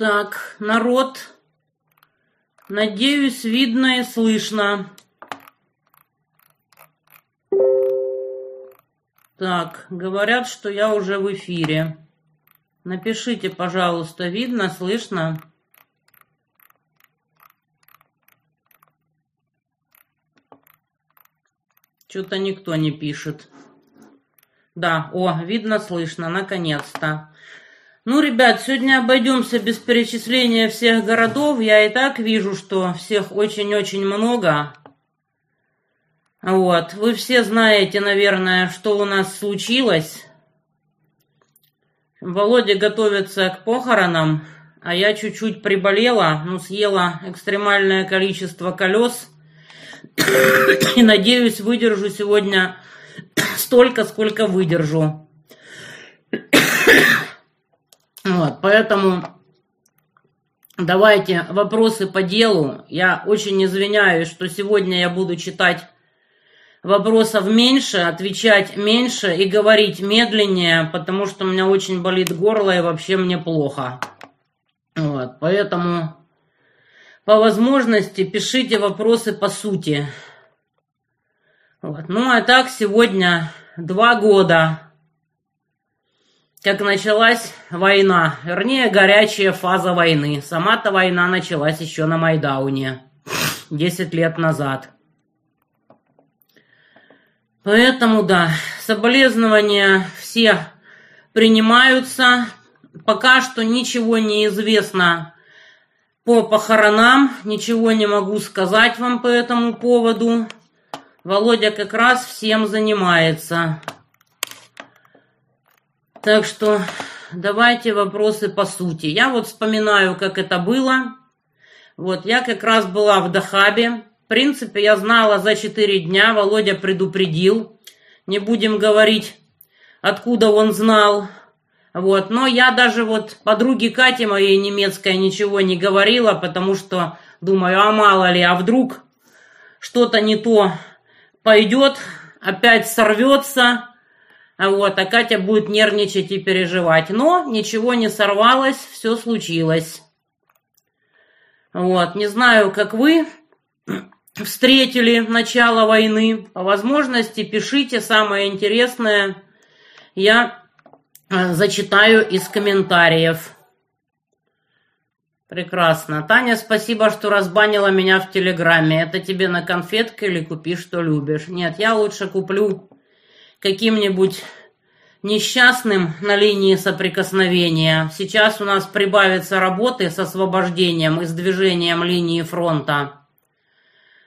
Так, народ, надеюсь, видно и слышно. Так, говорят, что я уже в эфире. Напишите, пожалуйста, видно, слышно? Что-то никто не пишет. Да, о, видно, слышно, наконец-то. Ну, ребят, сегодня обойдемся без перечисления всех городов. Я и так вижу, что всех очень-очень много. Вот, вы все знаете, наверное, что у нас случилось. Володя готовится к похоронам, а я чуть-чуть приболела, ну, съела экстремальное количество колес. И надеюсь, выдержу сегодня столько, сколько выдержу. Вот, поэтому давайте вопросы по делу. Я очень извиняюсь, что сегодня я буду читать вопросов меньше, отвечать меньше и говорить медленнее, потому что у меня очень болит горло и вообще мне плохо. Вот, поэтому по возможности пишите вопросы по сути. Вот. Ну а так сегодня два года, как началась война, вернее горячая фаза войны. Сама-то война началась еще на Майдауне, 10 лет назад. Поэтому, да, соболезнования все принимаются. Пока что ничего не известно по похоронам, ничего не могу сказать вам по этому поводу. Володя как раз всем занимается. Так что давайте вопросы по сути. Я вот вспоминаю, как это было. Вот я как раз была в Дахабе. В принципе, я знала за четыре дня. Володя предупредил. Не будем говорить, откуда он знал. Вот, но я даже вот подруге Кате моей немецкой ничего не говорила, потому что думаю, а мало ли, а вдруг что-то не то пойдет, опять сорвется, вот, а Катя будет нервничать и переживать. Но ничего не сорвалось, все случилось. Вот, не знаю, как вы встретили начало войны. По возможности пишите самое интересное. Я э, зачитаю из комментариев. Прекрасно. Таня, спасибо, что разбанила меня в Телеграме. Это тебе на конфетке или купи, что любишь? Нет, я лучше куплю каким-нибудь несчастным на линии соприкосновения. Сейчас у нас прибавится работы с освобождением и с движением линии фронта.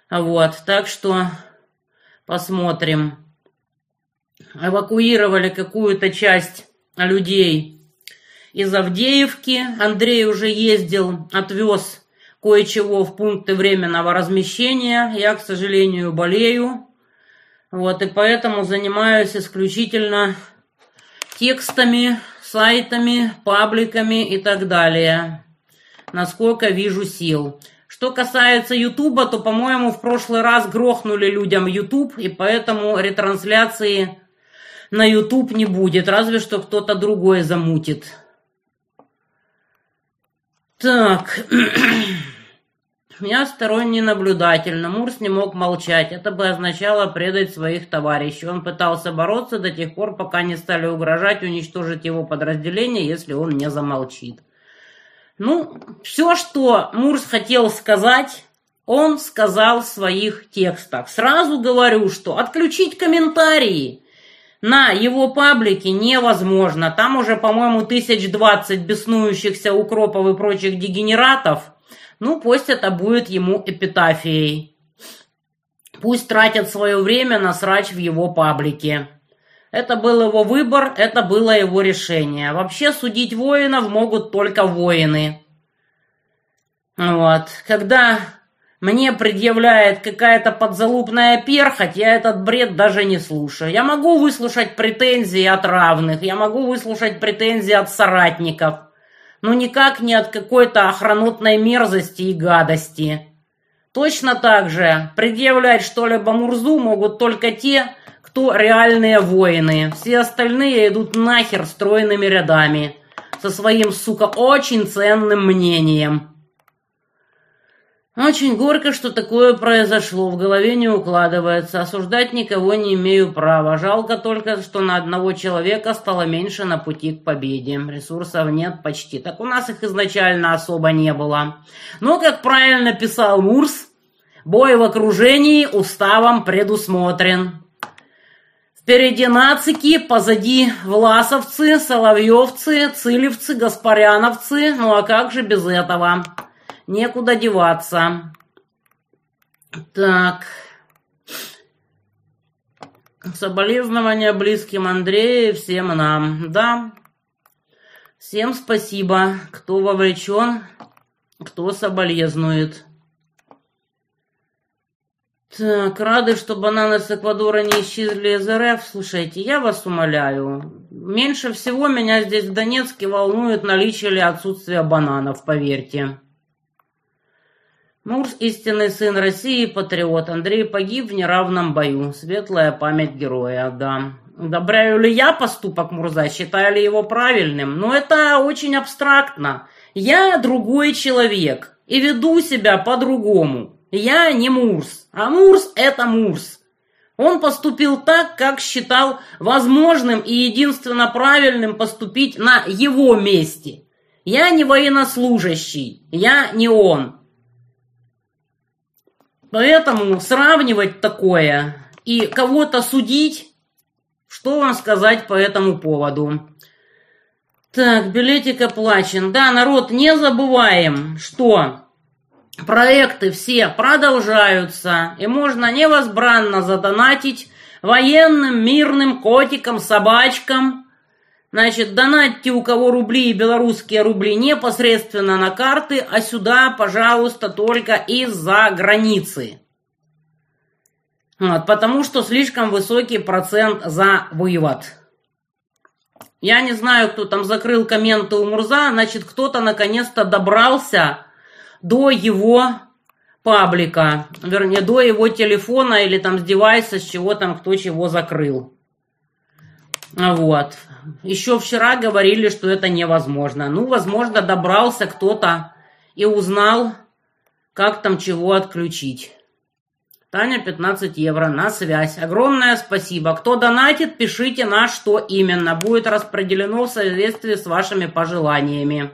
Вот, так что посмотрим. Эвакуировали какую-то часть людей из Авдеевки. Андрей уже ездил, отвез кое-чего в пункты временного размещения. Я, к сожалению, болею. Вот, и поэтому занимаюсь исключительно текстами, сайтами, пабликами и так далее. Насколько вижу сил. Что касается Ютуба, то, по-моему, в прошлый раз грохнули людям Ютуб, и поэтому ретрансляции на Ютуб не будет, разве что кто-то другой замутит. Так, я сторонний наблюдатель, но Мурс не мог молчать. Это бы означало предать своих товарищей. Он пытался бороться до тех пор, пока не стали угрожать уничтожить его подразделение, если он не замолчит. Ну, все, что Мурс хотел сказать, он сказал в своих текстах. Сразу говорю, что отключить комментарии – на его паблике невозможно. Там уже, по-моему, тысяч двадцать беснующихся укропов и прочих дегенератов. Ну, пусть это будет ему эпитафией. Пусть тратят свое время на срач в его паблике. Это был его выбор, это было его решение. Вообще судить воинов могут только воины. Вот. Когда мне предъявляет какая-то подзалупная перхоть, я этот бред даже не слушаю. Я могу выслушать претензии от равных, я могу выслушать претензии от соратников, но никак не от какой-то охранутной мерзости и гадости. Точно так же предъявлять что-либо Мурзу могут только те, кто реальные воины. Все остальные идут нахер стройными рядами. со своим, сука, очень ценным мнением. Очень горько, что такое произошло, в голове не укладывается. Осуждать никого не имею права. Жалко только, что на одного человека стало меньше на пути к победе. Ресурсов нет почти. Так у нас их изначально особо не было. Но, как правильно писал Мурс, бой в окружении уставом предусмотрен. Впереди нацики, позади власовцы, соловьевцы, цилевцы, гаспаряновцы. Ну а как же без этого? Некуда деваться. Так. Соболезнования близким Андрея и всем нам. Да. Всем спасибо, кто вовлечен, кто соболезнует. Так, рады, что бананы с Эквадора не исчезли из РФ. Слушайте, я вас умоляю. Меньше всего меня здесь в Донецке волнует наличие или отсутствие бананов, поверьте. Муж, истинный сын России, патриот. Андрей погиб в неравном бою. Светлая память героя, да. Одобряю ли я поступок Мурза, считаю ли его правильным? Но это очень абстрактно. Я другой человек и веду себя по-другому. Я не Мурс, а Мурс – это Мурс. Он поступил так, как считал возможным и единственно правильным поступить на его месте. Я не военнослужащий, я не он. Поэтому сравнивать такое и кого-то судить, что вам сказать по этому поводу? Так, билетик оплачен. Да, народ, не забываем, что проекты все продолжаются, и можно невозбранно задонатить военным, мирным котикам, собачкам, Значит, донатьте у кого рубли и белорусские рубли непосредственно на карты, а сюда, пожалуйста, только из-за границы. Вот, потому что слишком высокий процент за вывод. Я не знаю, кто там закрыл комменты у Мурза, значит, кто-то наконец-то добрался до его паблика, вернее, до его телефона или там с девайса, с чего там кто чего закрыл. Вот. Еще вчера говорили, что это невозможно. Ну, возможно, добрался кто-то и узнал, как там чего отключить. Таня, 15 евро на связь. Огромное спасибо. Кто донатит, пишите на что именно. Будет распределено в соответствии с вашими пожеланиями.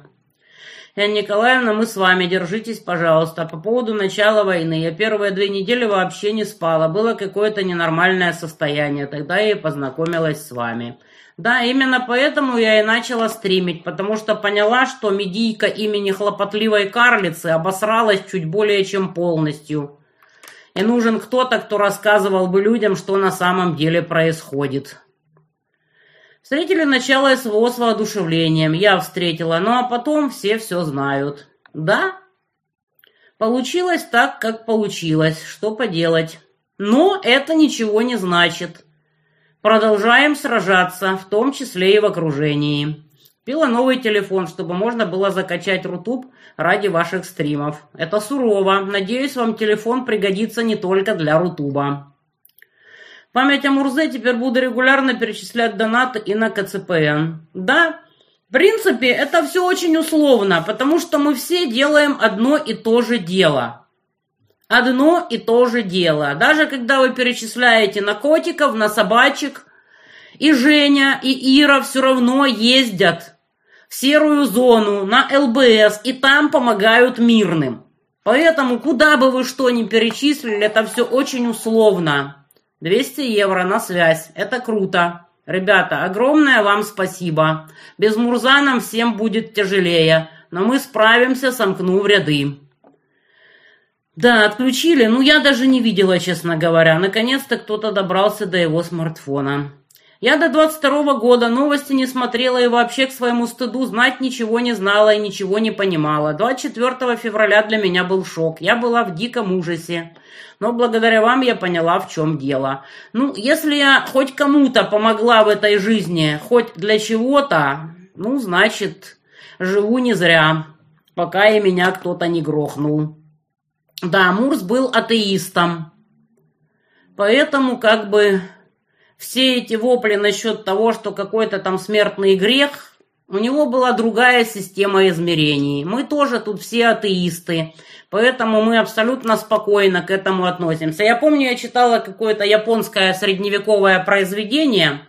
Яна Николаевна, мы с вами. Держитесь, пожалуйста. По поводу начала войны. Я первые две недели вообще не спала. Было какое-то ненормальное состояние. Тогда я и познакомилась с вами. Да, именно поэтому я и начала стримить, потому что поняла, что медийка имени хлопотливой карлицы обосралась чуть более чем полностью. И нужен кто-то, кто рассказывал бы людям, что на самом деле происходит. Встретили начало СВО с воодушевлением. Я встретила, ну а потом все все знают. Да, получилось так, как получилось. Что поделать? Но это ничего не значит. Продолжаем сражаться, в том числе и в окружении. Купила новый телефон, чтобы можно было закачать Рутуб ради ваших стримов. Это сурово. Надеюсь, вам телефон пригодится не только для Рутуба. Память о Мурзе теперь буду регулярно перечислять донаты и на КЦПН. Да, в принципе, это все очень условно, потому что мы все делаем одно и то же дело одно и то же дело. Даже когда вы перечисляете на котиков, на собачек, и Женя, и Ира все равно ездят в серую зону, на ЛБС, и там помогают мирным. Поэтому, куда бы вы что ни перечислили, это все очень условно. 200 евро на связь. Это круто. Ребята, огромное вам спасибо. Без Мурза нам всем будет тяжелее, но мы справимся, сомкнув ряды. Да, отключили. Ну, я даже не видела, честно говоря. Наконец-то кто-то добрался до его смартфона. Я до 22 года новости не смотрела и вообще к своему стыду знать ничего не знала и ничего не понимала. 24 февраля для меня был шок. Я была в диком ужасе. Но благодаря вам я поняла, в чем дело. Ну, если я хоть кому-то помогла в этой жизни, хоть для чего-то, ну, значит, живу не зря, пока и меня кто-то не грохнул. Да, Мурс был атеистом. Поэтому как бы все эти вопли насчет того, что какой-то там смертный грех, У него была другая система измерений. Мы тоже тут все атеисты, поэтому мы абсолютно спокойно к этому относимся. Я помню, я читала какое-то японское средневековое произведение.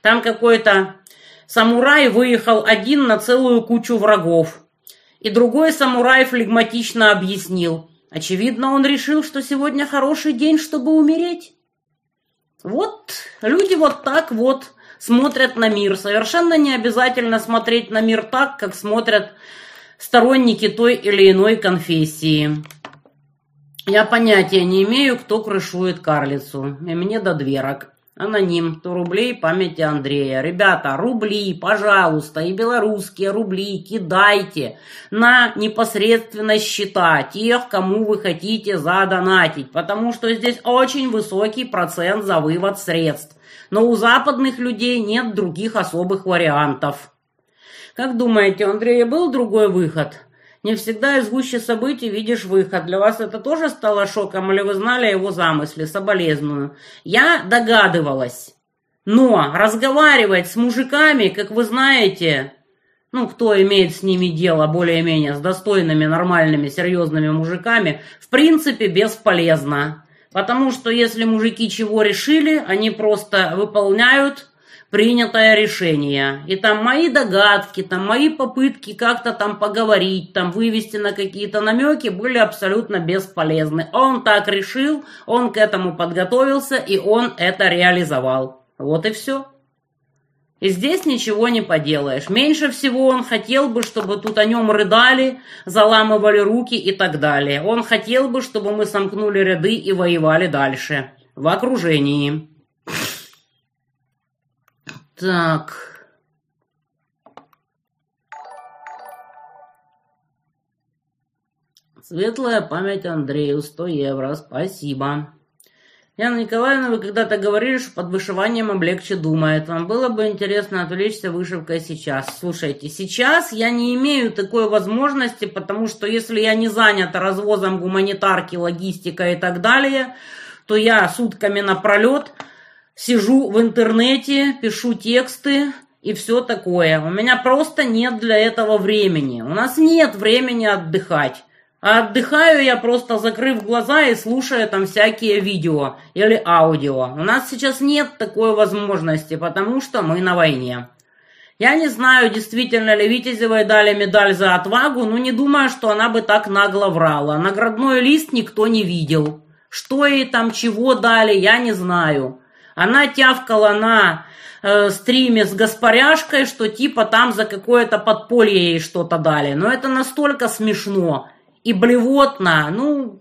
Там какой-то самурай выехал один на целую кучу врагов. И другой самурай флегматично объяснил. Очевидно, он решил, что сегодня хороший день, чтобы умереть. Вот люди вот так вот смотрят на мир. Совершенно не обязательно смотреть на мир так, как смотрят сторонники той или иной конфессии. Я понятия не имею, кто крышует карлицу, и мне до дверок. Аноним, 100 рублей памяти Андрея. Ребята, рубли, пожалуйста, и белорусские рубли кидайте на непосредственно счета тех, кому вы хотите задонатить, потому что здесь очень высокий процент за вывод средств. Но у западных людей нет других особых вариантов. Как думаете, у Андрея был другой выход? Не всегда из гуще событий видишь выход. Для вас это тоже стало шоком, или вы знали о его замысле? Соболезную. Я догадывалась. Но разговаривать с мужиками, как вы знаете, ну, кто имеет с ними дело более-менее, с достойными, нормальными, серьезными мужиками, в принципе, бесполезно. Потому что если мужики чего решили, они просто выполняют принятое решение. И там мои догадки, там мои попытки как-то там поговорить, там вывести на какие-то намеки были абсолютно бесполезны. Он так решил, он к этому подготовился, и он это реализовал. Вот и все. И здесь ничего не поделаешь. Меньше всего он хотел бы, чтобы тут о нем рыдали, заламывали руки и так далее. Он хотел бы, чтобы мы сомкнули ряды и воевали дальше. В окружении. Так. Светлая память Андрею, 100 евро, спасибо. Яна Николаевна, вы когда-то говорили, что под вышиванием облегче думает. Вам было бы интересно отвлечься вышивкой сейчас. Слушайте, сейчас я не имею такой возможности, потому что если я не занят развозом гуманитарки, логистикой и так далее, то я сутками напролет сижу в интернете, пишу тексты и все такое. У меня просто нет для этого времени. У нас нет времени отдыхать. А отдыхаю я просто закрыв глаза и слушая там всякие видео или аудио. У нас сейчас нет такой возможности, потому что мы на войне. Я не знаю, действительно ли Витязевой дали медаль за отвагу, но не думаю, что она бы так нагло врала. Наградной лист никто не видел. Что ей там, чего дали, я не знаю. Она тявкала на э, стриме с Гаспаряшкой, что типа там за какое-то подполье ей что-то дали. Но это настолько смешно и блевотно. Ну,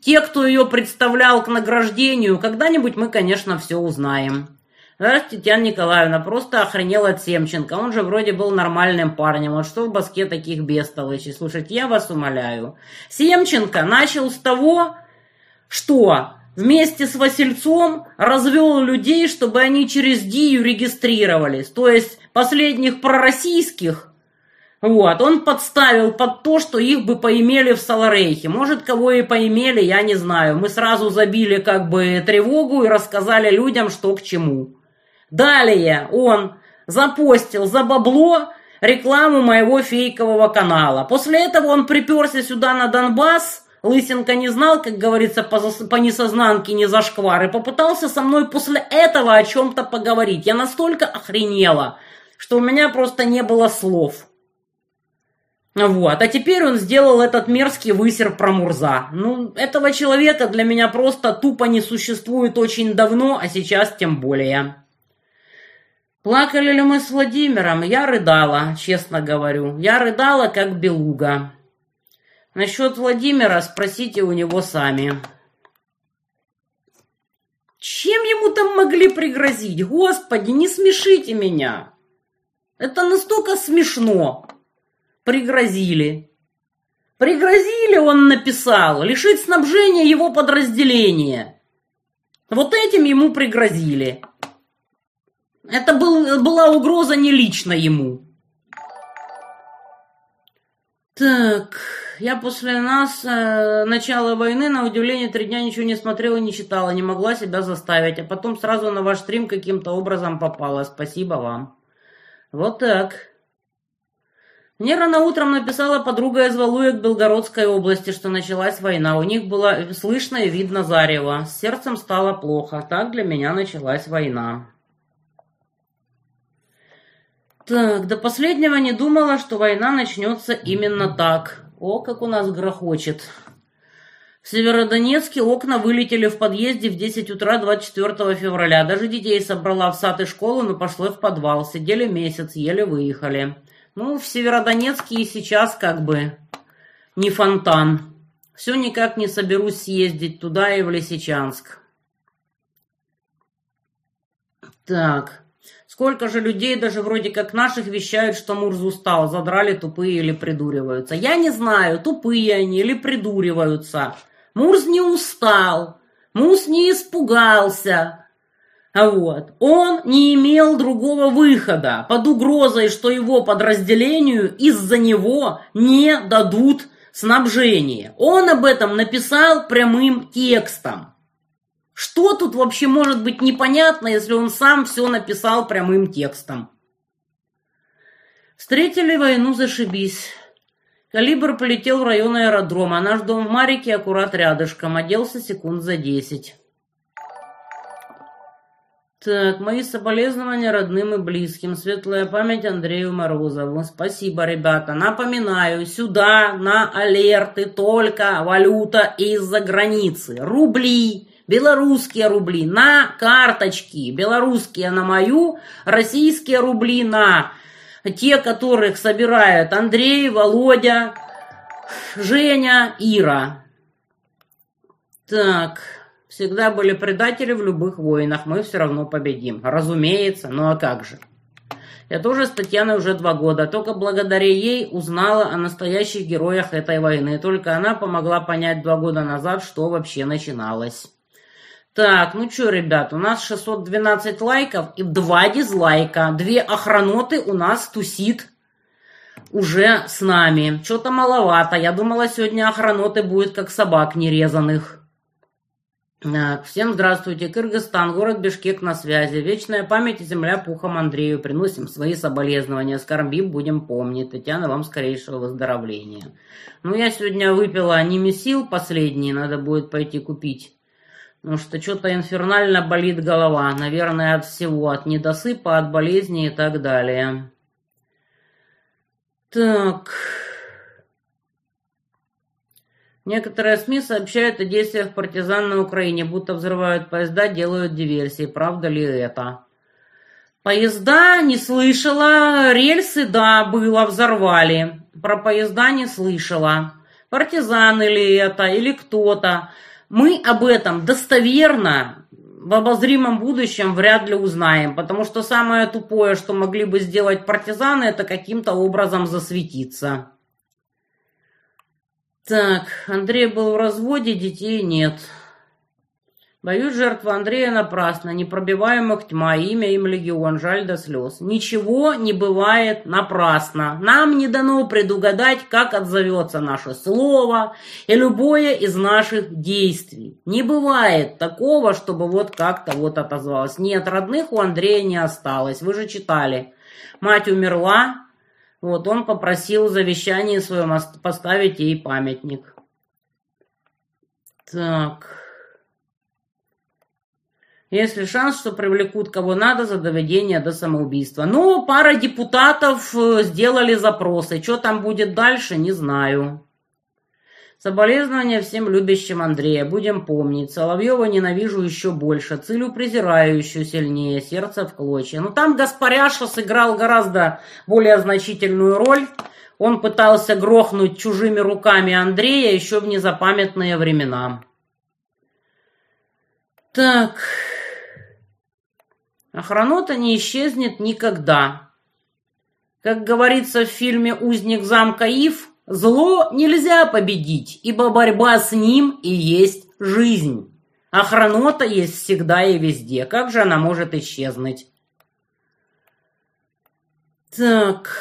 те, кто ее представлял к награждению, когда-нибудь мы, конечно, все узнаем. Здравствуйте, Татьяна Николаевна, просто охренел от Семченко. Он же вроде был нормальным парнем. Вот что в баске таких бестолочей? Слушайте, я вас умоляю. Семченко начал с того, что вместе с Васильцом развел людей, чтобы они через ДИЮ регистрировались. То есть последних пророссийских вот, он подставил под то, что их бы поимели в Саларейхе. Может, кого и поимели, я не знаю. Мы сразу забили как бы тревогу и рассказали людям, что к чему. Далее он запостил за бабло рекламу моего фейкового канала. После этого он приперся сюда на Донбасс, Лысенко не знал, как говорится, по, по несознанке, не зашквар, и попытался со мной после этого о чем-то поговорить. Я настолько охренела, что у меня просто не было слов. Вот. А теперь он сделал этот мерзкий высер про Мурза. Ну, этого человека для меня просто тупо не существует очень давно, а сейчас тем более. Плакали ли мы с Владимиром? Я рыдала, честно говорю. Я рыдала, как белуга. Насчет Владимира спросите у него сами. Чем ему там могли пригрозить? Господи, не смешите меня. Это настолько смешно. Пригрозили. Пригрозили, он написал, лишить снабжения его подразделения. Вот этим ему пригрозили. Это был, была угроза не лично ему. Так, я после нас, э, начала войны, на удивление, три дня ничего не смотрела, не читала, не могла себя заставить. А потом сразу на ваш стрим каким-то образом попала. Спасибо вам. Вот так. Мне рано утром написала подруга из Валуек Белгородской области, что началась война. У них было слышно и видно зарево. С сердцем стало плохо. Так для меня началась война. Так, до последнего не думала, что война начнется именно так. О, как у нас грохочет. В Северодонецке окна вылетели в подъезде в 10 утра 24 февраля. Даже детей собрала в сад и школу, но пошло в подвал. Сидели месяц, еле выехали. Ну, в Северодонецке и сейчас как бы не фонтан. Все никак не соберусь съездить туда и в Лисичанск. Так. Сколько же людей даже вроде как наших вещают, что Мурз устал, задрали тупые или придуриваются. Я не знаю, тупые они или придуриваются. Мурз не устал, Мурз не испугался, вот. Он не имел другого выхода под угрозой, что его подразделению из-за него не дадут снабжение. Он об этом написал прямым текстом. Что тут вообще может быть непонятно, если он сам все написал прямым текстом? Встретили войну, зашибись. Калибр полетел в район аэродрома. Наш дом в Марике аккурат рядышком. Оделся секунд за десять. Так, мои соболезнования родным и близким. Светлая память Андрею Морозову. Спасибо, ребята. Напоминаю, сюда на алерты только валюта из-за границы. Рубли, белорусские рубли на карточки. Белорусские на мою, российские рубли на те, которых собирают Андрей, Володя, Женя, Ира. Так... Всегда были предатели в любых войнах, мы все равно победим. Разумеется, ну а как же. Я тоже с Татьяной уже два года. Только благодаря ей узнала о настоящих героях этой войны. Только она помогла понять два года назад, что вообще начиналось. Так, ну что, ребят, у нас 612 лайков и два дизлайка. Две охраноты у нас тусит уже с нами. Что-то маловато. Я думала, сегодня охраноты будет как собак нерезанных. Всем здравствуйте. Кыргызстан, город Бишкек на связи. Вечная память и земля пухом Андрею. Приносим свои соболезнования. Скорбим, будем помнить. Татьяна, вам скорейшего выздоровления. Ну, я сегодня выпила немесил последний. Надо будет пойти купить. Потому что что-то инфернально болит голова. Наверное, от всего. От недосыпа, от болезни и так далее. Так... Некоторые СМИ сообщают о действиях партизан на Украине, будто взрывают поезда, делают диверсии. Правда ли это? Поезда не слышала, рельсы, да, было, взорвали. Про поезда не слышала. Партизаны ли это или кто-то. Мы об этом достоверно в обозримом будущем вряд ли узнаем, потому что самое тупое, что могли бы сделать партизаны, это каким-то образом засветиться. Так, Андрей был в разводе, детей нет. Боюсь, жертва Андрея напрасно, непробиваемых тьма, имя им легион, жаль до слез. Ничего не бывает напрасно. Нам не дано предугадать, как отзовется наше слово и любое из наших действий. Не бывает такого, чтобы вот как-то вот отозвалось. Нет, родных у Андрея не осталось, вы же читали. Мать умерла, вот он попросил в завещании своем поставить ей памятник. Так. Есть ли шанс, что привлекут кого надо за доведение до самоубийства? Ну, пара депутатов э, сделали запросы. Что там будет дальше, не знаю. Соболезнования всем любящим Андрея. Будем помнить. Соловьева ненавижу еще больше. Цилю презираю еще сильнее. Сердце в клочья. Но там Гаспаряша сыграл гораздо более значительную роль. Он пытался грохнуть чужими руками Андрея еще в незапамятные времена. Так. Охранота не исчезнет никогда. Как говорится в фильме «Узник замка Ив», Зло нельзя победить, ибо борьба с ним и есть жизнь. Охранота есть всегда и везде. Как же она может исчезнуть? Так.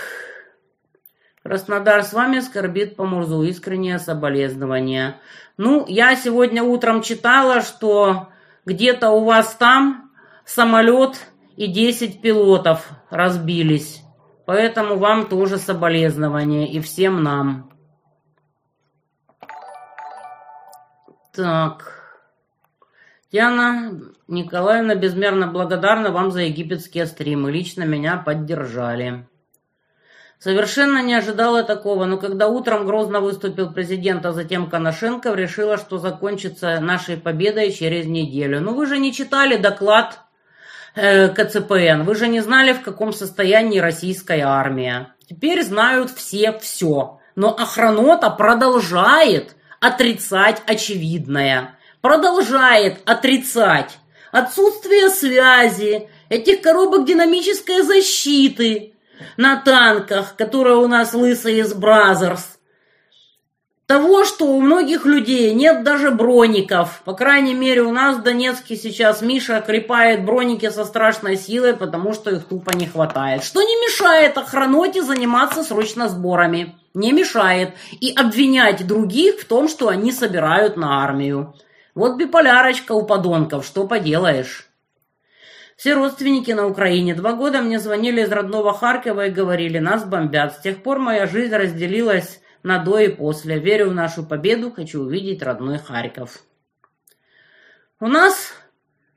Краснодар с вами скорбит по Мурзу. Искреннее соболезнование. Ну, я сегодня утром читала, что где-то у вас там самолет и 10 пилотов разбились. Поэтому вам тоже соболезнования и всем нам. Так. Яна Николаевна безмерно благодарна вам за египетские стримы. Лично меня поддержали. Совершенно не ожидала такого, но когда утром грозно выступил президент, а затем Коношенков, решила, что закончится нашей победой через неделю. Ну вы же не читали доклад э, КЦПН, вы же не знали, в каком состоянии российская армия. Теперь знают все все. Но охранота продолжает отрицать очевидное. Продолжает отрицать отсутствие связи, этих коробок динамической защиты, на танках, которые у нас лысые из Brazzers. Того, что у многих людей нет даже броников. По крайней мере, у нас в Донецке сейчас Миша клепает броники со страшной силой, потому что их тупо не хватает. Что не мешает охраноте заниматься срочно сборами. Не мешает. И обвинять других в том, что они собирают на армию. Вот биполярочка у подонков, что поделаешь. Все родственники на Украине. Два года мне звонили из родного Харькова и говорили, нас бомбят. С тех пор моя жизнь разделилась на до и после. Верю в нашу победу, хочу увидеть родной Харьков. У нас,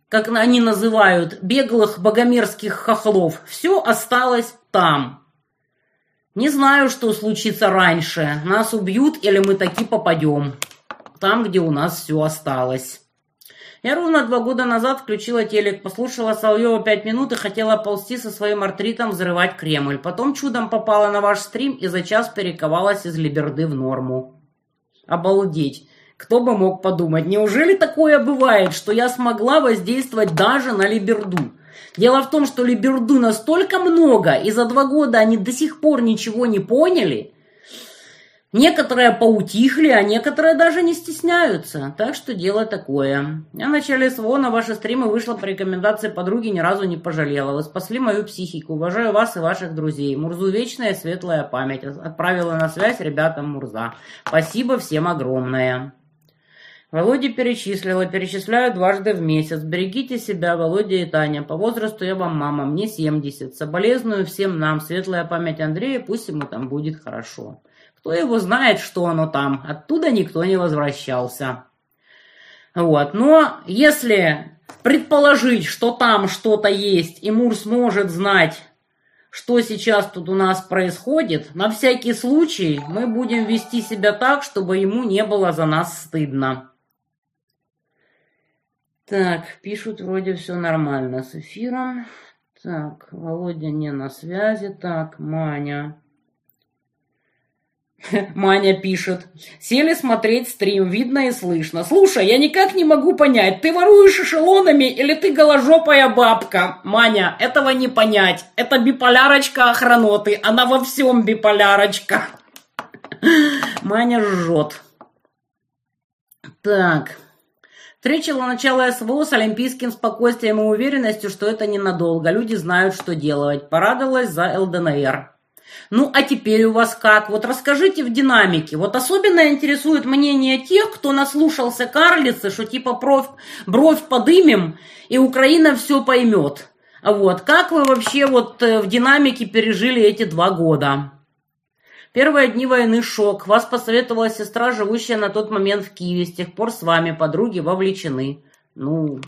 как они называют, беглых богомерзких хохлов, все осталось там. Не знаю, что случится раньше. Нас убьют или мы таки попадем. Там, где у нас все осталось. Я ровно два года назад включила телек, послушала Соловьева пять минут и хотела ползти со своим артритом взрывать Кремль. Потом чудом попала на ваш стрим и за час перековалась из либерды в норму. Обалдеть. Кто бы мог подумать, неужели такое бывает, что я смогла воздействовать даже на либерду? Дело в том, что либерду настолько много, и за два года они до сих пор ничего не поняли, Некоторые поутихли, а некоторые даже не стесняются. Так что дело такое. Я в начале СВО на ваши стримы вышла по рекомендации подруги, ни разу не пожалела. Вы спасли мою психику. Уважаю вас и ваших друзей. Мурзу вечная светлая память. Отправила на связь ребятам Мурза. Спасибо всем огромное. Володя перечислила, перечисляю дважды в месяц. Берегите себя, Володя и Таня. По возрасту я вам мама, мне 70. Соболезную всем нам. Светлая память Андрея, пусть ему там будет хорошо. Кто его знает, что оно там. Оттуда никто не возвращался. Вот. Но если предположить, что там что-то есть, и Мур сможет знать, что сейчас тут у нас происходит, на всякий случай мы будем вести себя так, чтобы ему не было за нас стыдно. Так, пишут вроде все нормально с эфиром. Так, Володя не на связи. Так, Маня. Маня пишет. Сели смотреть стрим, видно и слышно. Слушай, я никак не могу понять, ты воруешь эшелонами или ты голожопая бабка? Маня, этого не понять. Это биполярочка охраноты. Она во всем биполярочка. Маня жжет. Так. Встречала начало СВО с олимпийским спокойствием и уверенностью, что это ненадолго. Люди знают, что делать. Порадовалась за ЛДНР. Ну, а теперь у вас как? Вот расскажите в динамике. Вот особенно интересует мнение тех, кто наслушался карлицы, что типа бровь, бровь подымем, и Украина все поймет. Вот. Как вы вообще вот э, в динамике пережили эти два года? Первые дни войны шок. Вас посоветовала сестра, живущая на тот момент в Киеве. С тех пор с вами подруги вовлечены. Ну,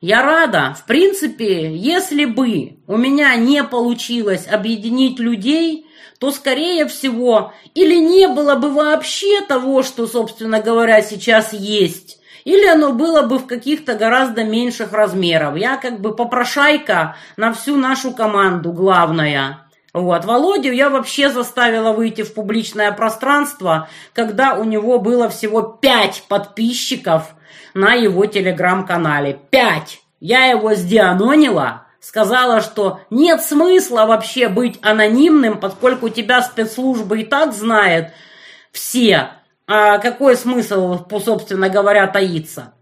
я рада. В принципе, если бы у меня не получилось объединить людей, то, скорее всего, или не было бы вообще того, что, собственно говоря, сейчас есть, или оно было бы в каких-то гораздо меньших размерах. Я как бы попрошайка на всю нашу команду главная. Вот. Володю я вообще заставила выйти в публичное пространство, когда у него было всего пять подписчиков на его телеграм-канале. Пять! Я его сдианонила, сказала, что нет смысла вообще быть анонимным, поскольку тебя спецслужбы и так знают все. А какой смысл, собственно говоря, таиться?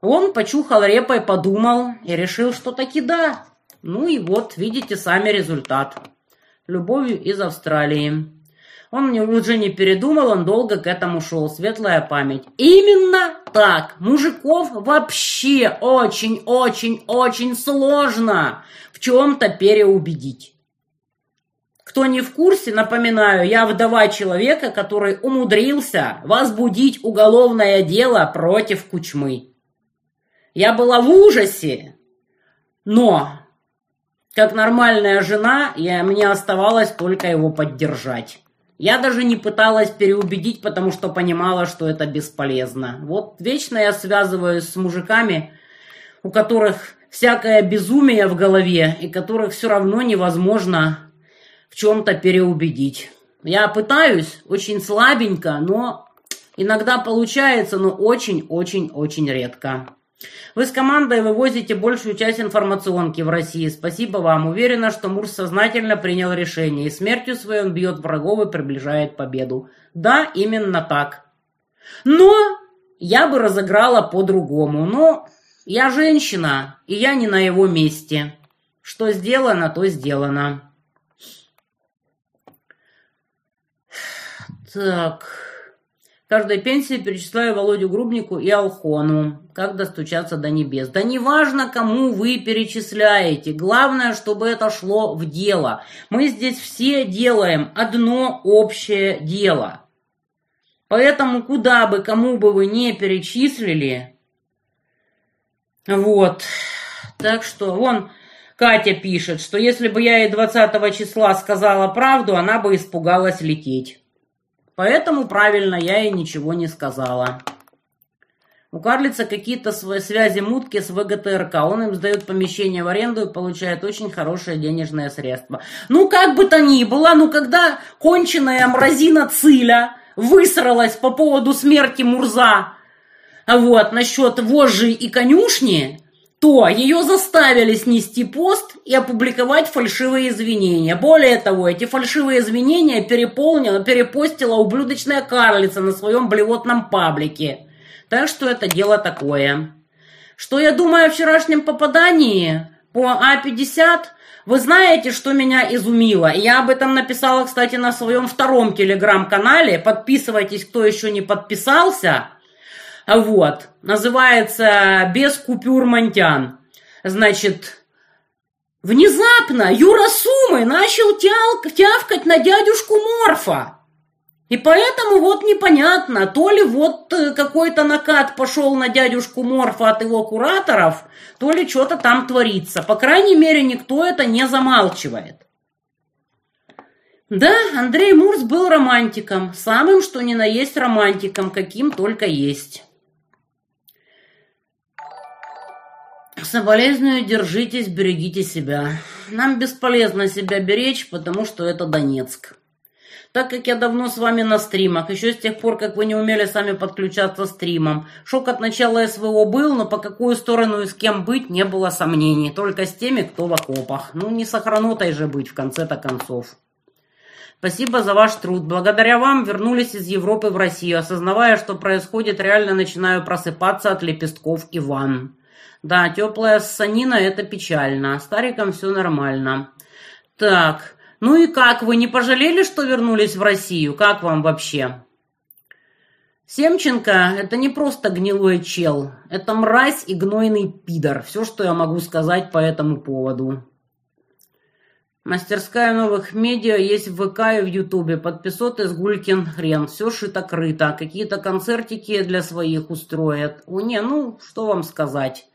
Он почухал репой, подумал и решил, что таки да. Ну и вот, видите сами результат. Любовью из Австралии. Он уже не передумал, он долго к этому шел. Светлая память. Именно так. Мужиков вообще очень-очень-очень сложно в чем-то переубедить. Кто не в курсе, напоминаю, я вдова человека, который умудрился возбудить уголовное дело против Кучмы. Я была в ужасе, но как нормальная жена, я, мне оставалось только его поддержать. Я даже не пыталась переубедить, потому что понимала, что это бесполезно. Вот вечно я связываюсь с мужиками, у которых всякое безумие в голове, и которых все равно невозможно в чем-то переубедить. Я пытаюсь, очень слабенько, но иногда получается, но очень-очень-очень редко. Вы с командой вывозите большую часть информационки в России. Спасибо вам. Уверена, что Мурс сознательно принял решение. И смертью своей он бьет врагов и приближает победу. Да, именно так. Но я бы разыграла по-другому. Но я женщина, и я не на его месте. Что сделано, то сделано. Так. Каждой пенсии перечисляю Володю Грубнику и Алхону. Как достучаться до небес? Да неважно, кому вы перечисляете. Главное, чтобы это шло в дело. Мы здесь все делаем одно общее дело. Поэтому куда бы, кому бы вы не перечислили, вот. Так что, вон, Катя пишет, что если бы я ей 20 числа сказала правду, она бы испугалась лететь. Поэтому правильно я ей ничего не сказала. У карлица какие-то свои связи мутки с ВГТРК. Он им сдает помещение в аренду и получает очень хорошее денежное средство. Ну, как бы то ни было, ну, когда конченая мразина Циля высралась по поводу смерти Мурза, вот, насчет вожжи и конюшни, то ее заставили снести пост и опубликовать фальшивые извинения. Более того, эти фальшивые извинения переполнила, перепостила ублюдочная карлица на своем блевотном паблике. Так что это дело такое. Что я думаю о вчерашнем попадании по А-50? Вы знаете, что меня изумило? Я об этом написала, кстати, на своем втором телеграм-канале. Подписывайтесь, кто еще не подписался. Вот. Называется «Без купюр Монтян». Значит, внезапно Юра Сумы начал тял, тявкать на дядюшку Морфа. И поэтому вот непонятно, то ли вот э, какой-то накат пошел на дядюшку Морфа от его кураторов, то ли что-то там творится. По крайней мере, никто это не замалчивает. Да, Андрей Мурс был романтиком, самым что ни на есть романтиком, каким только есть. Соболезную, держитесь, берегите себя. Нам бесполезно себя беречь, потому что это Донецк. Так как я давно с вами на стримах, еще с тех пор, как вы не умели сами подключаться стримом. Шок от начала СВО был, но по какую сторону и с кем быть не было сомнений. Только с теми, кто в окопах. Ну, не сохранутой же быть в конце-то концов. Спасибо за ваш труд. Благодаря вам вернулись из Европы в Россию. Осознавая, что происходит, реально начинаю просыпаться от лепестков и ванн. Да, теплая санина – это печально. Старикам все нормально. Так, ну и как, вы не пожалели, что вернулись в Россию? Как вам вообще? Семченко – это не просто гнилой чел. Это мразь и гнойный пидор. Все, что я могу сказать по этому поводу. Мастерская новых медиа есть в ВК и в Ютубе. Подписоты с Гулькин хрен. Все шито-крыто. Какие-то концертики для своих устроят. О, не, ну, что вам сказать.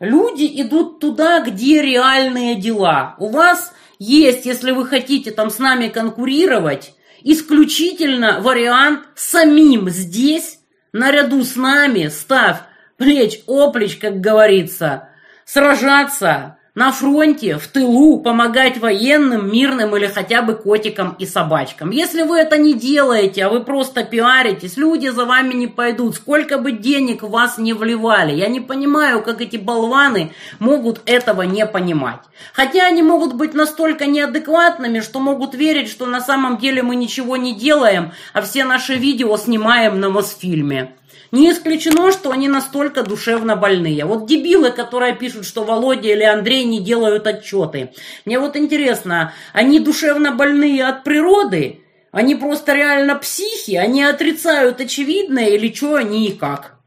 Люди идут туда, где реальные дела. У вас есть, если вы хотите там с нами конкурировать, исключительно вариант самим здесь, наряду с нами, став плеч-оплеч, как говорится, сражаться на фронте, в тылу, помогать военным, мирным или хотя бы котикам и собачкам. Если вы это не делаете, а вы просто пиаритесь, люди за вами не пойдут. Сколько бы денег в вас не вливали. Я не понимаю, как эти болваны могут этого не понимать. Хотя они могут быть настолько неадекватными, что могут верить, что на самом деле мы ничего не делаем, а все наши видео снимаем на Мосфильме. Не исключено, что они настолько душевно больные. Вот дебилы, которые пишут, что Володя или Андрей не делают отчеты. Мне вот интересно, они душевно больные от природы? Они просто реально психи? Они отрицают очевидное или что они и как?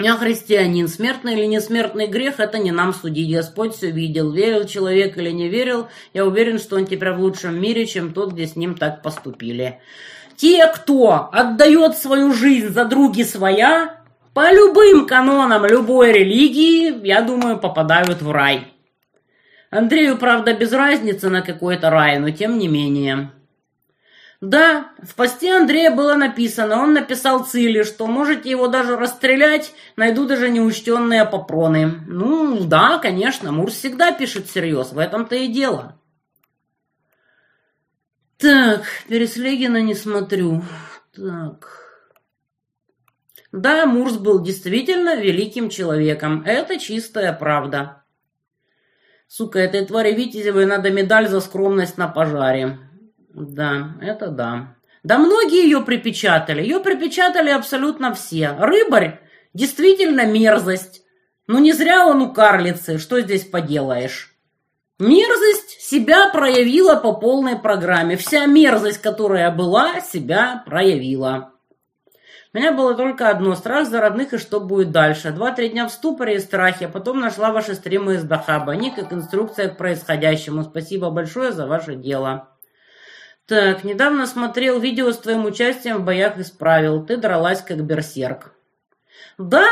Я христианин. Смертный или несмертный грех – это не нам судить. Господь все видел. Верил человек или не верил, я уверен, что он теперь в лучшем мире, чем тот, где с ним так поступили. Те, кто отдает свою жизнь за други своя, по любым канонам любой религии, я думаю, попадают в рай. Андрею, правда, без разницы на какой-то рай, но тем не менее. Да, в посте Андрея было написано, он написал Цили, что можете его даже расстрелять, найду даже неучтенные попроны. Ну, да, конечно, Мурс всегда пишет всерьез, в этом-то и дело. Так, Переслегина не смотрю. Так. Да, Мурс был действительно великим человеком. Это чистая правда. Сука, этой твари Витязевой надо медаль за скромность на пожаре. Да, это да. Да многие ее припечатали. Ее припечатали абсолютно все. Рыбарь действительно мерзость. Ну не зря он у карлицы. Что здесь поделаешь? Мерзость себя проявила по полной программе. Вся мерзость, которая была, себя проявила. У меня было только одно – страх за родных и что будет дальше. Два-три дня в ступоре и страхе, а потом нашла ваши стримы из Дахаба. Они как инструкция к происходящему. Спасибо большое за ваше дело. Так, недавно смотрел видео с твоим участием в боях исправил. Ты дралась как берсерк. Да,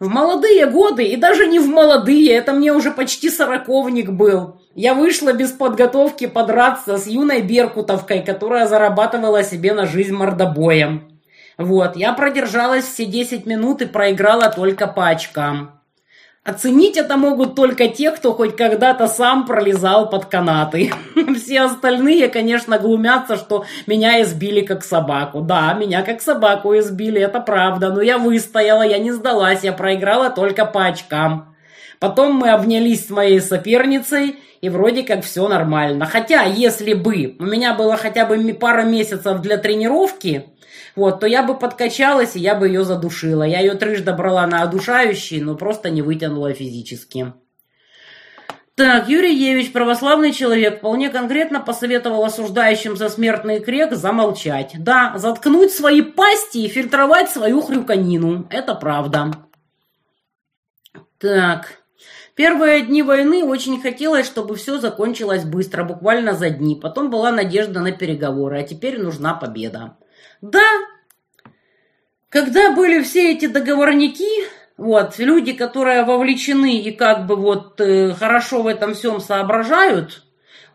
в молодые годы, и даже не в молодые, это мне уже почти сороковник был. Я вышла без подготовки подраться с юной Беркутовкой, которая зарабатывала себе на жизнь мордобоем. Вот, я продержалась все 10 минут и проиграла только по очкам. Оценить это могут только те, кто хоть когда-то сам пролезал под канаты. Все остальные, конечно, глумятся, что меня избили как собаку. Да, меня как собаку избили, это правда. Но я выстояла, я не сдалась, я проиграла только по очкам. Потом мы обнялись с моей соперницей, и вроде как все нормально. Хотя, если бы у меня было хотя бы пара месяцев для тренировки, вот, то я бы подкачалась, и я бы ее задушила. Я ее трижды брала на одушающий, но просто не вытянула физически. Так, Юрий Евич, православный человек, вполне конкретно посоветовал осуждающим за смертный крек замолчать. Да, заткнуть свои пасти и фильтровать свою хрюканину. Это правда. Так, Первые дни войны очень хотелось, чтобы все закончилось быстро, буквально за дни. Потом была надежда на переговоры, а теперь нужна победа. Да, когда были все эти договорники, вот, люди, которые вовлечены и как бы вот э, хорошо в этом всем соображают,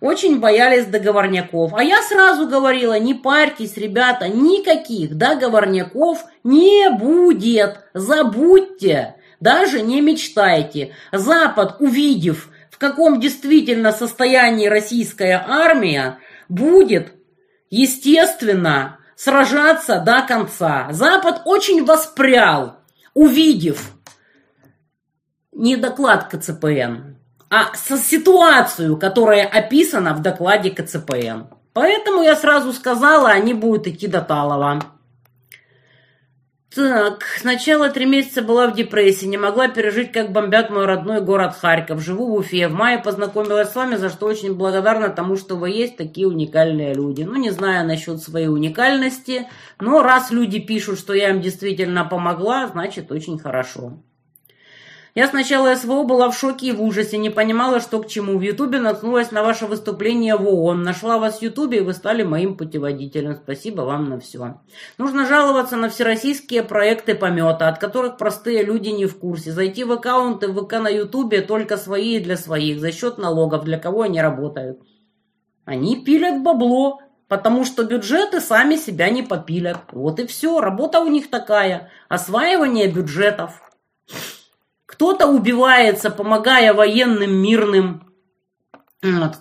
очень боялись договорняков. А я сразу говорила, не парьтесь, ребята, никаких договорняков не будет. Забудьте, даже не мечтайте. Запад, увидев, в каком действительно состоянии российская армия, будет, естественно, сражаться до конца. Запад очень воспрял, увидев не доклад КЦПН, а ситуацию, которая описана в докладе КЦПН. Поэтому я сразу сказала, они будут идти до Талова. Так, сначала три месяца была в депрессии, не могла пережить, как бомбят мой родной город Харьков. Живу в Уфе. В мае познакомилась с вами, за что очень благодарна тому, что вы есть такие уникальные люди. Ну, не знаю насчет своей уникальности, но раз люди пишут, что я им действительно помогла, значит, очень хорошо. Я сначала СВО была в шоке и в ужасе, не понимала, что к чему. В Ютубе наткнулась на ваше выступление в ООН. Нашла вас в Ютубе, и вы стали моим путеводителем. Спасибо вам на все. Нужно жаловаться на всероссийские проекты помета, от которых простые люди не в курсе. Зайти в аккаунты в ВК на Ютубе только свои и для своих, за счет налогов, для кого они работают. Они пилят бабло, потому что бюджеты сами себя не попилят. Вот и все, работа у них такая. Осваивание бюджетов. Кто-то убивается, помогая военным, мирным,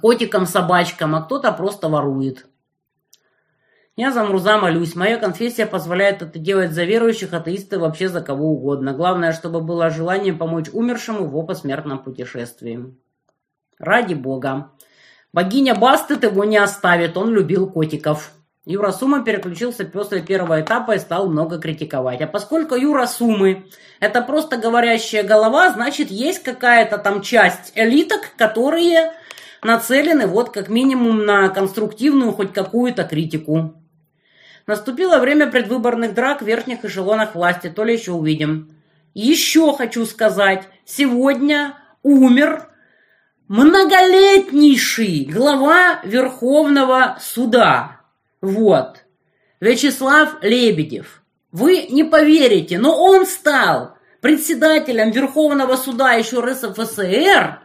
котикам, собачкам, а кто-то просто ворует. Я за Мурза молюсь. Моя конфессия позволяет это делать за верующих, атеисты, вообще за кого угодно. Главное, чтобы было желание помочь умершему в посмертном путешествии. Ради Бога. Богиня Бастет его не оставит, он любил котиков. Юра Сумы переключился после первого этапа и стал много критиковать. А поскольку Юра Сумы – это просто говорящая голова, значит, есть какая-то там часть элиток, которые нацелены вот как минимум на конструктивную хоть какую-то критику. Наступило время предвыборных драк в верхних эшелонах власти, то ли еще увидим. еще хочу сказать, сегодня умер многолетнейший глава Верховного суда. Вот. Вячеслав Лебедев. Вы не поверите, но он стал председателем Верховного суда еще РСФСР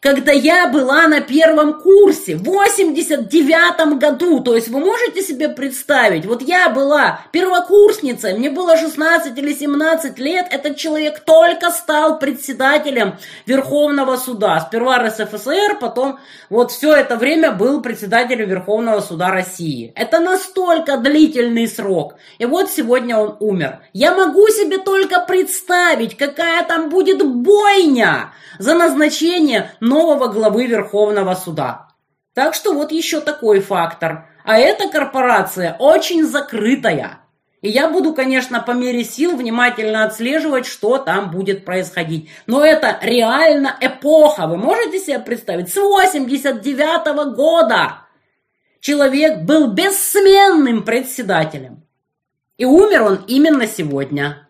когда я была на первом курсе в 89 году. То есть вы можете себе представить, вот я была первокурсницей, мне было 16 или 17 лет, этот человек только стал председателем Верховного суда. Сперва РСФСР, потом вот все это время был председателем Верховного суда России. Это настолько длительный срок. И вот сегодня он умер. Я могу себе только представить, какая там будет бойня за назначение нового главы Верховного суда. Так что вот еще такой фактор. А эта корпорация очень закрытая. И я буду, конечно, по мере сил внимательно отслеживать, что там будет происходить. Но это реально эпоха. Вы можете себе представить? С 89 -го года человек был бессменным председателем. И умер он именно сегодня.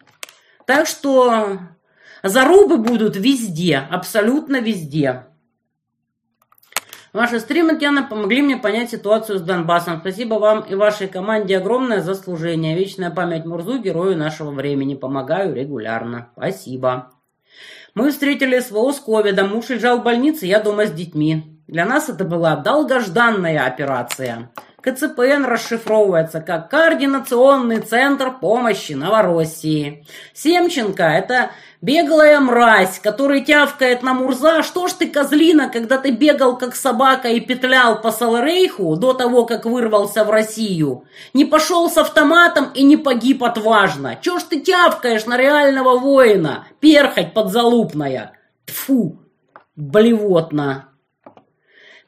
Так что зарубы будут везде, абсолютно везде. Ваши стримы, Татьяна, помогли мне понять ситуацию с Донбассом. Спасибо вам и вашей команде огромное за служение. Вечная память Мурзу, герою нашего времени. Помогаю регулярно. Спасибо. Мы встретили СВО с ковидом. Муж лежал в больнице, я дома с детьми. Для нас это была долгожданная операция. КЦПН расшифровывается как Координационный центр помощи Новороссии. Семченко – это беглая мразь, который тявкает на Мурза. Что ж ты, козлина, когда ты бегал как собака и петлял по Саларейху до того, как вырвался в Россию? Не пошел с автоматом и не погиб отважно. Чё ж ты тявкаешь на реального воина? Перхоть подзалупная. Тфу, блевотно.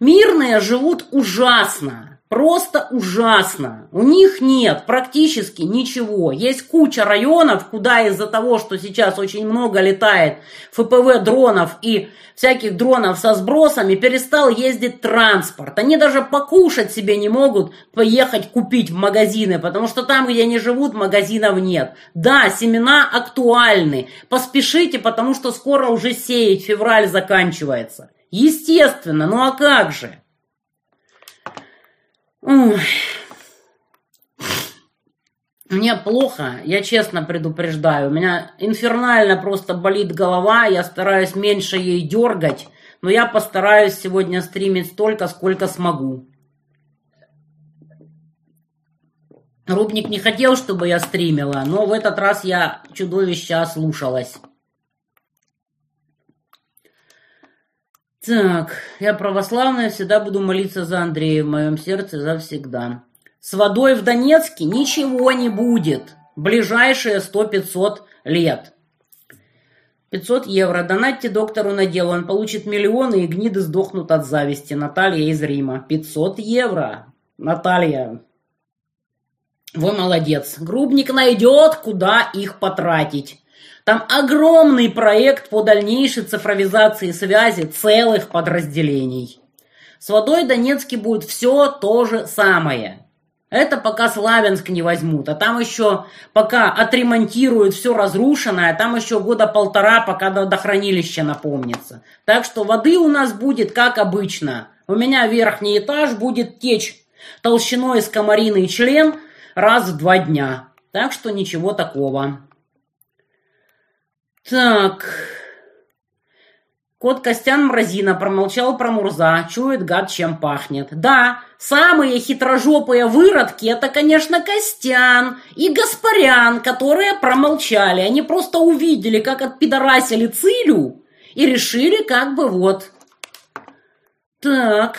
Мирные живут ужасно. Просто ужасно. У них нет практически ничего. Есть куча районов, куда из-за того, что сейчас очень много летает ФПВ дронов и всяких дронов со сбросами, перестал ездить транспорт. Они даже покушать себе не могут поехать купить в магазины, потому что там, где они живут, магазинов нет. Да, семена актуальны. Поспешите, потому что скоро уже сеять, февраль заканчивается. Естественно, ну а как же? Ой. Мне плохо, я честно предупреждаю. У меня инфернально просто болит голова, я стараюсь меньше ей дергать, но я постараюсь сегодня стримить столько, сколько смогу. Рубник не хотел, чтобы я стримила, но в этот раз я чудовище ослушалась. Так, я православная, всегда буду молиться за Андрея в моем сердце завсегда. С водой в Донецке ничего не будет. Ближайшие 100-500 лет. 500 евро. Донатьте доктору на дело. Он получит миллионы, и гниды сдохнут от зависти. Наталья из Рима. 500 евро. Наталья. Вы молодец. Грубник найдет, куда их потратить. Там огромный проект по дальнейшей цифровизации связи целых подразделений. С водой Донецке будет все то же самое. Это пока Славянск не возьмут, а там еще пока отремонтируют все разрушенное, там еще года полтора, пока до, до хранилища напомнится. Так что воды у нас будет как обычно. У меня верхний этаж будет течь толщиной с комариный член раз в два дня. Так что ничего такого. Так. Кот Костян Мразина промолчал про Мурза, чует гад, чем пахнет. Да, самые хитрожопые выродки это, конечно, Костян и Гаспарян, которые промолчали. Они просто увидели, как отпидорасили Цилю и решили как бы вот. Так,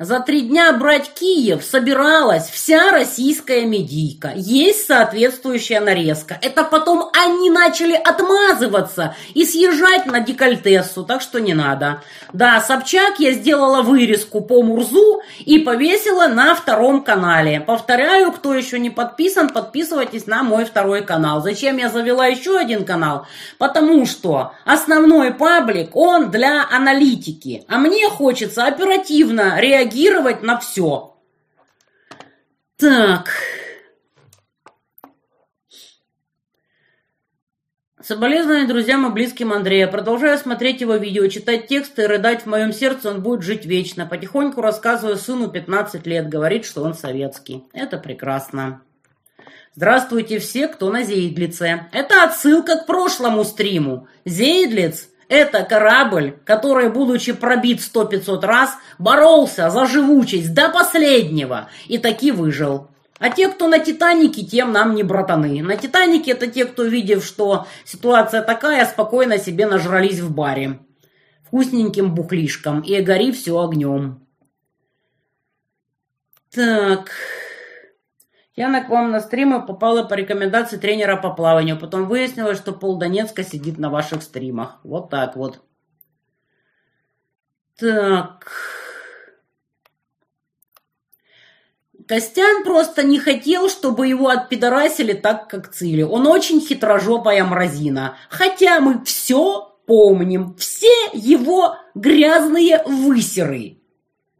За три дня брать Киев собиралась вся российская медийка. Есть соответствующая нарезка. Это потом они начали отмазываться и съезжать на декольтессу, так что не надо. Да, Собчак я сделала вырезку по Мурзу и повесила на втором канале. Повторяю, кто еще не подписан, подписывайтесь на мой второй канал. Зачем я завела еще один канал? Потому что основной паблик, он для аналитики. А мне хочется оперативно реагировать на все. Так, Соболезнования друзьям и близким Андрея. Продолжаю смотреть его видео, читать тексты и рыдать в моем сердце, он будет жить вечно. Потихоньку рассказываю сыну 15 лет, говорит, что он советский. Это прекрасно. Здравствуйте все, кто на Зейдлице. Это отсылка к прошлому стриму. Зейдлиц – это корабль, который, будучи пробит сто пятьсот раз, боролся за живучесть до последнего и таки выжил. А те, кто на Титанике, тем нам не братаны. На Титанике это те, кто, видев, что ситуация такая, спокойно себе нажрались в баре. Вкусненьким бухлишком и гори все огнем. Так... Яна к вам на стримы попала по рекомендации тренера по плаванию. Потом выяснилось, что пол Донецка сидит на ваших стримах. Вот так вот. Так... Костян просто не хотел, чтобы его отпидорасили так, как Цили. Он очень хитрожопая мразина. Хотя мы все помним. Все его грязные высеры.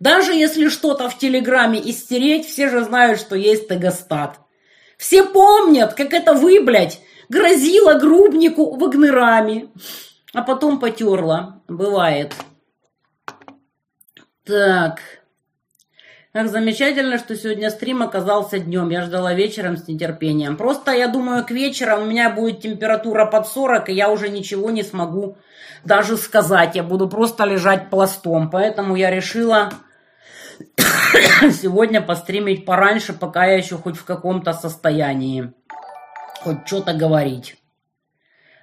Даже если что-то в Телеграме истереть, все же знают, что есть тегостат. Все помнят, как это вы, блядь, грозила грубнику вагнерами. А потом потерла. Бывает. Так... Как замечательно, что сегодня стрим оказался днем. Я ждала вечером с нетерпением. Просто, я думаю, к вечеру у меня будет температура под 40, и я уже ничего не смогу даже сказать. Я буду просто лежать пластом. Поэтому я решила сегодня постримить пораньше, пока я еще хоть в каком-то состоянии. Хоть что-то говорить.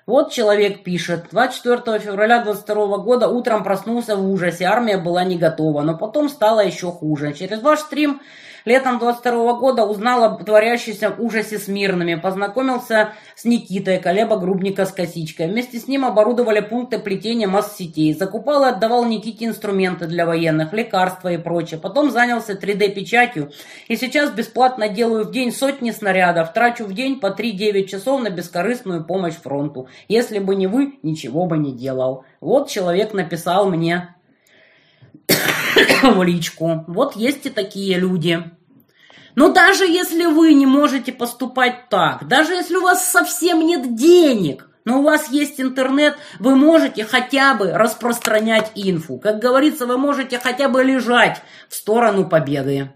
Вот человек пишет. 24 февраля 22 года утром проснулся в ужасе. Армия была не готова, но потом стало еще хуже. Через ваш стрим Летом 22 года узнал об творящемся ужасе с мирными. Познакомился с Никитой, колеба грубника с косичкой. Вместе с ним оборудовали пункты плетения масс-сетей. Закупал и отдавал Никите инструменты для военных, лекарства и прочее. Потом занялся 3D-печатью. И сейчас бесплатно делаю в день сотни снарядов. Трачу в день по 3-9 часов на бескорыстную помощь фронту. Если бы не вы, ничего бы не делал. Вот человек написал мне в личку. Вот есть и такие люди. Но даже если вы не можете поступать так, даже если у вас совсем нет денег, но у вас есть интернет, вы можете хотя бы распространять инфу. Как говорится, вы можете хотя бы лежать в сторону победы.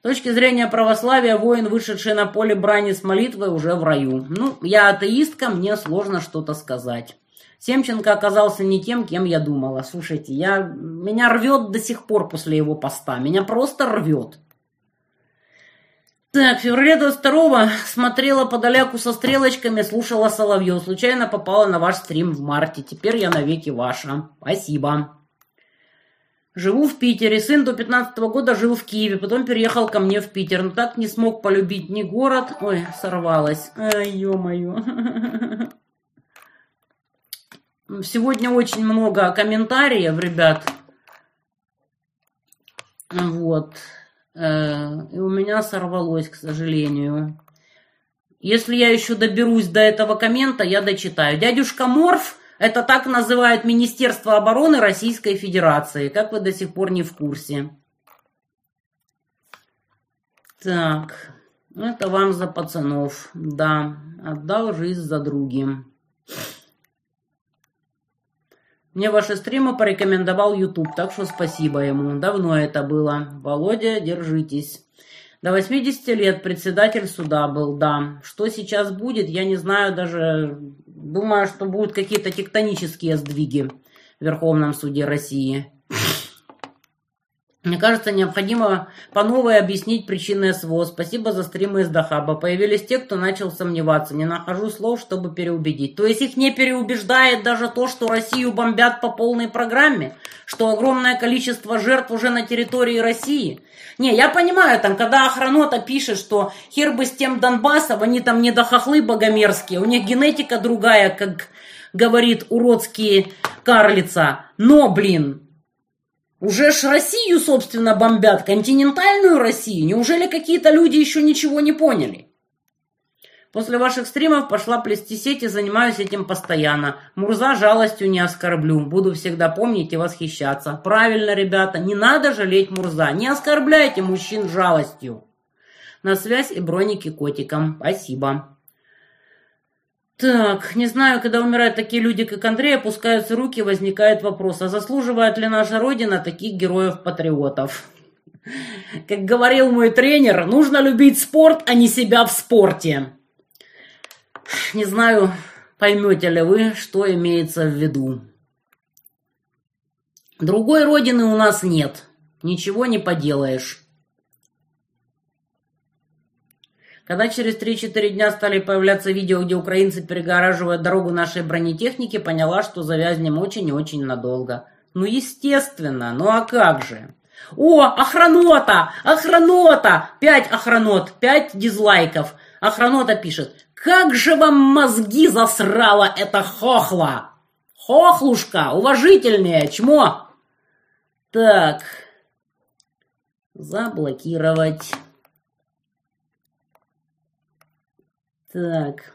С точки зрения православия, воин, вышедший на поле брани с молитвой, уже в раю. Ну, я атеистка, мне сложно что-то сказать. Семченко оказался не тем, кем я думала. Слушайте, я, меня рвет до сих пор после его поста. Меня просто рвет. Так, в феврале 22 смотрела подаляку со стрелочками, слушала Соловьев. Случайно попала на ваш стрим в марте. Теперь я навеки ваша. Спасибо. Живу в Питере. Сын до 15 -го года жил в Киеве, потом переехал ко мне в Питер. Но так не смог полюбить ни город. Ой, сорвалась. Ай, ё-моё. Сегодня очень много комментариев, ребят. Вот. Э, и у меня сорвалось, к сожалению. Если я еще доберусь до этого коммента, я дочитаю. Дядюшка Морф – это так называют Министерство обороны Российской Федерации. Как вы до сих пор не в курсе? Так, это вам за пацанов. Да, отдал жизнь за другим. Мне ваши стримы порекомендовал YouTube, так что спасибо ему. Давно это было. Володя, держитесь. До 80 лет председатель суда был, да. Что сейчас будет, я не знаю даже. Думаю, что будут какие-то тектонические сдвиги в Верховном суде России. Мне кажется, необходимо по новой объяснить причины СВО. Спасибо за стримы из Дахаба. Появились те, кто начал сомневаться. Не нахожу слов, чтобы переубедить. То есть их не переубеждает даже то, что Россию бомбят по полной программе? Что огромное количество жертв уже на территории России? Не, я понимаю, там, когда охранота пишет, что хер бы с тем Донбассом, они там не дохохлы богомерзкие, у них генетика другая, как говорит уродские карлица. Но, блин, уже ж Россию, собственно, бомбят, континентальную Россию. Неужели какие-то люди еще ничего не поняли? После ваших стримов пошла плести сети, занимаюсь этим постоянно. Мурза жалостью не оскорблю. Буду всегда помнить и восхищаться. Правильно, ребята, не надо жалеть Мурза. Не оскорбляйте мужчин жалостью. На связь и броники котиком. Спасибо. Так, не знаю, когда умирают такие люди, как Андрей, опускаются руки, возникает вопрос, а заслуживает ли наша Родина таких героев-патриотов? Как говорил мой тренер, нужно любить спорт, а не себя в спорте. Не знаю, поймете ли вы, что имеется в виду. Другой родины у нас нет. Ничего не поделаешь. Когда через 3-4 дня стали появляться видео, где украинцы перегораживают дорогу нашей бронетехники, поняла, что завязнем очень и очень надолго. Ну, естественно, ну а как же? О, охранота! Охранота! Пять охранот, пять дизлайков. Охранота пишет. Как же вам мозги засрала эта хохла? Хохлушка, уважительнее, чмо. Так. Заблокировать. Так.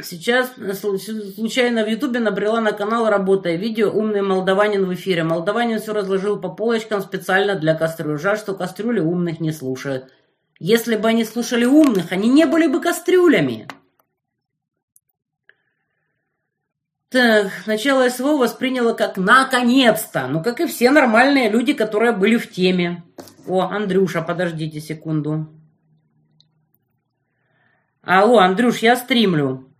Сейчас э, случайно в Ютубе набрела на канал «Работая видео. Умный молдаванин в эфире». Молдаванин все разложил по полочкам специально для кастрюли. Жаль, что кастрюли умных не слушают. Если бы они слушали умных, они не были бы кастрюлями. Так, начало СВО восприняло как «наконец-то», ну, как и все нормальные люди, которые были в теме. О, Андрюша, подождите секунду. Алло, Андрюш, я стримлю.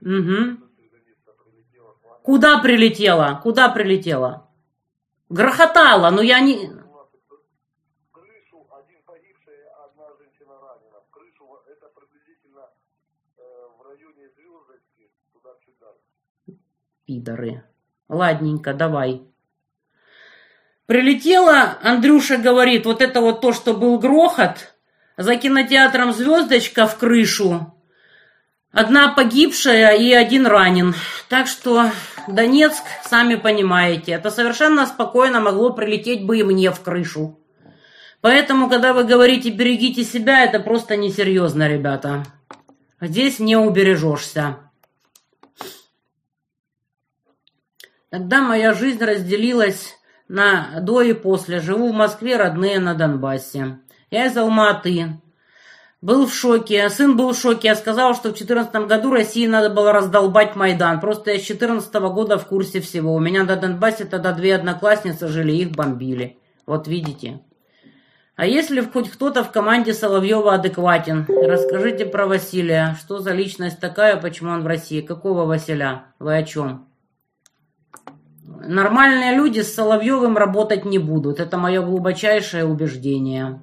Угу. Куда прилетела? Куда прилетела? Грохотала, но я не... Пидоры. Ладненько, давай. Прилетела, Андрюша говорит, вот это вот то, что был грохот, за кинотеатром «Звездочка» в крышу, Одна погибшая и один ранен. Так что Донецк, сами понимаете, это совершенно спокойно могло прилететь бы и мне в крышу. Поэтому, когда вы говорите «берегите себя», это просто несерьезно, ребята. Здесь не убережешься. Тогда моя жизнь разделилась на до и после. Живу в Москве, родные на Донбассе. Я из Алматы. Был в шоке. Сын был в шоке. Я сказал, что в 2014 году России надо было раздолбать Майдан. Просто я с 2014 года в курсе всего. У меня на Донбассе тогда две одноклассницы жили, их бомбили. Вот видите. А если хоть кто-то в команде Соловьева адекватен, расскажите про Василия. Что за личность такая, почему он в России? Какого Василя? Вы о чем? Нормальные люди с Соловьевым работать не будут. Это мое глубочайшее убеждение.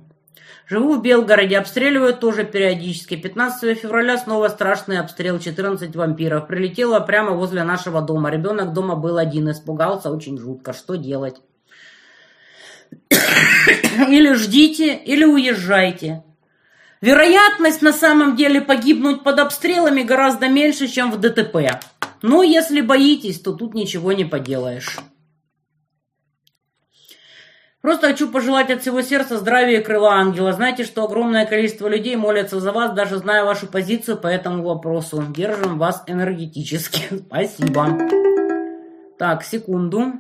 Живу в Белгороде, обстреливают тоже периодически. 15 февраля снова страшный обстрел, 14 вампиров. Прилетело прямо возле нашего дома. Ребенок дома был один, испугался очень жутко. Что делать? Или ждите, или уезжайте. Вероятность на самом деле погибнуть под обстрелами гораздо меньше, чем в ДТП. Но если боитесь, то тут ничего не поделаешь. Просто хочу пожелать от всего сердца здравия и крыла ангела. Знаете, что огромное количество людей молятся за вас, даже зная вашу позицию по этому вопросу. Держим вас энергетически. Спасибо. Так, секунду.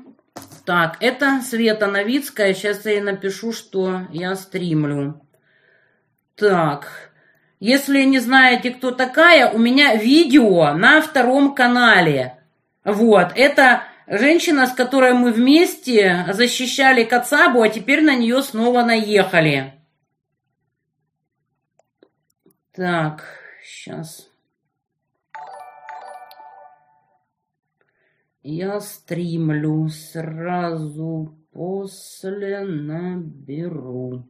Так, это Света Новицкая. Сейчас я ей напишу, что я стримлю. Так, если не знаете, кто такая, у меня видео на втором канале. Вот, это Женщина, с которой мы вместе защищали Кацабу, а теперь на нее снова наехали. Так, сейчас. Я стримлю сразу после наберу.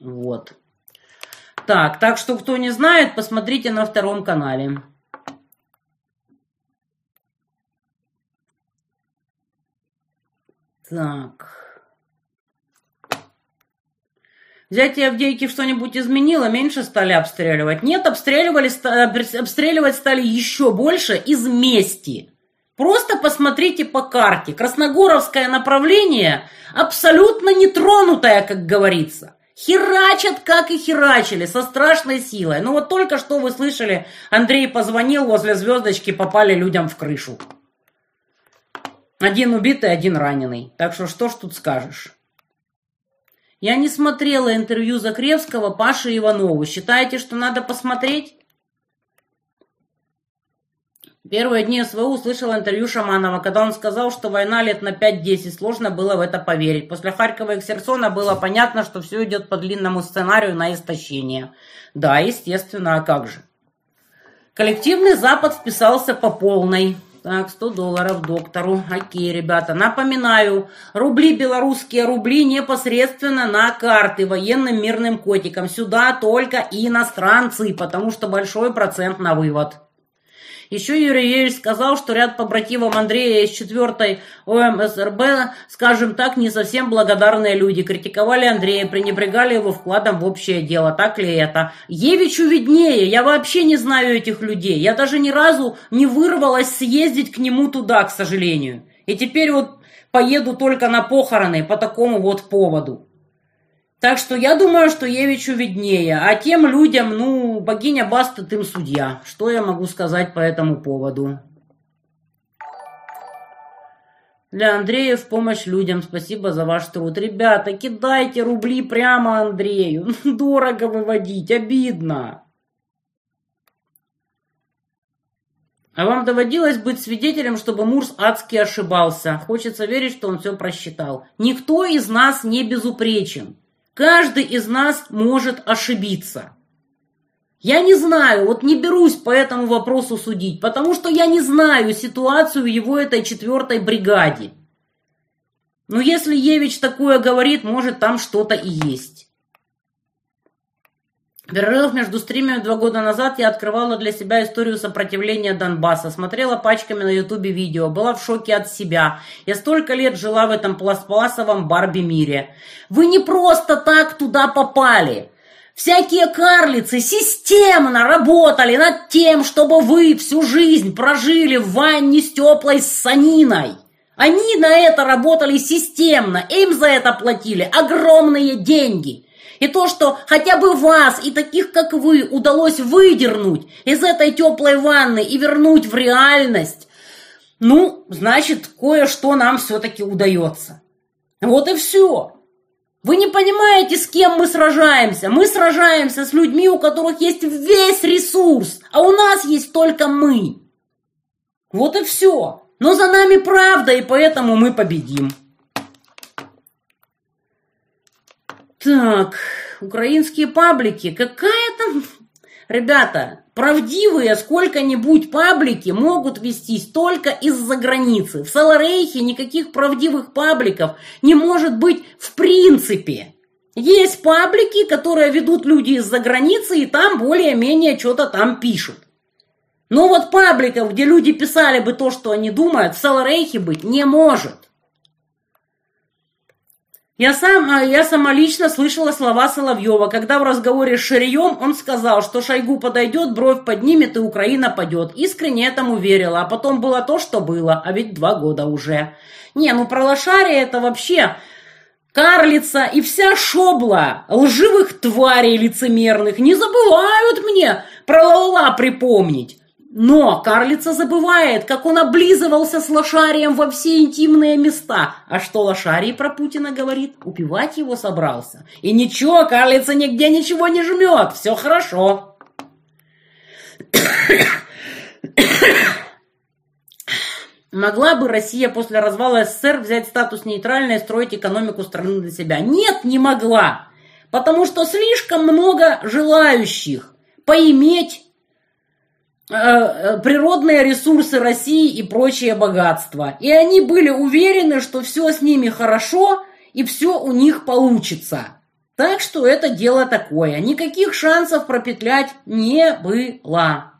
Вот. Так, так что кто не знает, посмотрите на втором канале. Так. Взятие Авдеевки что-нибудь изменило? Меньше стали обстреливать? Нет, обстреливали, обстреливать стали еще больше из мести. Просто посмотрите по карте. Красногоровское направление абсолютно нетронутое, как говорится. Херачат, как и херачили, со страшной силой. Ну вот только что вы слышали, Андрей позвонил, возле звездочки попали людям в крышу. Один убитый, один раненый. Так что что ж тут скажешь? Я не смотрела интервью Закревского Паши Иванову. Считаете, что надо посмотреть? Первые дни СВУ услышал интервью Шаманова, когда он сказал, что война лет на 5-10, сложно было в это поверить. После Харькова и Херсона было понятно, что все идет по длинному сценарию на истощение. Да, естественно, а как же. Коллективный Запад вписался по полной. Так, 100 долларов доктору. Окей, ребята. Напоминаю, рубли белорусские рубли непосредственно на карты военным мирным котикам. Сюда только иностранцы, потому что большой процент на вывод. Еще Юрий Юрьевич сказал, что ряд побратимов Андрея из 4 ОМСРБ, скажем так, не совсем благодарные люди. Критиковали Андрея, пренебрегали его вкладом в общее дело. Так ли это? Евичу виднее. Я вообще не знаю этих людей. Я даже ни разу не вырвалась съездить к нему туда, к сожалению. И теперь вот поеду только на похороны по такому вот поводу. Так что я думаю, что Евичу виднее. А тем людям, ну, богиня Баста, им судья. Что я могу сказать по этому поводу? Для Андрея в помощь людям. Спасибо за ваш труд. Ребята, кидайте рубли прямо Андрею. Дорого выводить, обидно. А вам доводилось быть свидетелем, чтобы Мурс адски ошибался? Хочется верить, что он все просчитал. Никто из нас не безупречен. Каждый из нас может ошибиться. Я не знаю, вот не берусь по этому вопросу судить, потому что я не знаю ситуацию в его этой четвертой бригаде. Но если Евич такое говорит, может там что-то и есть. Перерыв между стримами два года назад я открывала для себя историю сопротивления Донбасса, смотрела пачками на ютубе видео, была в шоке от себя. Я столько лет жила в этом пластмассовом Барби-мире. Вы не просто так туда попали. Всякие карлицы системно работали над тем, чтобы вы всю жизнь прожили в ванне с теплой саниной. Они на это работали системно, им за это платили огромные деньги – и то, что хотя бы вас и таких, как вы, удалось выдернуть из этой теплой ванны и вернуть в реальность, ну, значит, кое-что нам все-таки удается. Вот и все. Вы не понимаете, с кем мы сражаемся. Мы сражаемся с людьми, у которых есть весь ресурс, а у нас есть только мы. Вот и все. Но за нами правда, и поэтому мы победим. Так, украинские паблики. Какая там... Ребята, правдивые сколько-нибудь паблики могут вестись только из-за границы. В Саларейхе никаких правдивых пабликов не может быть в принципе. Есть паблики, которые ведут люди из-за границы, и там более-менее что-то там пишут. Но вот пабликов, где люди писали бы то, что они думают, в Саларейхе быть не может. Я, сам, а, я сама лично слышала слова Соловьева, когда в разговоре с Ширием он сказал, что Шойгу подойдет, бровь поднимет и Украина падет. Искренне этому верила, а потом было то, что было, а ведь два года уже. Не, ну про лошария это вообще карлица и вся шобла лживых тварей лицемерных не забывают мне про Лала припомнить. Но карлица забывает, как он облизывался с лошарием во все интимные места. А что лошарий про Путина говорит? Упивать его собрался. И ничего, карлица нигде ничего не жмет. Все хорошо. Могла бы Россия после развала СССР взять статус нейтральной и строить экономику страны для себя? Нет, не могла. Потому что слишком много желающих поиметь природные ресурсы России и прочие богатства. И они были уверены, что все с ними хорошо и все у них получится. Так что это дело такое. Никаких шансов пропетлять не было.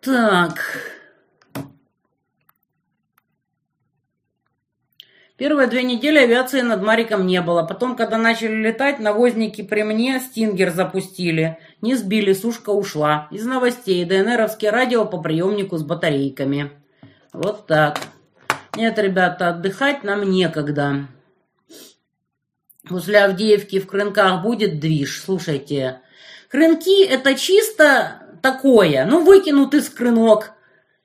Так. Первые две недели авиации над Мариком не было. Потом, когда начали летать, навозники при мне «Стингер» запустили. Не сбили, сушка ушла. Из новостей ДНРовские радио по приемнику с батарейками. Вот так. Нет, ребята, отдыхать нам некогда. После Авдеевки в Крынках будет движ. Слушайте, Крынки это чисто такое. Ну, выкинут из Крынок.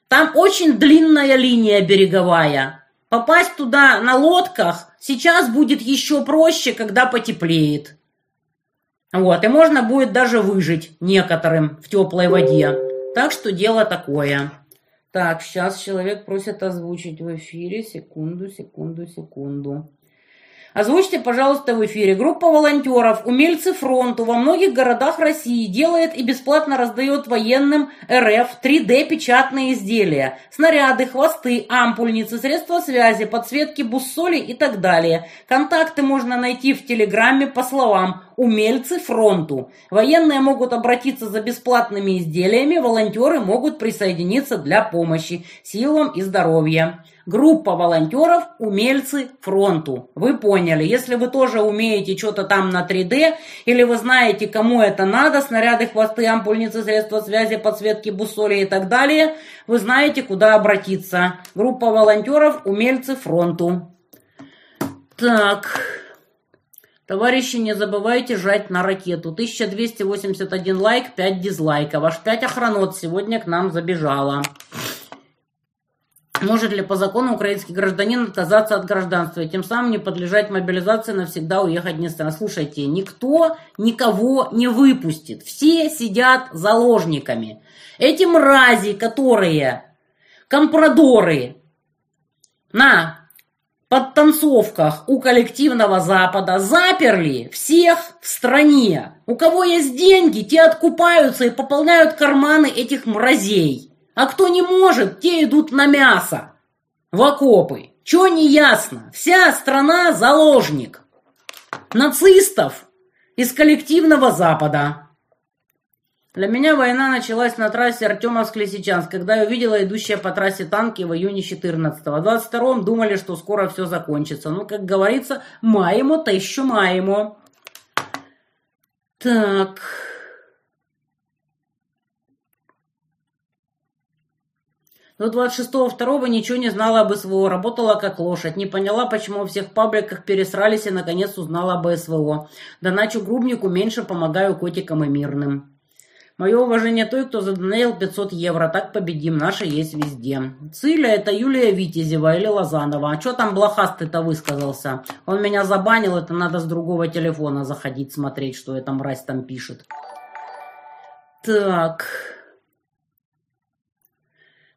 Там очень длинная линия береговая. Попасть туда на лодках сейчас будет еще проще, когда потеплеет. Вот, и можно будет даже выжить некоторым в теплой воде. Так что дело такое. Так, сейчас человек просит озвучить в эфире. Секунду, секунду, секунду. Озвучьте, пожалуйста, в эфире. Группа волонтеров «Умельцы фронту» во многих городах России делает и бесплатно раздает военным РФ 3D-печатные изделия. Снаряды, хвосты, ампульницы, средства связи, подсветки буссоли и так далее. Контакты можно найти в Телеграме по словам «Умельцы фронту». Военные могут обратиться за бесплатными изделиями, волонтеры могут присоединиться для помощи, силам и здоровья. Группа волонтеров «Умельцы фронту». Вы поняли, если вы тоже умеете что-то там на 3D, или вы знаете, кому это надо, снаряды, хвосты, ампульницы, средства связи, подсветки, буссоли и так далее, вы знаете, куда обратиться. Группа волонтеров «Умельцы фронту». Так... Товарищи, не забывайте жать на ракету. 1281 лайк, 5 дизлайков. Аж 5 охранот сегодня к нам забежало. Может ли по закону украинский гражданин отказаться от гражданства и тем самым не подлежать мобилизации навсегда уехать не страна? Слушайте, никто никого не выпустит. Все сидят заложниками. Эти мрази, которые компрадоры на подтанцовках у коллективного Запада заперли всех в стране. У кого есть деньги, те откупаются и пополняют карманы этих мразей. А кто не может, те идут на мясо, в окопы. Чё не ясно? Вся страна заложник. Нацистов из коллективного Запада. Для меня война началась на трассе Артемовск-Лисичанск, когда я увидела идущие по трассе танки в июне 14-го. В 22-м думали, что скоро все закончится. Ну, как говорится, маемо-то еще маемо. Так... Но 26-го второго ничего не знала об СВО, работала как лошадь, не поняла, почему во всех пабликах пересрались и наконец узнала об СВО. Доначу грубнику меньше помогаю котикам и мирным. Мое уважение той, кто задонатил 500 евро. Так победим. Наша есть везде. Циля это Юлия Витязева или Лозанова. А что там блохастый-то высказался? Он меня забанил, это надо с другого телефона заходить, смотреть, что эта мразь там пишет. Так...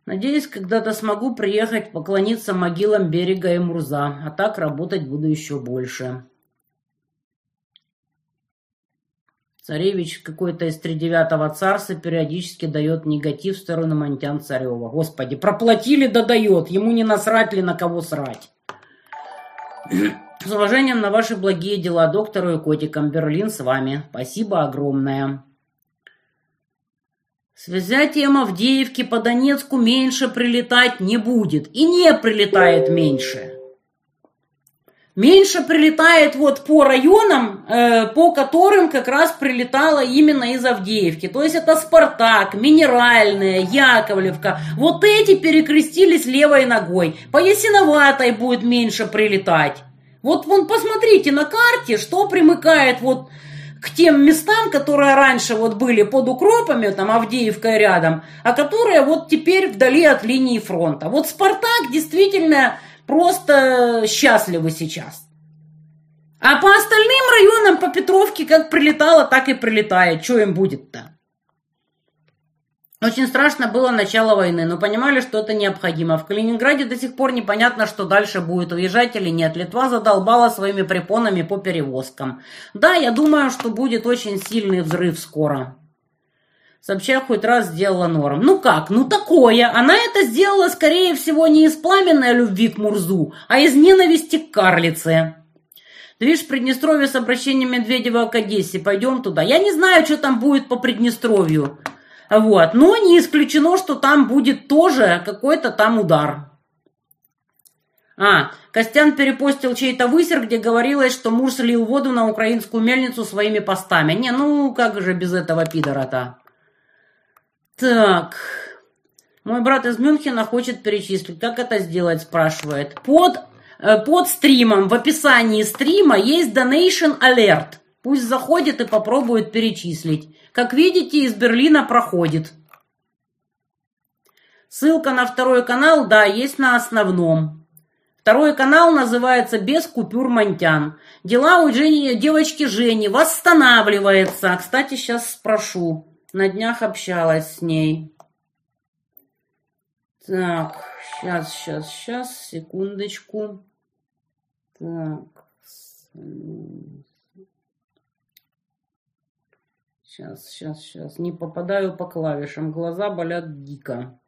Надеюсь, когда-то смогу приехать поклониться могилам берега и Мурза, а так работать буду еще больше. Царевич какой-то из тридевятого царства периодически дает негатив в сторону Монтян Царева. Господи, проплатили да дает, ему не насрать ли на кого срать. С уважением на ваши благие дела доктору и котикам. Берлин с вами. Спасибо огромное. С взятием Авдеевки по Донецку меньше прилетать не будет. И не прилетает меньше. Меньше прилетает вот по районам, э, по которым как раз прилетало именно из Авдеевки. То есть это Спартак, Минеральная, Яковлевка. Вот эти перекрестились левой ногой. По Ясиноватой будет меньше прилетать. Вот вон посмотрите на карте, что примыкает вот к тем местам, которые раньше вот были под укропами, там Авдеевка рядом, а которые вот теперь вдали от линии фронта. Вот Спартак действительно просто счастливы сейчас. А по остальным районам по Петровке как прилетало, так и прилетает. Что им будет-то? Очень страшно было начало войны, но понимали, что это необходимо. В Калининграде до сих пор непонятно, что дальше будет, уезжать или нет. Литва задолбала своими препонами по перевозкам. Да, я думаю, что будет очень сильный взрыв скоро. Собчак хоть раз сделала норм. Ну как, ну такое. Она это сделала, скорее всего, не из пламенной любви к Мурзу, а из ненависти к карлице. Движ Приднестровье с обращением Медведева к Одессе. Пойдем туда. Я не знаю, что там будет по Приднестровью. Вот. Но не исключено, что там будет тоже какой-то там удар. А, Костян перепостил чей-то высер, где говорилось, что муж слил воду на украинскую мельницу своими постами. Не, ну как же без этого пидора-то? Так, мой брат из Мюнхена хочет перечислить. Как это сделать, спрашивает. Под, э, под стримом, в описании стрима есть Donation Alert. Пусть заходит и попробует перечислить. Как видите, из Берлина проходит. Ссылка на второй канал, да, есть на основном. Второй канал называется «Без купюр Монтян». Дела у Жени, девочки Жени восстанавливается. Кстати, сейчас спрошу. На днях общалась с ней. Так, сейчас, сейчас, сейчас, секундочку. Так. Сейчас, сейчас, сейчас. Не попадаю по клавишам. Глаза болят дико.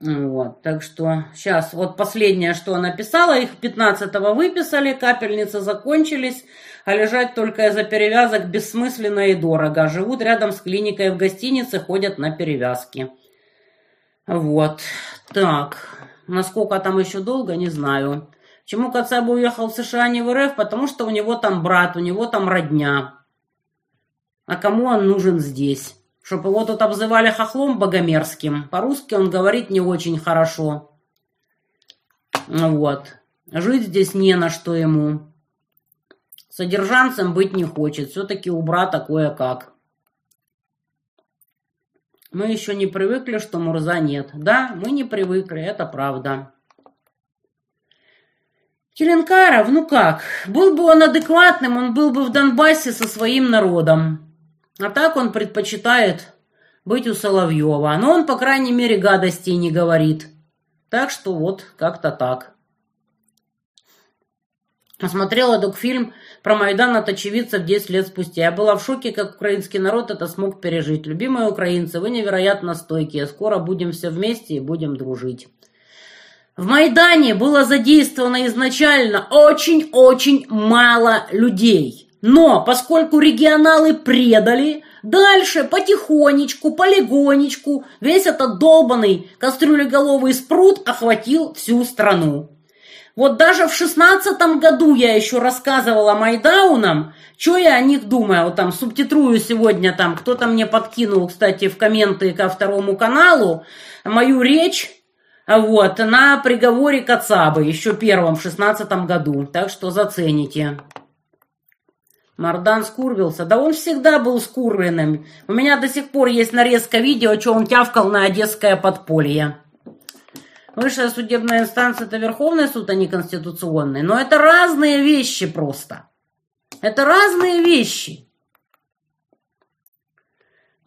Вот, так что сейчас, вот последнее, что она писала, их 15-го выписали, капельницы закончились, а лежать только из-за перевязок бессмысленно и дорого. Живут рядом с клиникой в гостинице, ходят на перевязки. Вот, так, насколько там еще долго, не знаю. Чему Кацаба уехал в США, а не в РФ? Потому что у него там брат, у него там родня. А кому он нужен здесь? Его тут обзывали хохлом богомерзким. По-русски он говорит не очень хорошо. Вот. Жить здесь не на что ему. Содержанцем быть не хочет. Все-таки у брата кое-как. Мы еще не привыкли, что Мурза нет. Да, мы не привыкли, это правда. Теленкаров, ну как, был бы он адекватным, он был бы в Донбассе со своим народом. А так он предпочитает быть у Соловьева. Но он, по крайней мере, гадостей не говорит. Так что вот как-то так. Посмотрела док-фильм про Майдан от очевидцев 10 лет спустя. Я была в шоке, как украинский народ это смог пережить. Любимые украинцы, вы невероятно стойкие. Скоро будем все вместе и будем дружить. В Майдане было задействовано изначально очень-очень мало людей. Но поскольку регионалы предали, дальше потихонечку, полигонечку весь этот долбанный кастрюлеголовый спрут охватил всю страну. Вот даже в шестнадцатом году я еще рассказывала Майдаунам, что я о них думаю. Вот там субтитрую сегодня, там кто-то мне подкинул, кстати, в комменты ко второму каналу мою речь вот, на приговоре Кацабы, еще первом в шестнадцатом году. Так что зацените. Мардан скурвился. Да он всегда был скурвенным. У меня до сих пор есть нарезка видео, что он тявкал на одесское подполье. Высшая судебная инстанция – это Верховный суд, а не Конституционный. Но это разные вещи просто. Это разные вещи.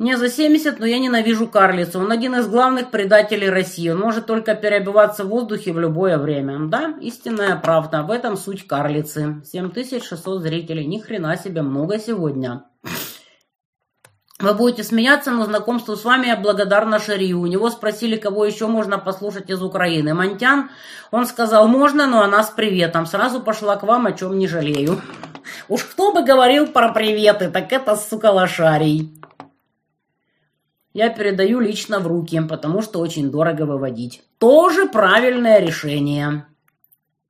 Мне за 70, но я ненавижу Карлица. Он один из главных предателей России. Он может только перебиваться в воздухе в любое время. Да, истинная правда. В этом суть Карлицы. 7600 зрителей. Ни хрена себе, много сегодня. Вы будете смеяться, но знакомству с вами я благодарна Шарию. У него спросили, кого еще можно послушать из Украины. Монтян, он сказал, можно, но она с приветом. Сразу пошла к вам, о чем не жалею. Уж кто бы говорил про приветы, так это, сука, лошарий я передаю лично в руки, потому что очень дорого выводить. Тоже правильное решение.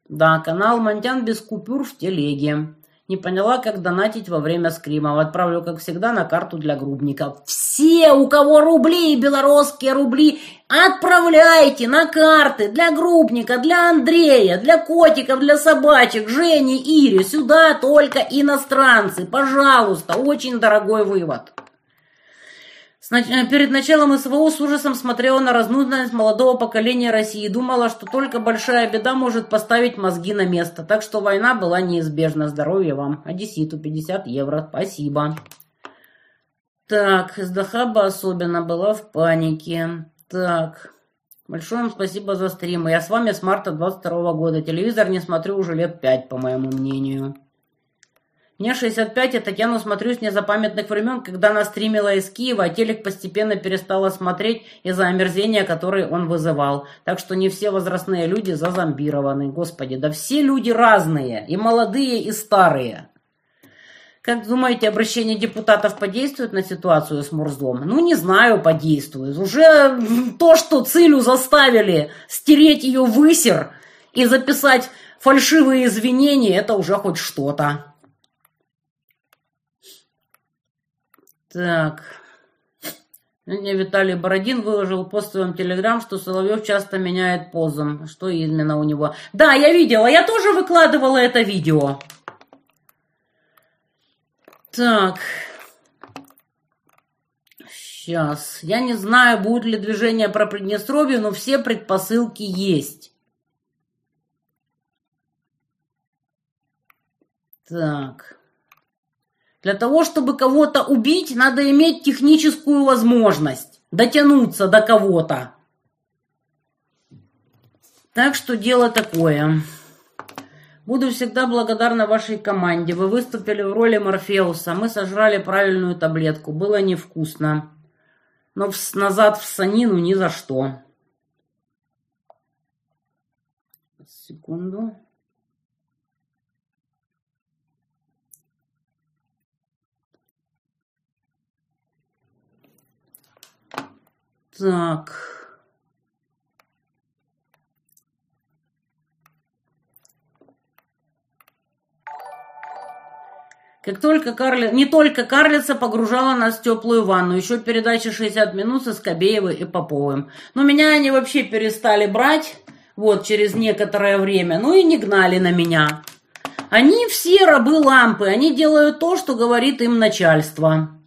Да, канал Монтян без купюр в телеге. Не поняла, как донатить во время скримов. Отправлю, как всегда, на карту для грубников. Все, у кого рубли, белорусские рубли, отправляйте на карты для грубника, для Андрея, для котиков, для собачек, Жени, Ире. Сюда только иностранцы. Пожалуйста, очень дорогой вывод. Э, перед началом СВО с ужасом смотрела на разнузданность молодого поколения России и думала, что только большая беда может поставить мозги на место. Так что война была неизбежна. Здоровья вам. Одесситу 50 евро. Спасибо. Так, Сдахаба особенно была в панике. Так, большое вам спасибо за стрим. Я с вами с марта 22 года. Телевизор не смотрю уже лет 5, по моему мнению. Мне 65, и Татьяну смотрю с незапамятных времен, когда она стримила из Киева, а телек постепенно перестала смотреть из-за омерзения, которое он вызывал. Так что не все возрастные люди зазомбированы. Господи, да все люди разные, и молодые, и старые. Как думаете, обращение депутатов подействует на ситуацию с Мурзом? Ну, не знаю, подействует. Уже то, что Цилю заставили стереть ее высер и записать фальшивые извинения, это уже хоть что-то. Так. Мне Виталий Бородин выложил пост в своем телеграм, что Соловьев часто меняет позу. Что именно у него? Да, я видела, я тоже выкладывала это видео. Так. Сейчас. Я не знаю, будет ли движение про Приднестровье, но все предпосылки есть. Так. Для того, чтобы кого-то убить, надо иметь техническую возможность дотянуться до кого-то. Так что дело такое. Буду всегда благодарна вашей команде. Вы выступили в роли Морфеуса. Мы сожрали правильную таблетку. Было невкусно. Но в, назад в санину ни за что. Секунду. Так. Как только Карли... Не только Карлица погружала нас в теплую ванну, еще передача «60 минут» со Скобеевой и Поповым. Но меня они вообще перестали брать, вот, через некоторое время, ну и не гнали на меня. Они все рабы лампы, они делают то, что говорит им начальство.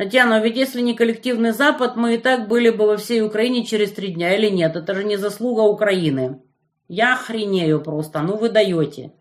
Татьяна, ведь если не коллективный Запад, мы и так были бы во всей Украине через три дня или нет? Это же не заслуга Украины. Я охренею просто, ну вы даете.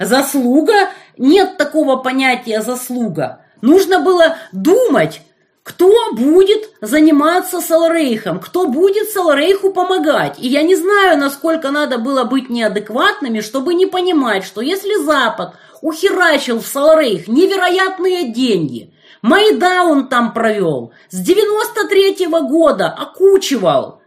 Заслуга? Нет такого понятия заслуга. Нужно было думать, кто будет заниматься Салрейхом, кто будет Салрейху помогать. И я не знаю, насколько надо было быть неадекватными, чтобы не понимать, что если Запад ухерачил в Салрейх невероятные деньги, Майдаун там провел, с 93 -го года окучивал,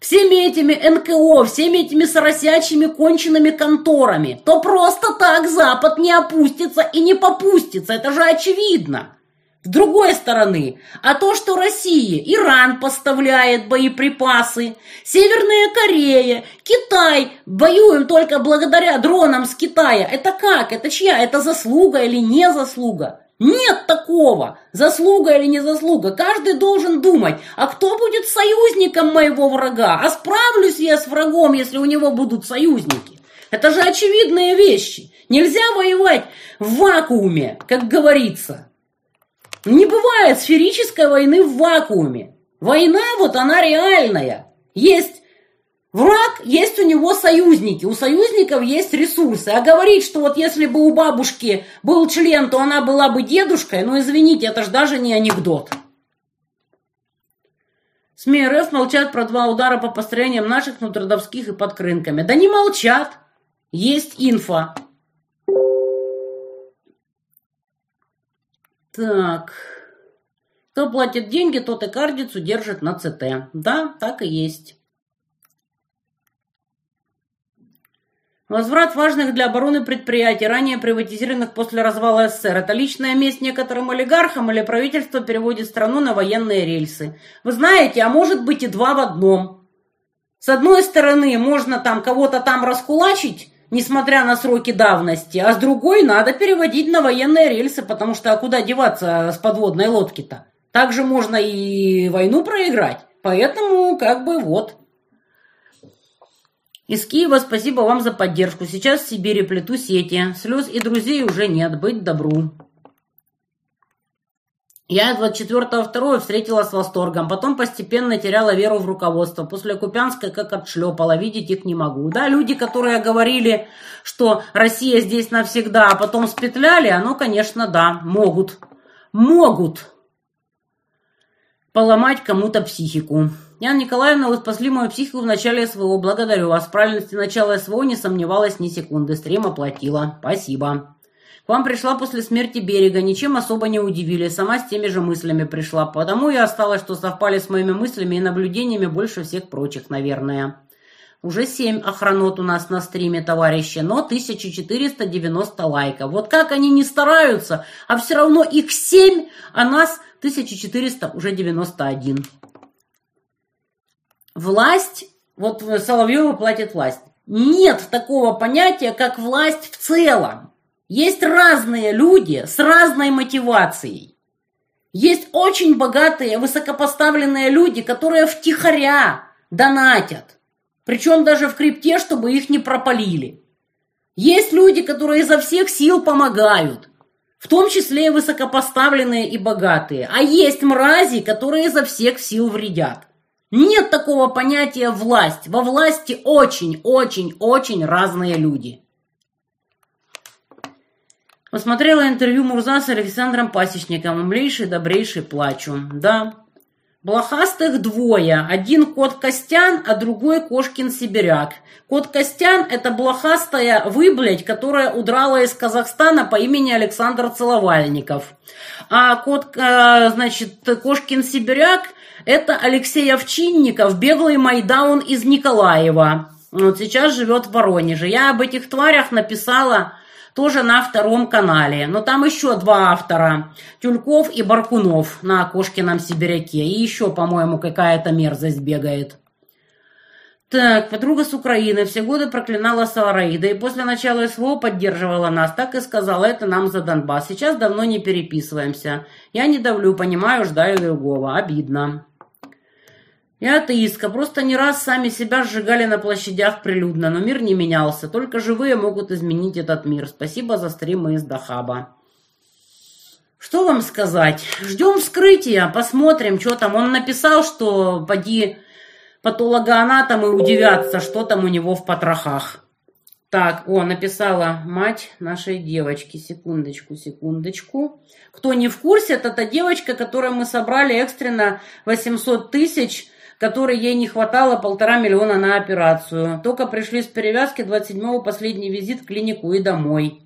всеми этими НКО, всеми этими соросячими конченными конторами, то просто так Запад не опустится и не попустится. Это же очевидно. С другой стороны, а то, что Россия, Иран поставляет боеприпасы, Северная Корея, Китай воюем только благодаря дронам с Китая, это как? Это чья? Это заслуга или не заслуга? Нет такого, заслуга или не заслуга. Каждый должен думать, а кто будет союзником моего врага? А справлюсь я с врагом, если у него будут союзники? Это же очевидные вещи. Нельзя воевать в вакууме, как говорится. Не бывает сферической войны в вакууме. Война вот она реальная. Есть Враг есть у него союзники, у союзников есть ресурсы. А говорить, что вот если бы у бабушки был член, то она была бы дедушкой, ну извините, это же даже не анекдот. СМИ РФ молчат про два удара по построениям наших внутридовских и под крынками. Да не молчат. Есть инфа. Так. Кто платит деньги, тот и кардицу держит на ЦТ. Да, так и есть. Возврат важных для обороны предприятий, ранее приватизированных после развала СССР. Это личная месть некоторым олигархам или правительство переводит страну на военные рельсы. Вы знаете, а может быть и два в одном. С одной стороны, можно там кого-то там раскулачить, несмотря на сроки давности, а с другой надо переводить на военные рельсы, потому что а куда деваться с подводной лодки-то? Также можно и войну проиграть. Поэтому как бы вот. Из Киева спасибо вам за поддержку. Сейчас в Сибири плету сети. Слез и друзей уже нет. Быть добру. Я 24-2 встретила с восторгом, потом постепенно теряла веру в руководство. После Купянской как отшлепала, видеть их не могу. Да, люди, которые говорили, что Россия здесь навсегда, а потом спетляли, оно, конечно, да, могут. Могут поломать кому-то психику. Яна Николаевна, вы спасли мою психику в начале СВО. Благодарю вас. В правильности начала СВО не сомневалась ни секунды. Стрим оплатила. Спасибо. К вам пришла после смерти берега, ничем особо не удивили, сама с теми же мыслями пришла. Потому и осталось, что совпали с моими мыслями и наблюдениями больше всех прочих, наверное. Уже семь охранот у нас на стриме, товарищи, но 1490 лайков. Вот как они не стараются, а все равно их семь, а нас 1400 уже 91. Власть, вот Соловьева платит власть. Нет такого понятия, как власть в целом. Есть разные люди с разной мотивацией. Есть очень богатые, высокопоставленные люди, которые втихаря донатят. Причем даже в крипте, чтобы их не пропалили. Есть люди, которые изо всех сил помогают. В том числе и высокопоставленные и богатые. А есть мрази, которые изо всех сил вредят. Нет такого понятия власть. Во власти очень-очень-очень разные люди. Посмотрела интервью Мурза с Александром Пасечником. Млейший, добрейший, плачу. Да, Блохастых двое. Один кот Костян, а другой Кошкин Сибиряк. Кот Костян – это блохастая выблядь, которая удрала из Казахстана по имени Александр Целовальников. А кот, э, значит, Кошкин Сибиряк – это Алексей Овчинников, беглый майдаун из Николаева. Вот сейчас живет в Воронеже. Я об этих тварях написала тоже на втором канале. Но там еще два автора, Тюльков и Баркунов на Кошкином Сибиряке. И еще, по-моему, какая-то мерзость бегает. Так, подруга с Украины все годы проклинала Салараида и после начала СВО поддерживала нас. Так и сказала, это нам за Донбасс. Сейчас давно не переписываемся. Я не давлю, понимаю, ждаю другого. Обидно. Я атеистка, просто не раз сами себя сжигали на площадях прилюдно, но мир не менялся. Только живые могут изменить этот мир. Спасибо за стримы из Дахаба. Что вам сказать? Ждем вскрытия, посмотрим, что там. Он написал, что поди патологоанатомы удивятся, что там у него в потрохах. Так, о, написала мать нашей девочки. Секундочку, секундочку. Кто не в курсе, это та девочка, которую мы собрали экстренно 800 тысяч которой ей не хватало полтора миллиона на операцию. Только пришли с перевязки 27-го последний визит в клинику и домой.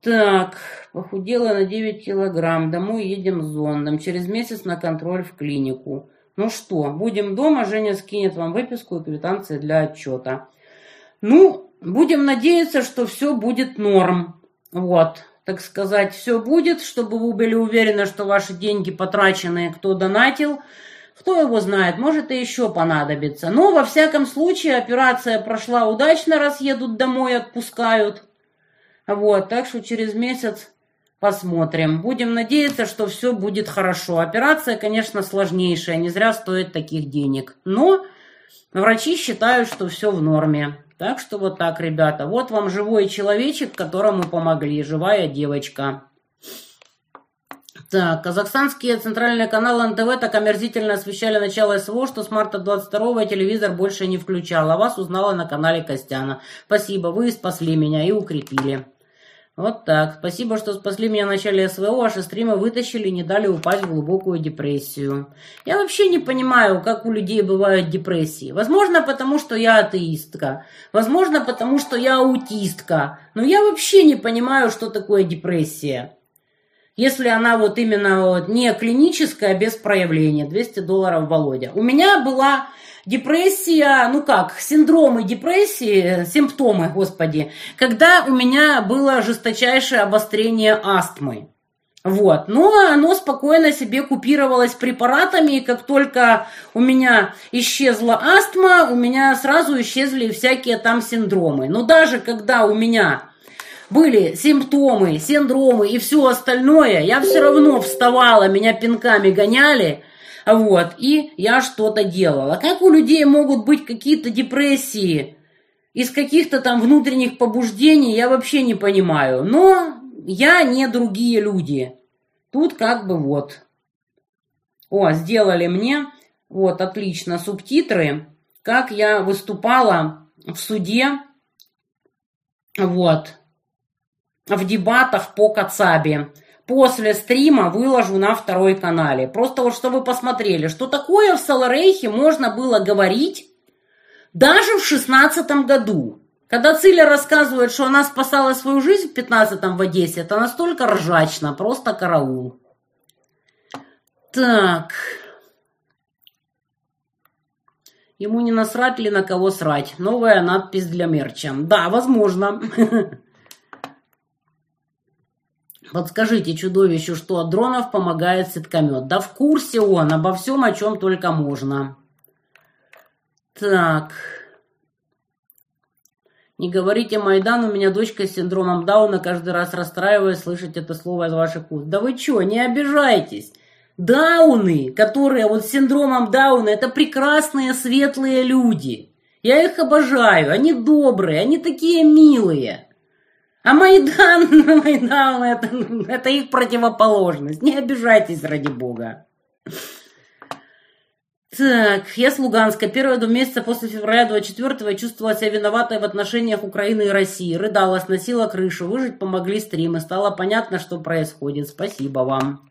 Так, похудела на 9 килограмм. Домой едем с зондом. Через месяц на контроль в клинику. Ну что, будем дома, Женя скинет вам выписку и квитанции для отчета. Ну, будем надеяться, что все будет норм. Вот, так сказать, все будет, чтобы вы были уверены, что ваши деньги потраченные, кто донатил, кто его знает, может и еще понадобится. Но, во всяком случае, операция прошла удачно, раз едут домой, отпускают. Вот, так что через месяц посмотрим. Будем надеяться, что все будет хорошо. Операция, конечно, сложнейшая, не зря стоит таких денег. Но врачи считают, что все в норме. Так что вот так, ребята. Вот вам живой человечек, которому помогли. Живая девочка. Так, казахстанские центральные каналы НТВ так омерзительно освещали начало СВО, что с марта 22-го телевизор больше не включал, а вас узнала на канале Костяна. Спасибо, вы спасли меня и укрепили. Вот так. Спасибо, что спасли меня в начале СВО, ваши стримы вытащили и не дали упасть в глубокую депрессию. Я вообще не понимаю, как у людей бывают депрессии. Возможно, потому что я атеистка. Возможно, потому что я аутистка. Но я вообще не понимаю, что такое депрессия. Если она вот именно вот не клиническая, без проявления. 200 долларов Володя. У меня была депрессия, ну как, синдромы депрессии, симптомы, господи, когда у меня было жесточайшее обострение астмы. Вот. Но оно спокойно себе купировалось препаратами, и как только у меня исчезла астма, у меня сразу исчезли всякие там синдромы. Но даже когда у меня были симптомы, синдромы и все остальное, я все равно вставала, меня пинками гоняли, вот, и я что-то делала. Как у людей могут быть какие-то депрессии из каких-то там внутренних побуждений, я вообще не понимаю. Но я не другие люди. Тут как бы вот. О, сделали мне, вот, отлично, субтитры, как я выступала в суде, вот, в дебатах по Кацабе. После стрима выложу на второй канале. Просто вот чтобы посмотрели, что такое в Саларейхе можно было говорить даже в шестнадцатом году. Когда Циля рассказывает, что она спасала свою жизнь в пятнадцатом в Одессе, это настолько ржачно, просто караул. Так. Ему не насрать ли на кого срать? Новая надпись для мерча. Да, возможно. Подскажите чудовищу, что от дронов помогает сеткомет. Да в курсе он обо всем, о чем только можно. Так. Не говорите Майдан, у меня дочка с синдромом Дауна, каждый раз расстраиваясь слышать это слово из ваших уст. Да вы что, не обижайтесь. Дауны, которые вот с синдромом Дауна, это прекрасные светлые люди. Я их обожаю, они добрые, они такие милые. А Майдан, Майдан это, это их противоположность. Не обижайтесь ради бога. Так, я с Луганска. Первые два месяца после февраля 24-го я чувствовала себя виноватой в отношениях Украины и России. Рыдала, сносила крышу. Выжить помогли стримы. Стало понятно, что происходит. Спасибо вам.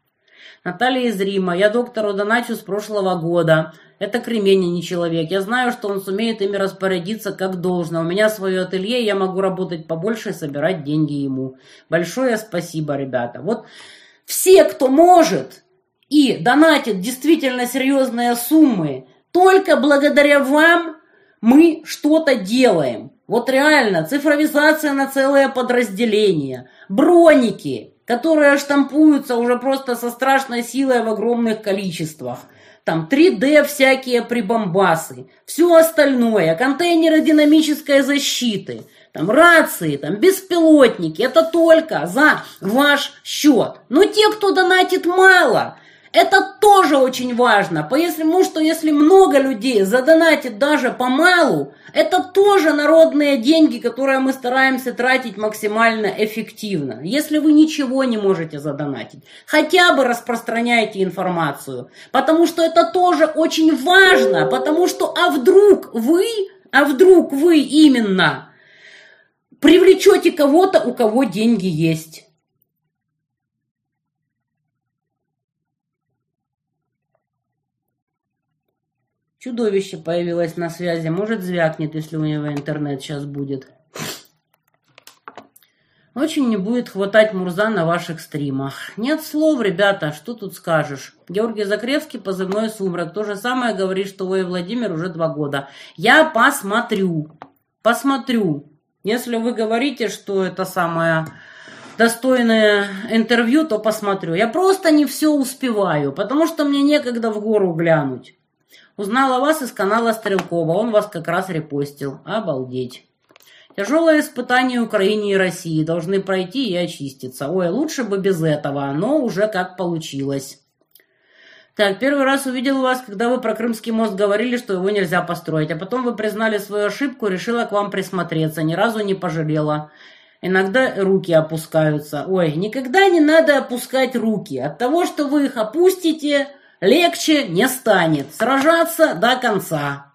Наталья из Рима. Я доктору доначу с прошлого года. Это кремень, а не человек. Я знаю, что он сумеет ими распорядиться как должно. У меня свое ателье, я могу работать побольше и собирать деньги ему. Большое спасибо, ребята. Вот все, кто может, и донатит действительно серьезные суммы, только благодаря вам мы что-то делаем. Вот реально, цифровизация на целое подразделение, броники, которые штампуются уже просто со страшной силой в огромных количествах. Там 3D всякие прибамбасы, все остальное, контейнеры динамической защиты, там рации, там беспилотники, это только за ваш счет. Но те, кто донатит мало, это тоже очень важно, потому что если много людей задонатит даже по малу, это тоже народные деньги, которые мы стараемся тратить максимально эффективно. Если вы ничего не можете задонатить, хотя бы распространяйте информацию, потому что это тоже очень важно, потому что а вдруг вы, а вдруг вы именно привлечете кого-то, у кого деньги есть. Чудовище появилось на связи. Может, звякнет, если у него интернет сейчас будет. Очень не будет хватать Мурза на ваших стримах. Нет слов, ребята, что тут скажешь. Георгий Закревский, позывной «Сумрак». То же самое говорит, что вы, Владимир, уже два года. Я посмотрю. Посмотрю. Если вы говорите, что это самое достойное интервью, то посмотрю. Я просто не все успеваю, потому что мне некогда в гору глянуть. Узнал о вас из канала Стрелкова, он вас как раз репостил. Обалдеть. Тяжелое испытание Украине и России должны пройти и очиститься. Ой, лучше бы без этого, но уже как получилось. Так, первый раз увидел вас, когда вы про Крымский мост говорили, что его нельзя построить, а потом вы признали свою ошибку, решила к вам присмотреться, ни разу не пожалела. Иногда руки опускаются. Ой, никогда не надо опускать руки. От того, что вы их опустите, легче не станет. Сражаться до конца.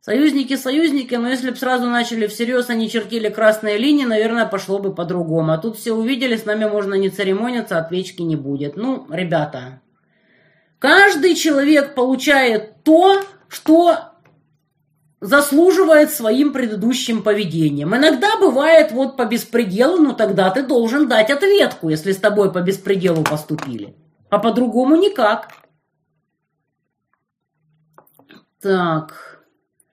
Союзники союзники, но если бы сразу начали всерьез, они чертили красные линии, наверное, пошло бы по-другому. А тут все увидели, с нами можно не церемониться, отвечки не будет. Ну, ребята, каждый человек получает то, что заслуживает своим предыдущим поведением. Иногда бывает вот по беспределу, но тогда ты должен дать ответку, если с тобой по беспределу поступили. А по-другому никак. Так.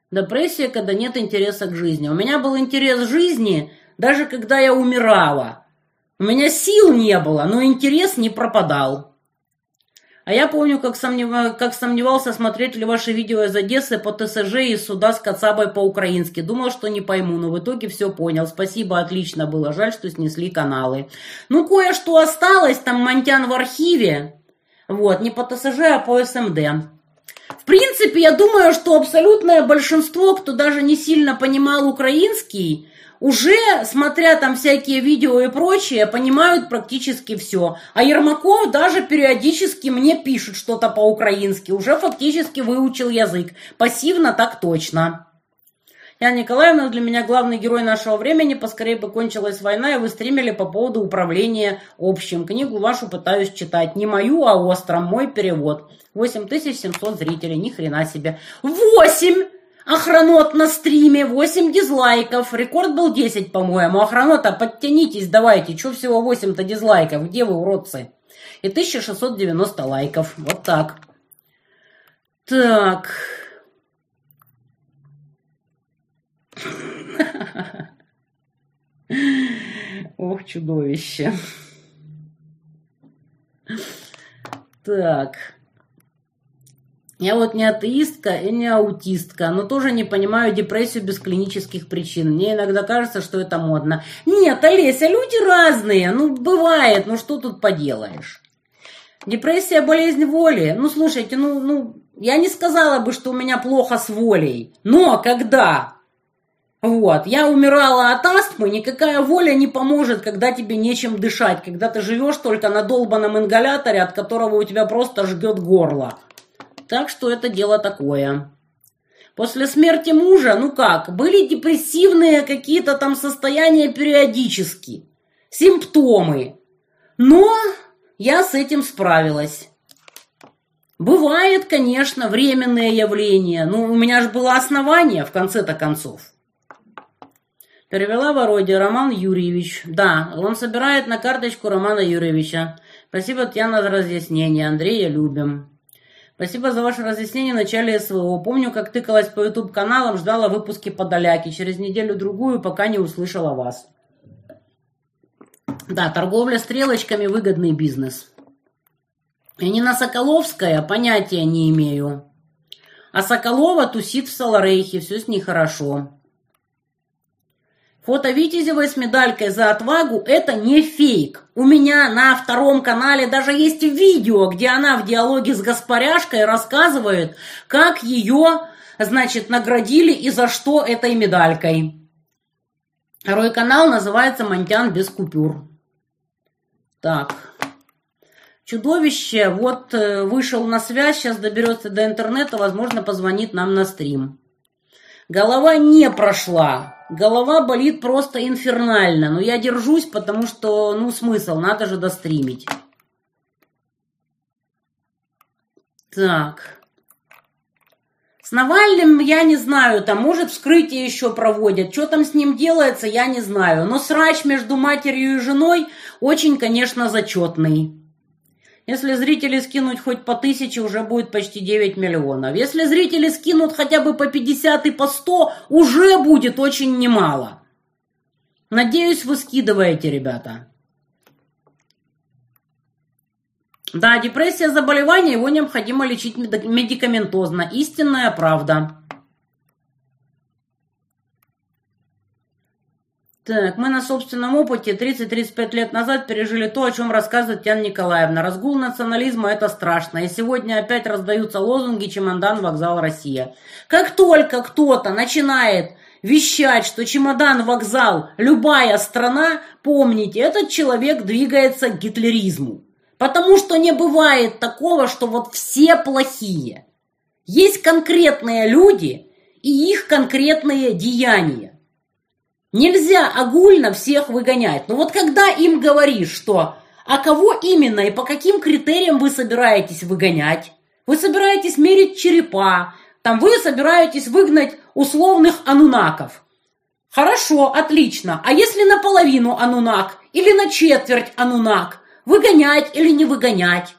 Депрессия, когда нет интереса к жизни. У меня был интерес к жизни, даже когда я умирала. У меня сил не было, но интерес не пропадал. А я помню, как, сомнев... как сомневался, смотреть ли ваши видео из Одессы по ТСЖ и суда с Кацабой по-украински. Думал, что не пойму, но в итоге все понял. Спасибо, отлично было. Жаль, что снесли каналы. Ну, кое-что осталось, там Монтян в архиве. Вот, не по ТСЖ, а по СМД. В принципе, я думаю, что абсолютное большинство, кто даже не сильно понимал украинский, уже, смотря там всякие видео и прочее, понимают практически все. А Ермаков даже периодически мне пишет что-то по-украински. Уже фактически выучил язык. Пассивно так точно. Яна Николаевна для меня главный герой нашего времени. Поскорее бы кончилась война, и вы стримили по поводу управления общим. Книгу вашу пытаюсь читать. Не мою, а остром. Мой перевод. 8700 зрителей. Ни хрена себе. 8! Охранот на стриме, 8 дизлайков. Рекорд был 10, по-моему. Охранота, подтянитесь, давайте. Че всего 8-то дизлайков? Где вы, уродцы? И 1690 лайков. Вот так. Так. Ох, чудовище. Так. Я вот не атеистка и не аутистка, но тоже не понимаю депрессию без клинических причин. Мне иногда кажется, что это модно. Нет, Олеся, люди разные. Ну, бывает, ну что тут поделаешь? Депрессия – болезнь воли. Ну, слушайте, ну, ну, я не сказала бы, что у меня плохо с волей. Но когда Вот, я умирала от астмы, никакая воля не поможет, когда тебе нечем дышать, когда ты живешь только на долбанном ингаляторе, от которого у тебя просто жгет горло. Так что это дело такое. После смерти мужа, ну как, были депрессивные какие-то там состояния периодически, симптомы. Но я с этим справилась. Бывает, конечно, временное явление, но у меня же было основание в конце-то концов. Перевела Вородя Роман Юрьевич. Да, он собирает на карточку Романа Юрьевича. Спасибо, Татьяна, за разъяснение. Андрея любим. Спасибо за ваше разъяснение в начале СВО. Помню, как тыкалась по YouTube-каналам, ждала выпуски подаляки. Через неделю-другую, пока не услышала вас. Да, торговля стрелочками – выгодный бизнес. И не на Соколовская понятия не имею. А Соколова тусит в Саларейхе, все с ней хорошо. Фото Витязевой с медалькой за отвагу – это не фейк. У меня на втором канале даже есть видео, где она в диалоге с Гаспаряшкой рассказывает, как ее, значит, наградили и за что этой медалькой. Второй канал называется «Монтян без купюр». Так. Чудовище вот э, вышел на связь, сейчас доберется до интернета, возможно, позвонит нам на стрим. Голова не прошла. Голова болит просто инфернально, но я держусь, потому что, ну, смысл, надо же достримить. Так. С Навальным я не знаю, там, может, вскрытие еще проводят. Что там с ним делается, я не знаю. Но срач между матерью и женой очень, конечно, зачетный. Если зрители скинуть хоть по тысяче, уже будет почти 9 миллионов. Если зрители скинут хотя бы по 50 и по 100, уже будет очень немало. Надеюсь, вы скидываете, ребята. Да, депрессия – заболевание, его необходимо лечить медикаментозно. Истинная правда. Так, мы на собственном опыте 30-35 лет назад пережили то, о чем рассказывает Яна Николаевна. Разгул национализма – это страшно. И сегодня опять раздаются лозунги «Чемодан, вокзал, Россия». Как только кто-то начинает вещать, что чемодан, вокзал, любая страна, помните, этот человек двигается к гитлеризму. Потому что не бывает такого, что вот все плохие. Есть конкретные люди и их конкретные деяния. Нельзя огульно всех выгонять. Но вот когда им говоришь, что а кого именно и по каким критериям вы собираетесь выгонять? Вы собираетесь мерить черепа, там вы собираетесь выгнать условных анунаков. Хорошо, отлично. А если наполовину анунак или на четверть анунак, выгонять или не выгонять?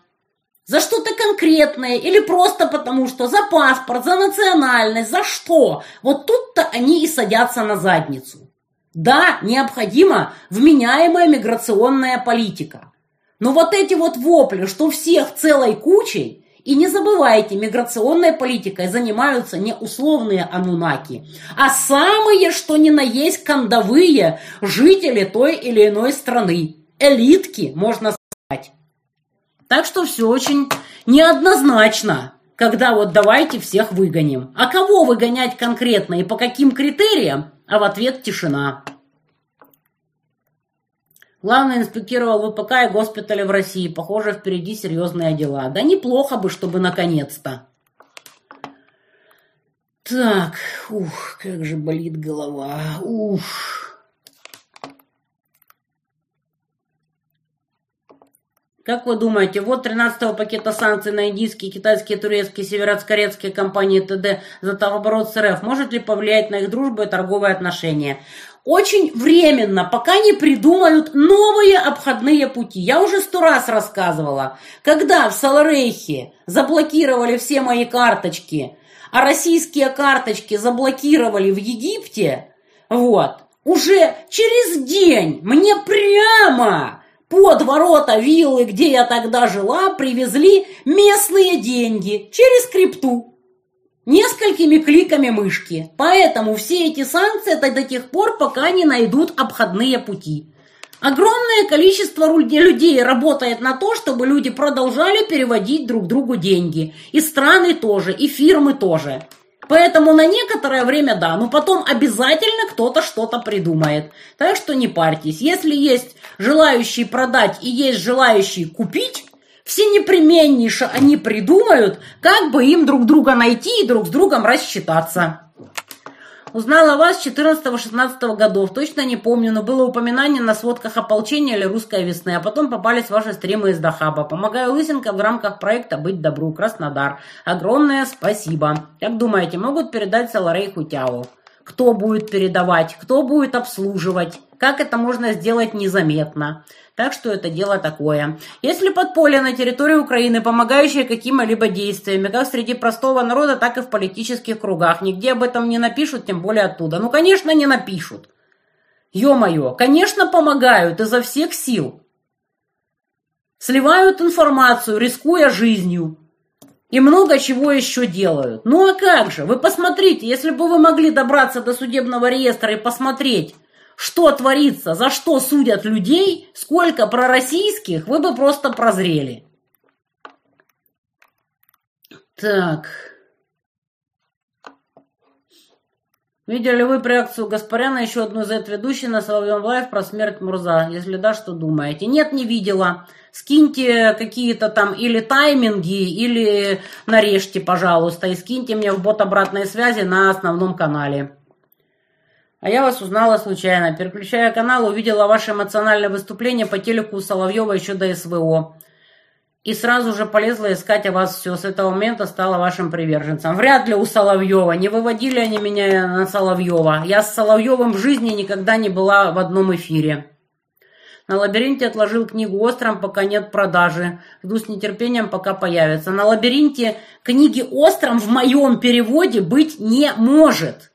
За что-то конкретное или просто потому, что за паспорт, за национальность, за что? Вот тут-то они и садятся на задницу. Да, необходима вменяемая миграционная политика. Но вот эти вот вопли, что всех целой кучей, и не забывайте, миграционной политикой занимаются не условные анунаки, а самые, что ни на есть, кондовые жители той или иной страны. Элитки, можно сказать. Так что все очень неоднозначно, когда вот давайте всех выгоним. А кого выгонять конкретно и по каким критериям, а в ответ тишина. Главный инспектировал ВПК и госпитали в России. Похоже, впереди серьезные дела. Да неплохо бы, чтобы наконец-то. Так, ух, как же болит голова. Ух. Как вы думаете, вот 13-го пакета санкций на индийские, китайские, турецкие, североцкорецкие компании ТД за товарооборот с РФ может ли повлиять на их дружбу и торговые отношения? Очень временно, пока не придумают новые обходные пути. Я уже сто раз рассказывала, когда в Саларейхе заблокировали все мои карточки, а российские карточки заблокировали в Египте, вот, уже через день мне прямо под ворота виллы, где я тогда жила, привезли местные деньги через крипту. Несколькими кликами мышки. Поэтому все эти санкции это до тех пор, пока не найдут обходные пути. Огромное количество людей работает на то, чтобы люди продолжали переводить друг другу деньги. И страны тоже, и фирмы тоже. Поэтому на некоторое время да, но потом обязательно кто-то что-то придумает. Так что не парьтесь. Если есть желающие продать и есть желающие купить, все непременнейше они придумают, как бы им друг друга найти и друг с другом рассчитаться. Узнала вас 14-16 годов, точно не помню, но было упоминание на сводках ополчения или русской весны, а потом попались ваши стримы из Дахаба. Помогаю Лысенко в рамках проекта «Быть добру» Краснодар. Огромное спасибо. Как думаете, могут передать Саларей Хутяу? Кто будет передавать? Кто будет обслуживать? Как это можно сделать незаметно? Так что это дело такое. Если подполье на территории Украины, помогающее какими-либо действиями, как среди простого народа, так и в политических кругах, нигде об этом не напишут, тем более оттуда. Ну, конечно, не напишут. Ё-моё, конечно, помогают изо всех сил. Сливают информацию, рискуя жизнью. И много чего еще делают. Ну а как же? Вы посмотрите, если бы вы могли добраться до судебного реестра и посмотреть, что творится, за что судят людей, сколько пророссийских, вы бы просто прозрели. Так. Видели вы реакцию Гаспаряна, еще одну Z-ведущей на Соловьем Лайв про смерть Мурза? Если да, что думаете? Нет, не видела. Скиньте какие-то там или тайминги, или нарежьте, пожалуйста, и скиньте мне в бот обратной связи на основном канале. А я вас узнала случайно. Переключая канал, увидела ваше эмоциональное выступление по телеку Соловьева еще до СВО. И сразу же полезла искать о вас все. С этого момента стала вашим приверженцем. Вряд ли у Соловьева. Не выводили они меня на Соловьева. Я с Соловьевым в жизни никогда не была в одном эфире. На лабиринте отложил книгу «Остром», пока нет продажи. Жду с нетерпением, пока появится. На лабиринте книги «Остром» в моем переводе быть не может.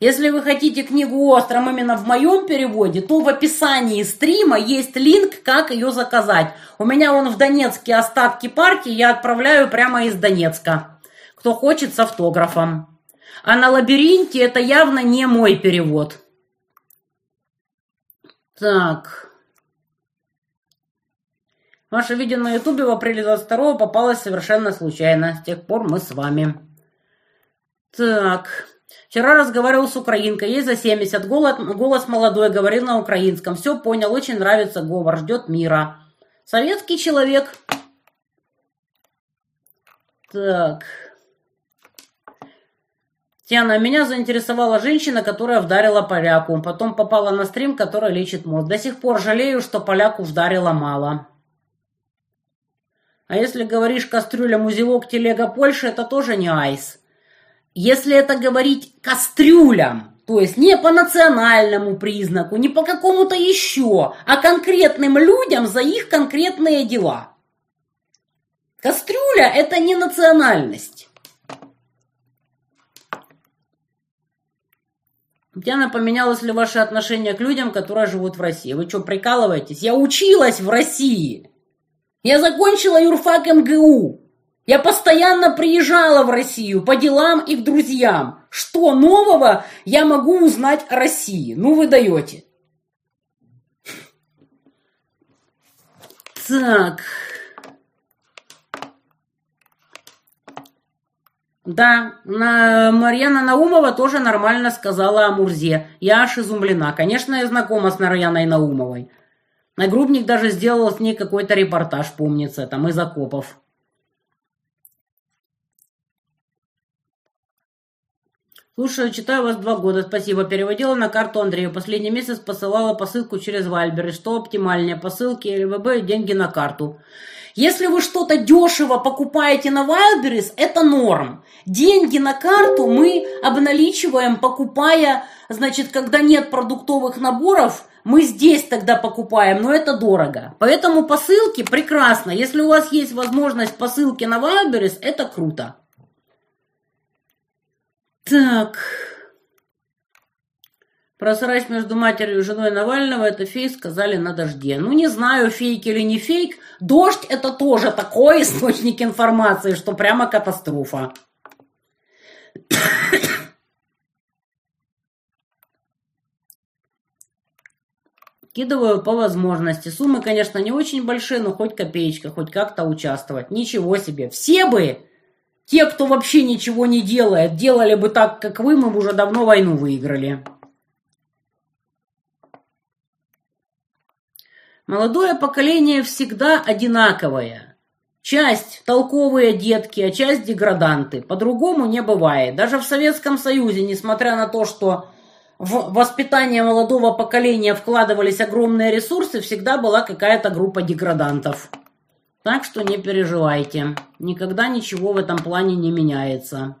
Если вы хотите книгу «Остром» именно в моем переводе, то в описании стрима есть линк, как ее заказать. У меня он в Донецке остатки партии, я отправляю прямо из Донецка. Кто хочет, с автографом. А на лабиринте это явно не мой перевод. Так. Ваше видео на ютубе в апреле 22 попалось совершенно случайно. С тех пор мы с вами. Так. Вчера разговаривал с украинкой, ей за 70, голос, голос молодой, говорил на украинском. Все понял, очень нравится говор, ждет мира. Советский человек. Так. Тиана, меня заинтересовала женщина, которая вдарила поляку. Потом попала на стрим, который лечит мозг. До сих пор жалею, что поляку вдарила мало. А если говоришь кастрюля, музелок, телега Польши, это тоже не айс. Если это говорить кастрюлям, то есть не по национальному признаку, не по какому-то еще, а конкретным людям за их конкретные дела. Кастрюля – это не национальность. Диана, поменялось ли ваше отношение к людям, которые живут в России? Вы что, прикалываетесь? Я училась в России. Я закончила юрфак МГУ. Я постоянно приезжала в Россию по делам и к друзьям. Что нового я могу узнать о России? Ну вы даете. Так. Да, на Марьяна Наумова тоже нормально сказала о Мурзе. Я аж изумлена. Конечно, я знакома с Марьяной Наумовой. Нагрубник даже сделал с ней какой-то репортаж, помнится, там из окопов. Слушаю, читаю вас два года. Спасибо. Переводила на карту Андрею. Последний месяц посылала посылку через Вальбер. что оптимальнее, посылки или ВБ, деньги на карту. Если вы что-то дешево покупаете на Wildberries, это норм. Деньги на карту мы обналичиваем, покупая, значит, когда нет продуктовых наборов, мы здесь тогда покупаем, но это дорого. Поэтому посылки прекрасно. Если у вас есть возможность посылки на Wildberries, это круто. Так. Про срач между матерью и женой Навального это фейк сказали на дожде. Ну, не знаю, фейк или не фейк. Дождь это тоже такой источник информации, что прямо катастрофа. Кидываю по возможности. Суммы, конечно, не очень большие, но хоть копеечка, хоть как-то участвовать. Ничего себе. Все бы Те, кто вообще ничего не делает, делали бы так, как вы, мы бы уже давно войну выиграли. Молодое поколение всегда одинаковое. Часть толковые детки, а часть деграданты. По-другому не бывает. Даже в Советском Союзе, несмотря на то, что в воспитание молодого поколения вкладывались огромные ресурсы, всегда была какая-то группа деградантов. Так что не переживайте. Никогда ничего в этом плане не меняется.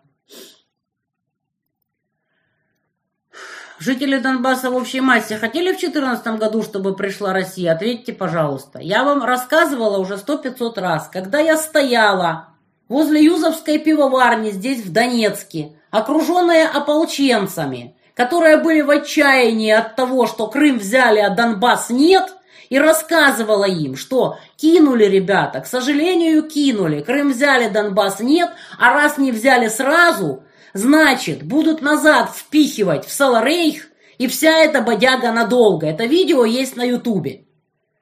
Жители Донбасса в общей массе хотели в 2014 году, чтобы пришла Россия? Ответьте, пожалуйста. Я вам рассказывала уже сто пятьсот раз, когда я стояла возле Юзовской пивоварни здесь, в Донецке, окруженная ополченцами, которые были в отчаянии от того, что Крым взяли, а Донбасс нет, и рассказывала им, что кинули ребята, к сожалению, кинули, Крым взяли, Донбасс нет, а раз не взяли сразу, Значит, будут назад впихивать в Саларейх, и вся эта бодяга надолго. Это видео есть на Ютубе.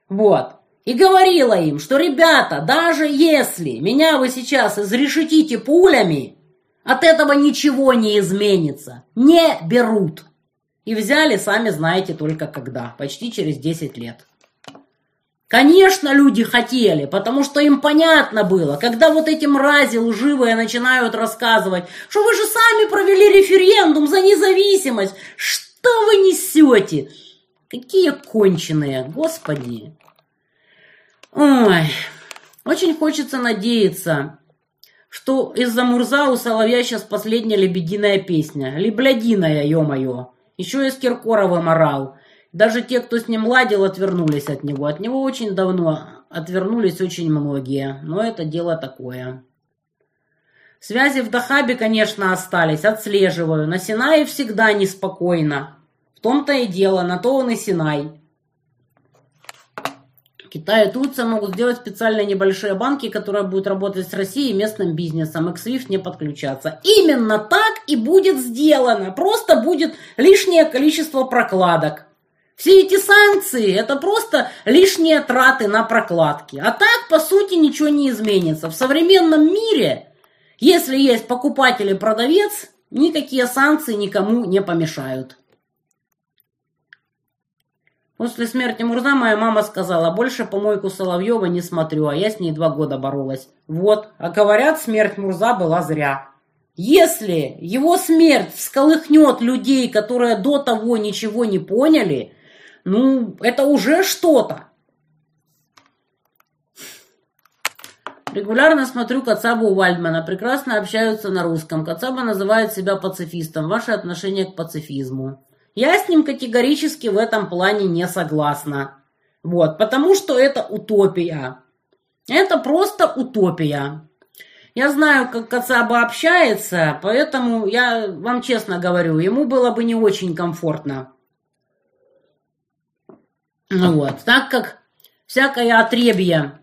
Вот. И говорила им, что, ребята, даже если меня вы сейчас изрешетите пулями, от этого ничего не изменится. Не берут. И взяли, сами знаете только когда. Почти через 10 лет. Конечно, люди хотели, потому что им понятно было, когда вот эти мрази лживые начинают рассказывать, что вы же сами провели референдум за независимость. Что вы несете? Какие конченые, господи. Ой, очень хочется надеяться, что из-за Мурза у Соловья сейчас последняя лебединая песня. Леблядиная, ё-моё. Еще и с Киркоровым орал. Даже те, кто с ним ладил, отвернулись от него. От него очень давно отвернулись очень многие, но это дело такое. Связи в Дахабе, конечно, остались, отслеживаю. На Синае всегда неспокойно. В том-то и дело, на то он и Синай. Китай и Турция могут сделать специальные небольшие банки, которые будут работать с Россией и местным бизнесом, и к SWIFT не подключаться. Именно так и будет сделано. Просто будет лишнее количество прокладок. Все эти санкции – это просто лишние траты на прокладки. А так, по сути, ничего не изменится. В современном мире, если есть покупатель и продавец, никакие санкции никому не помешают. После смерти Мурза моя мама сказала, больше помойку Соловьева не смотрю, а я с ней два года боролась. Вот, а говорят, смерть Мурза была зря. Если его смерть всколыхнет людей, которые до того ничего не поняли – ну, это уже что-то. Регулярно смотрю Кацабу Вальдмана. Прекрасно общаются на русском. Кацаба называет себя пацифистом. Ваше отношение к пацифизму. Я с ним категорически в этом плане не согласна. Вот, потому что это утопия. Это просто утопия. Я знаю, как Кацаба общается, поэтому я вам честно говорю, ему было бы не очень комфортно. Ну вот, так как всякое отребье,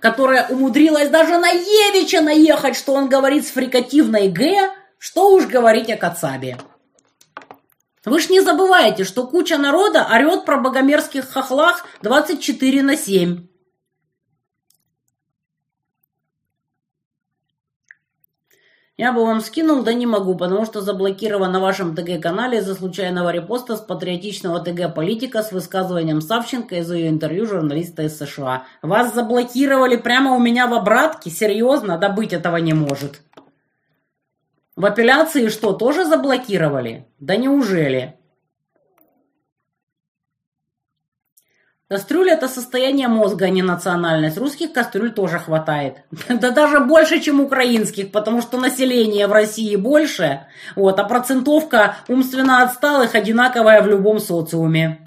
которое умудрилось даже на Евича наехать, что он говорит с фрикативной «г», что уж говорить о Кацабе. Вы ж не забывайте, что куча народа орет про богомерзких хохлах 24 на 7. Я бы вам скинул, да не могу, потому что заблокирован на вашем ТГ-канале из-за случайного репоста с патриотичного ТГ-политика с высказыванием Савченко из ее интервью журналиста из США. Вас заблокировали прямо у меня в обратке? Серьезно? Да быть этого не может. В апелляции что, тоже заблокировали? Да неужели? Кастрюля – это состояние мозга, а не национальность. Русских кастрюль тоже хватает. Да даже больше, чем украинских, потому что население в России больше, вот, а процентовка умственно отсталых одинаковая в любом социуме.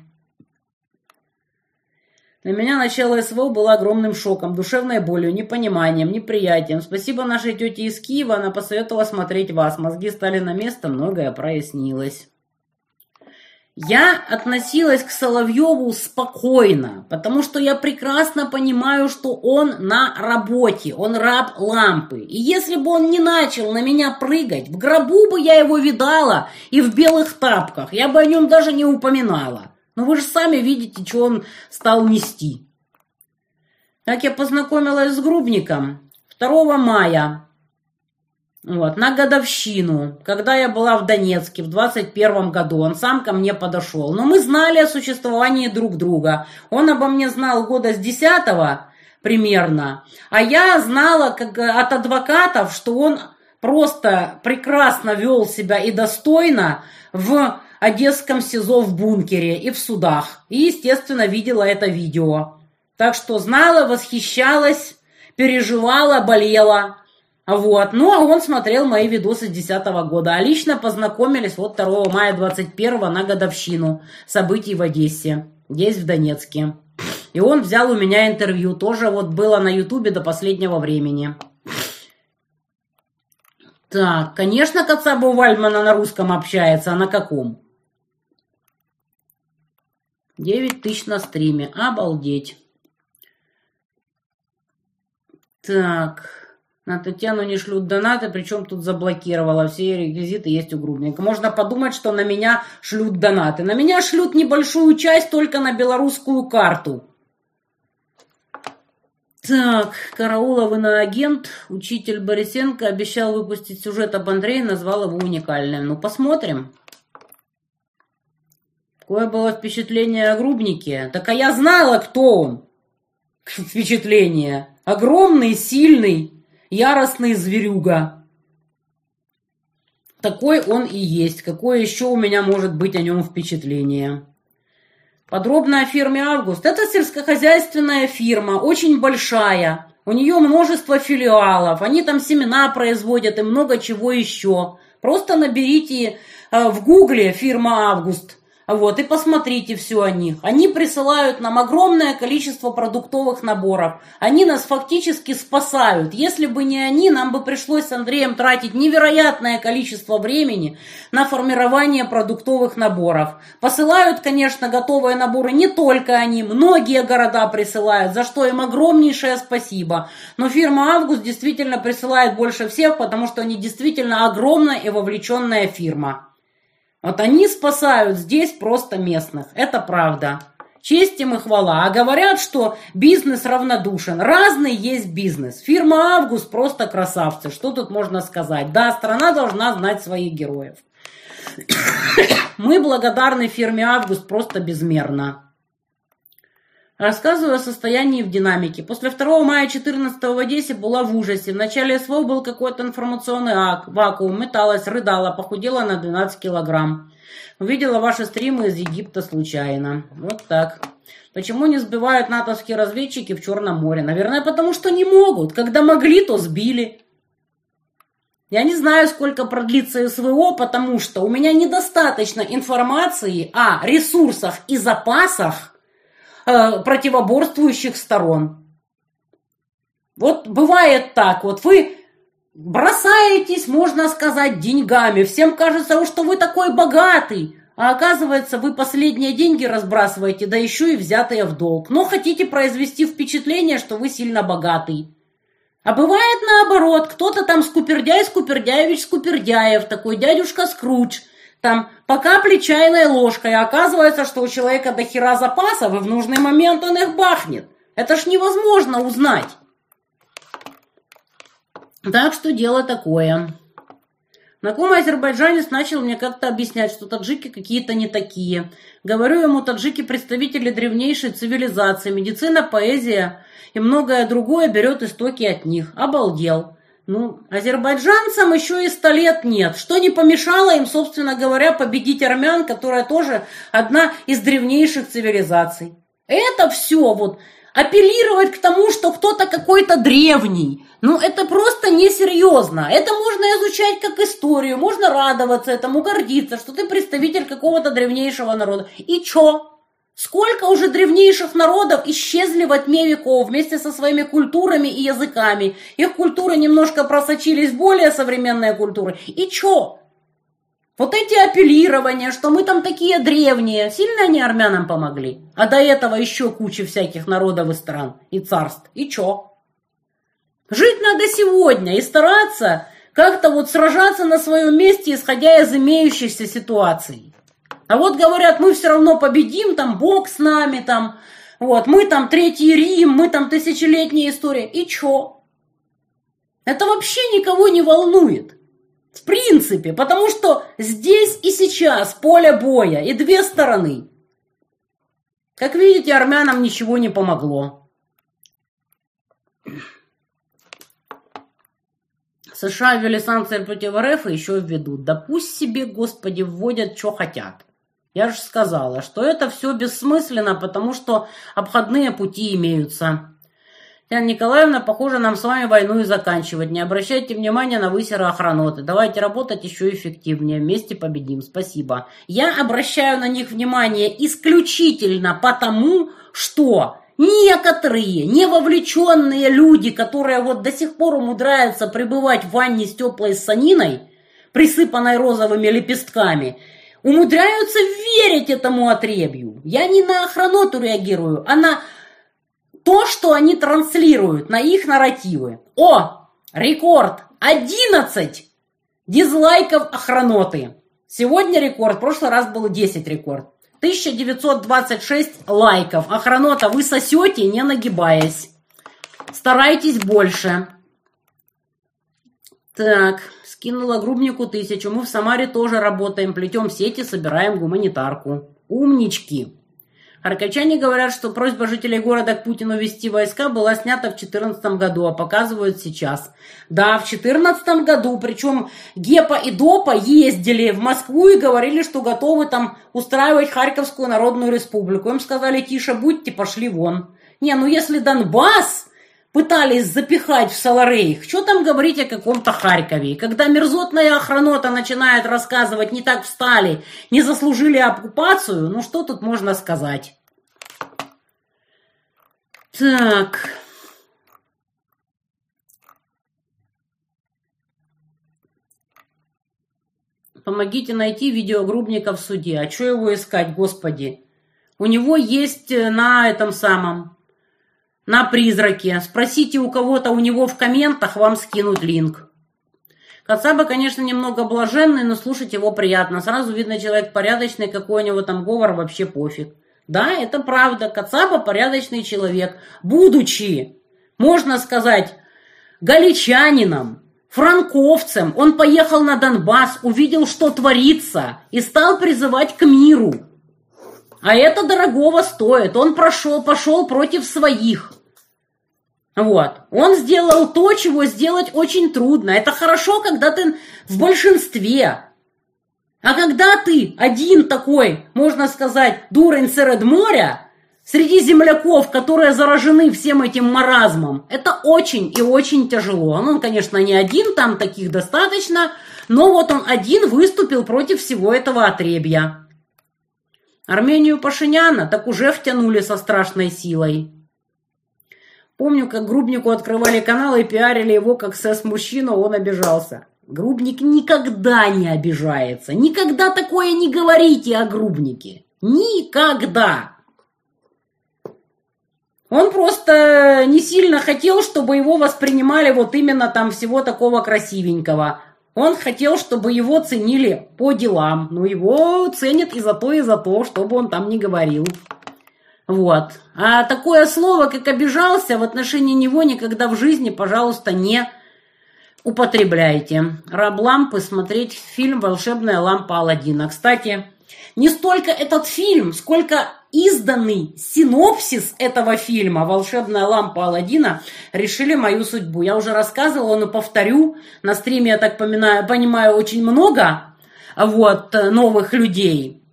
Для меня начало СВО было огромным шоком, душевной болью, непониманием, неприятием. Спасибо нашей тете из Киева, она посоветовала смотреть вас. Мозги стали на место, многое прояснилось. Я относилась к Соловьеву спокойно, потому что я прекрасно понимаю, что он на работе, он раб лампы. И если бы он не начал на меня прыгать, в гробу бы я его видала и в белых тапках, я бы о нем даже не упоминала. Но вы же сами видите, что он стал нести. Как я познакомилась с Грубником? 2 мая Вот, на годовщину, когда я была в Донецке в 21 году, он сам ко мне подошел. Но мы знали о существовании друг друга. Он обо мне знал года с 10 примерно. А я знала как, от адвокатов, что он просто прекрасно вел себя и достойно в Одесском СИЗО в бункере и в судах. И, естественно, видела это видео. Так что знала, восхищалась, переживала, болела. Вот. Ну, а он смотрел мои видосы с 10 года. А лично познакомились вот 2 мая 21 на годовщину событий в Одессе. Здесь, в Донецке. И он взял у меня интервью. Тоже вот было на ютубе до последнего времени. Так, конечно, Кацабу Вальмана на русском общается. А на каком? 9 тысяч на стриме. Обалдеть. Так. На Татьяну не шлют донаты, причем тут заблокировала. Все реквизиты есть у Грубника. Можно подумать, что на меня шлют донаты. На меня шлют небольшую часть только на белорусскую карту. Так, Караулов агент, учитель Борисенко обещал выпустить сюжет об Андрее, назвал его уникальным. Ну, посмотрим. Какое было впечатление о Грубнике? Так а я знала, кто он. Впечатление. Огромный, сильный, яростный зверюга. Такой он и есть. Какое еще у меня может быть о нем впечатление? Подробно о фирме «Август». Это сельскохозяйственная фирма, очень большая. У нее множество филиалов. Они там семена производят и много чего еще. Просто наберите э, в гугле фирма «Август». Вот, и посмотрите все о них. Они присылают нам огромное количество продуктовых наборов. Они нас фактически спасают. Если бы не они, нам бы пришлось с Андреем тратить невероятное количество времени на формирование продуктовых наборов. Посылают, конечно, готовые наборы не только они, многие города присылают, за что им огромнейшее спасибо. Но фирма «Август» действительно присылает больше всех, потому что они действительно огромная и вовлеченная фирма. Вот они спасают здесь просто местных. Это правда. Честь им и хвала. А говорят, что бизнес равнодушен. Разный есть бизнес. Фирма «Август» просто красавцы. Что тут можно сказать? Да, страна должна знать своих героев. Мы благодарны фирме «Август» просто безмерно. Рассказываю о состоянии в динамике. После 2 мая 14 в Одессе была в ужасе. В начале СВО был какой-то информационный ак, вакуум, металась, рыдала, похудела на 12 килограмм. Увидела ваши стримы из Египта случайно. Вот так. Почему не сбивают натовские разведчики в Черном море? Наверное, потому что не могут. Когда могли, то сбили. Я не знаю, сколько продлится СВО, потому что у меня недостаточно информации о ресурсах и запасах, э, противоборствующих сторон. Вот бывает так, вот вы бросаетесь, можно сказать, деньгами. Всем кажется, что вы такой богатый. А оказывается, вы последние деньги разбрасываете, да еще и взятые в долг. Но хотите произвести впечатление, что вы сильно богатый. А бывает наоборот, кто-то там скупердяй, скупердяевич, скупердяев, такой дядюшка Скрудж – там по капле чайной ложкой, а оказывается, что у человека до хера запасов, и в нужный момент он их бахнет. Это ж невозможно узнать. Так что дело такое. Знакомый азербайджанец начал мне как-то объяснять, что таджики какие-то не такие. Говорю ему, таджики представители древнейшей цивилизации, медицина, поэзия и многое другое берет истоки от них. Обалдел. Ну, азербайджанцам еще и сто лет нет, что не помешало им, собственно говоря, победить армян, которая тоже одна из древнейших цивилизаций. Это все вот апеллировать к тому, что кто-то какой-то древний. Ну, это просто несерьезно. Это можно изучать как историю, можно радоваться этому, гордиться, что ты представитель какого-то древнейшего народа. И чё? Сколько уже древнейших народов исчезли во тьме веков вместе со своими культурами и языками. Их культуры немножко просочились более современные культуры. И чё? Вот эти апеллирования, что мы там такие древние, сильно они армянам помогли. А до этого еще куча всяких народов и стран, и царств. И чё? Жить надо сегодня и стараться как-то вот сражаться на своем месте, исходя из имеющейся ситуации. А вот говорят, мы все равно победим, там Бог с нами, там, вот, мы там Третий Рим, мы там тысячелетняя история. И чё? Это вообще никого не волнует. В принципе, потому что здесь и сейчас поле боя и две стороны. Как видите, армянам ничего не помогло. США ввели санкции против РФ и еще введут. Да пусть себе, господи, вводят, что хотят. Я же сказала, что это все бессмысленно, потому что обходные пути имеются. Татьяна Николаевна, похоже, нам с вами войну и заканчивать. Не обращайте внимания на высеры охраноты. Давайте работать еще эффективнее. Вместе победим. Спасибо. Я обращаю на них внимание исключительно потому, что некоторые невовлеченные люди, которые вот до сих пор умудряются пребывать в ванне с теплой саниной, присыпанной розовыми лепестками, умудряются верить этому отребью. Я не на охраноту реагирую, а на то, что они транслируют на их нарративы. О, рекорд! 11 дизлайков охраноты. Сегодня рекорд, в прошлый раз было 10 рекорд. 1926 лайков. Охранота, вы сосете, не нагибаясь. Старайтесь больше. Так, скинула грубнику тысячу. Мы в Самаре тоже работаем, плетем сети, собираем гуманитарку. Умнички. Харьковчане говорят, что просьба жителей города к Путину вести войска была снята в 2014 году, а показывают сейчас. Да, в 2014 году, причем Гепа и Допа ездили в Москву и говорили, что готовы там устраивать Харьковскую Народную Республику. Им сказали, тише будьте, пошли вон. Не, ну если Донбасс пытались запихать в Саларейх. Что там говорить о каком-то Харькове? Когда мерзотная охранота начинает рассказывать, не так встали, не заслужили оккупацию, ну что тут можно сказать? Так. Помогите найти видеогрубника в суде. А что его искать, господи? У него есть э, на этом самом, на призраке. Спросите у кого-то у него в комментах, вам скинут линк. Кацаба, конечно, немного блаженный, но слушать его приятно. Сразу видно, человек порядочный, какой у него там говор, вообще пофиг. Да, это правда. Кацаба порядочный человек. Будучи, можно сказать, галичанином, франковцем, он поехал на Донбасс, увидел, что творится, и стал призывать к миру. А это дорогого стоит. Он прошел, пошел против своих. Вот. Он сделал то, чего сделать очень трудно. Это хорошо, когда ты в большинстве. А когда ты один такой, можно сказать, дурень сред моря, среди земляков, которые заражены всем этим маразмом, это очень и очень тяжело. Ну, он, конечно, не один, там таких достаточно, но вот он один выступил против всего этого отребья. Армению Пашиняна так уже втянули со страшной силой. Помню, как Грубнику открывали канал и пиарили его как сэс-мужчину, он обижался. Грубник никогда не обижается. Никогда такое не говорите о грубнике. Никогда. Он просто не сильно хотел, чтобы его воспринимали вот именно там всего такого красивенького. Он хотел, чтобы его ценили по делам. Но его ценят и за то, и за то, чтобы он там не говорил. Вот. А такое слово, как обижался, в отношении него никогда в жизни, пожалуйста, не употребляйте. Раб-лампы смотреть фильм «Волшебная лампа Алладина». Кстати, не столько этот фильм, сколько изданный синопсис этого фильма «Волшебная лампа Алладина» решили мою судьбу. Я уже рассказывала, но повторю. На стриме, я так понимаю, понимаю очень много вот, новых людей.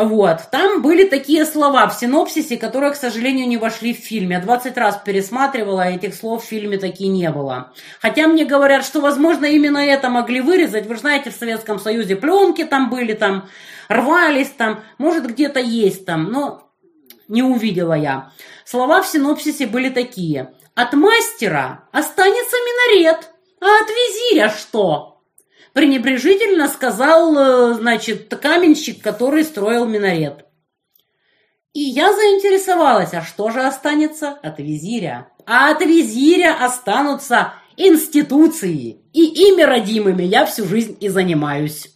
Вот. Там были такие слова в синопсисе, которые, к сожалению, не вошли в фильм. Я 20 раз пересматривала, а этих слов в фильме такие не было. Хотя мне говорят, что, возможно, именно это могли вырезать. Вы знаете, в Советском Союзе пленки там были, там рвались, там, может, где-то есть там, но не увидела я. Слова в синопсисе были такие. От мастера останется минарет, а от визиря что? Пренебрежительно сказал, э, значит, каменщик, который строил минарет. И я заинтересовалась, а что же останется от визиря? А от визиря останутся институции. И ими родимыми я всю жизнь и занимаюсь.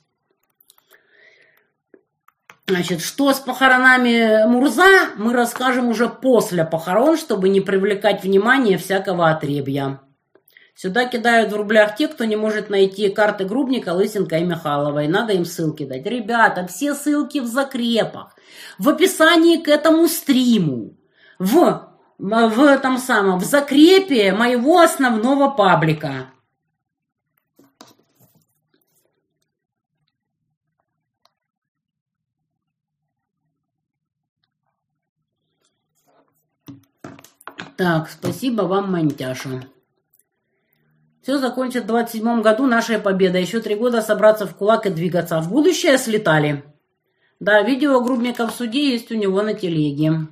Значит, что с похоронами Мурза, мы расскажем уже после похорон, чтобы не привлекать внимание всякого отребья. Сюда кидают в рублях те, кто не может найти карты Грубника, Лысенко и Михайловой. Надо им ссылки дать. Ребята, все ссылки в закрепах. В описании к этому стриму. В, в этом самом, в закрепе моего основного паблика. Так, спасибо вам, Мантяша. Все закончится в 27 году нашей победа. Еще три года собраться в кулак и двигаться. В будущее слетали. Да, видео Грубника в суде есть у него на телеге.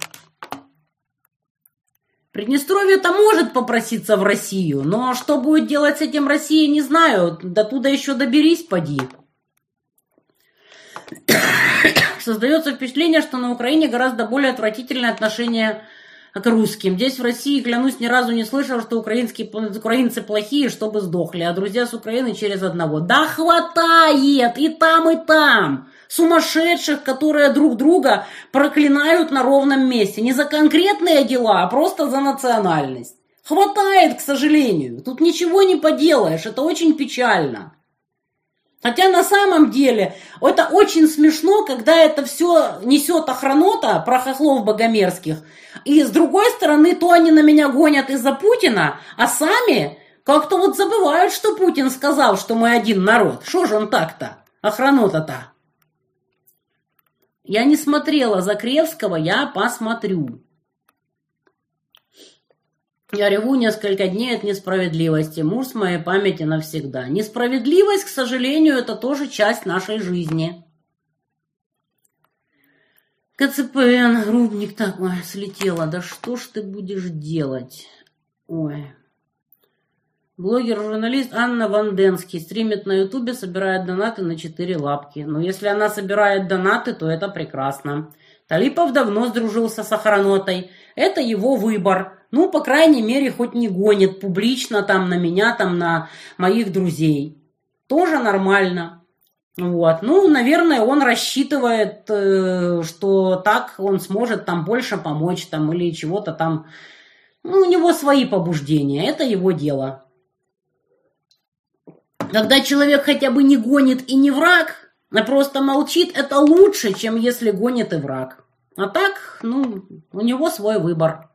Приднестровье-то может попроситься в Россию, но что будет делать с этим Россия, не знаю. До туда еще доберись, поди. Создается впечатление, что на Украине гораздо более отвратительное отношение к русским. Здесь в России, клянусь, ни разу не слышал, что украинские, украинцы плохие, чтобы сдохли, а друзья с Украины через одного. Да хватает! И там, и там! Сумасшедших, которые друг друга проклинают на ровном месте. Не за конкретные дела, а просто за национальность. Хватает, к сожалению. Тут ничего не поделаешь. Это очень печально. Хотя на самом деле это очень смешно, когда это все несет охранота про хохлов богомерзких. И с другой стороны, то они на меня гонят из-за Путина, а сами как-то вот забывают, что Путин сказал, что мы один народ. Что же он так-то? Охранота-то. Я не смотрела Закревского, я посмотрю. Я реву несколько дней от несправедливости. Муж с моей памяти навсегда. Несправедливость, к сожалению, это тоже часть нашей жизни. КЦПН, Рубник, так, ой, слетела. Да что ж ты будешь делать? Ой. Блогер-журналист Анна Ванденский стримит на ютубе, собирает донаты на четыре лапки. Но если она собирает донаты, то это прекрасно. Талипов давно сдружился с охранотой. Это его выбор. Ну, по крайней мере, хоть не гонит публично там на меня, там на моих друзей. Тоже нормально. Вот. Ну, наверное, он рассчитывает, э, что так он сможет там больше помочь там или чего-то там. Ну, у него свои побуждения, это его дело. Когда человек хотя бы не гонит и не враг, а просто молчит, это лучше, чем если гонит и враг. А так, ну, у него свой выбор.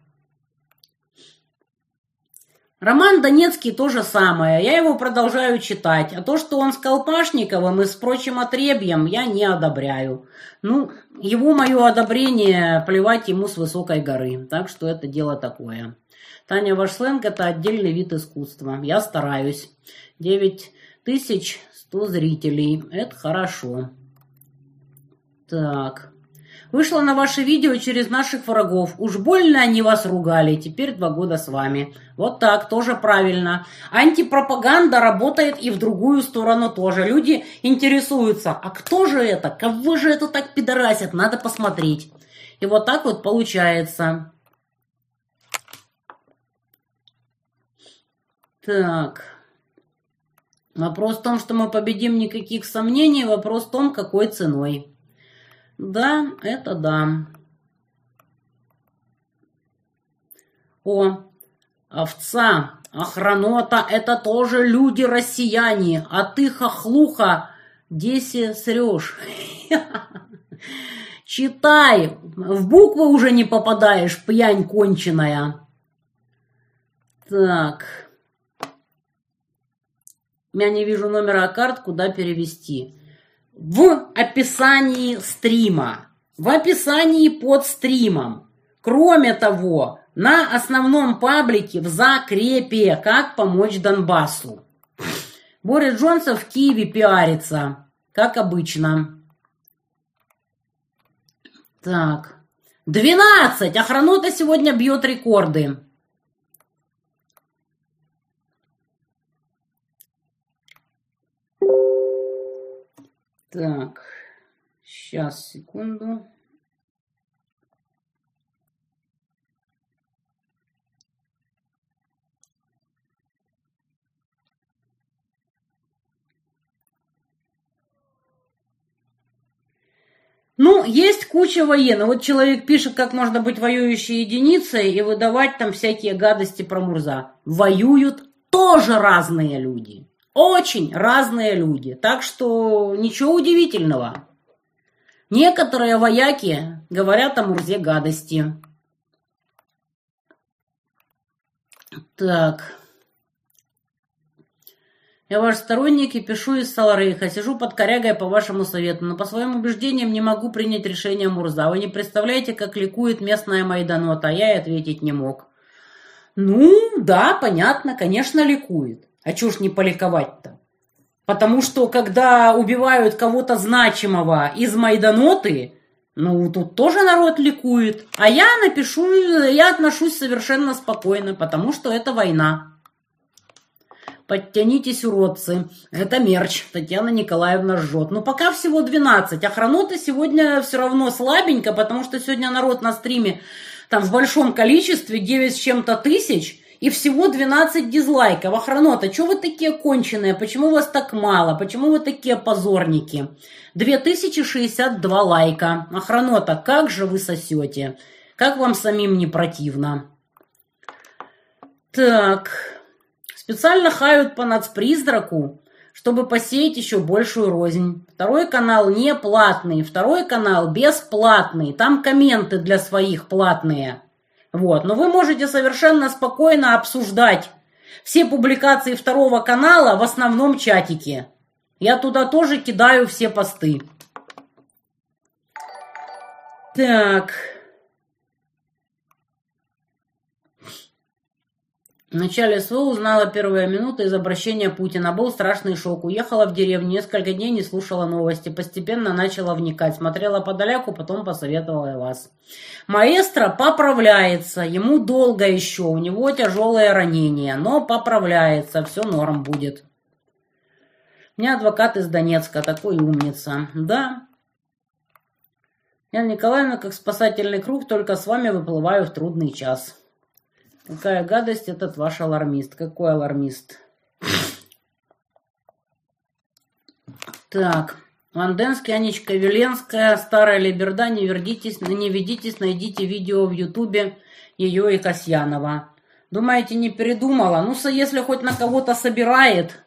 Роман Донецкий то же самое, я его продолжаю читать, а то, что он с Колпашниковым и с прочим отребьем, я не одобряю. Ну, его мое одобрение плевать ему с высокой горы, так что это дело такое. Таня, ваш сленг это отдельный вид искусства, я стараюсь. 9100 зрителей, это хорошо. Так... Вышла на ваше видео через наших врагов. Уж больно они вас ругали. Теперь два года с вами. Вот так, тоже правильно. Антипропаганда работает и в другую сторону тоже. Люди интересуются, а кто же это? Кого же это так пидорасят? Надо посмотреть. И вот так вот получается. Так. Вопрос в том, что мы победим, никаких сомнений. Вопрос в том, какой ценой. Да, это да. О, овца, охранота – это тоже люди-россияне, а ты, хохлуха, деси срешь. Читай, в буквы уже не попадаешь, пьянь конченая. Так. Я не вижу номера карт, куда перевести в описании стрима, в описании под стримом. Кроме того, на основном паблике в закрепе «Как помочь Донбассу». Борис Джонсон в Киеве пиарится, как обычно. Так. 12! Охранота сегодня бьет рекорды. Так, сейчас, секунду. Ну, есть куча военных. Вот человек пишет, как можно быть воюющей единицей и выдавать там всякие гадости про Мурза. Воюют тоже разные люди. Очень разные люди. Так что ничего удивительного. Некоторые вояки говорят о Мурзе гадости. Так. Я ваш сторонник и пишу из Саларейха. Сижу под корягой по вашему совету, но по своим убеждениям не могу принять решение Мурза. Вы не представляете, как ликует местная Майданота, а я и ответить не мог. Ну, да, понятно, конечно, ликует. А чё ж не поликовать-то? Потому что, когда убивают кого-то значимого из Майданоты, ну, тут тоже народ ликует. А я напишу, я отношусь совершенно спокойно, потому что это война. Подтянитесь, уродцы. Это мерч. Татьяна Николаевна жжет. Ну, пока всего 12. Охранота сегодня все равно слабенько, потому что сегодня народ на стриме там в большом количестве, 9 с чем-то тысяч, и всего 12 дизлайков. Охранота, что вы такие конченые? Почему вас так мало? Почему вы такие позорники? 2062 лайка. Охранота, как же вы сосете? Как вам самим не противно? Так... Специально хают по нацпризраку, чтобы посеять еще большую рознь. Второй канал не платный, второй канал бесплатный. Там комменты для своих платные. Вот. Но вы можете совершенно спокойно обсуждать все публикации второго канала в основном чатике. Я туда тоже кидаю все посты. Так... В начале СВО узнала первые минуты из обращения Путина. Был страшный шок. Уехала в деревню, несколько дней не слушала новости. Постепенно начала вникать. Смотрела подаляку, потом посоветовала вас. Маэстро поправляется. Ему долго еще. У него тяжелое ранение. Но поправляется. Все норм будет. У меня адвокат из Донецка. Такой умница. Да. Я Николаевна, как спасательный круг, только с вами выплываю в трудный час. Какая гадость этот ваш алармист. Какой алармист? Так. Ланденский, Анечка Веленская, Старая Либерда, не, вердитесь, не ведитесь, найдите видео в Ютубе ее и Касьянова. Думаете, не передумала? Ну, если хоть на кого-то собирает,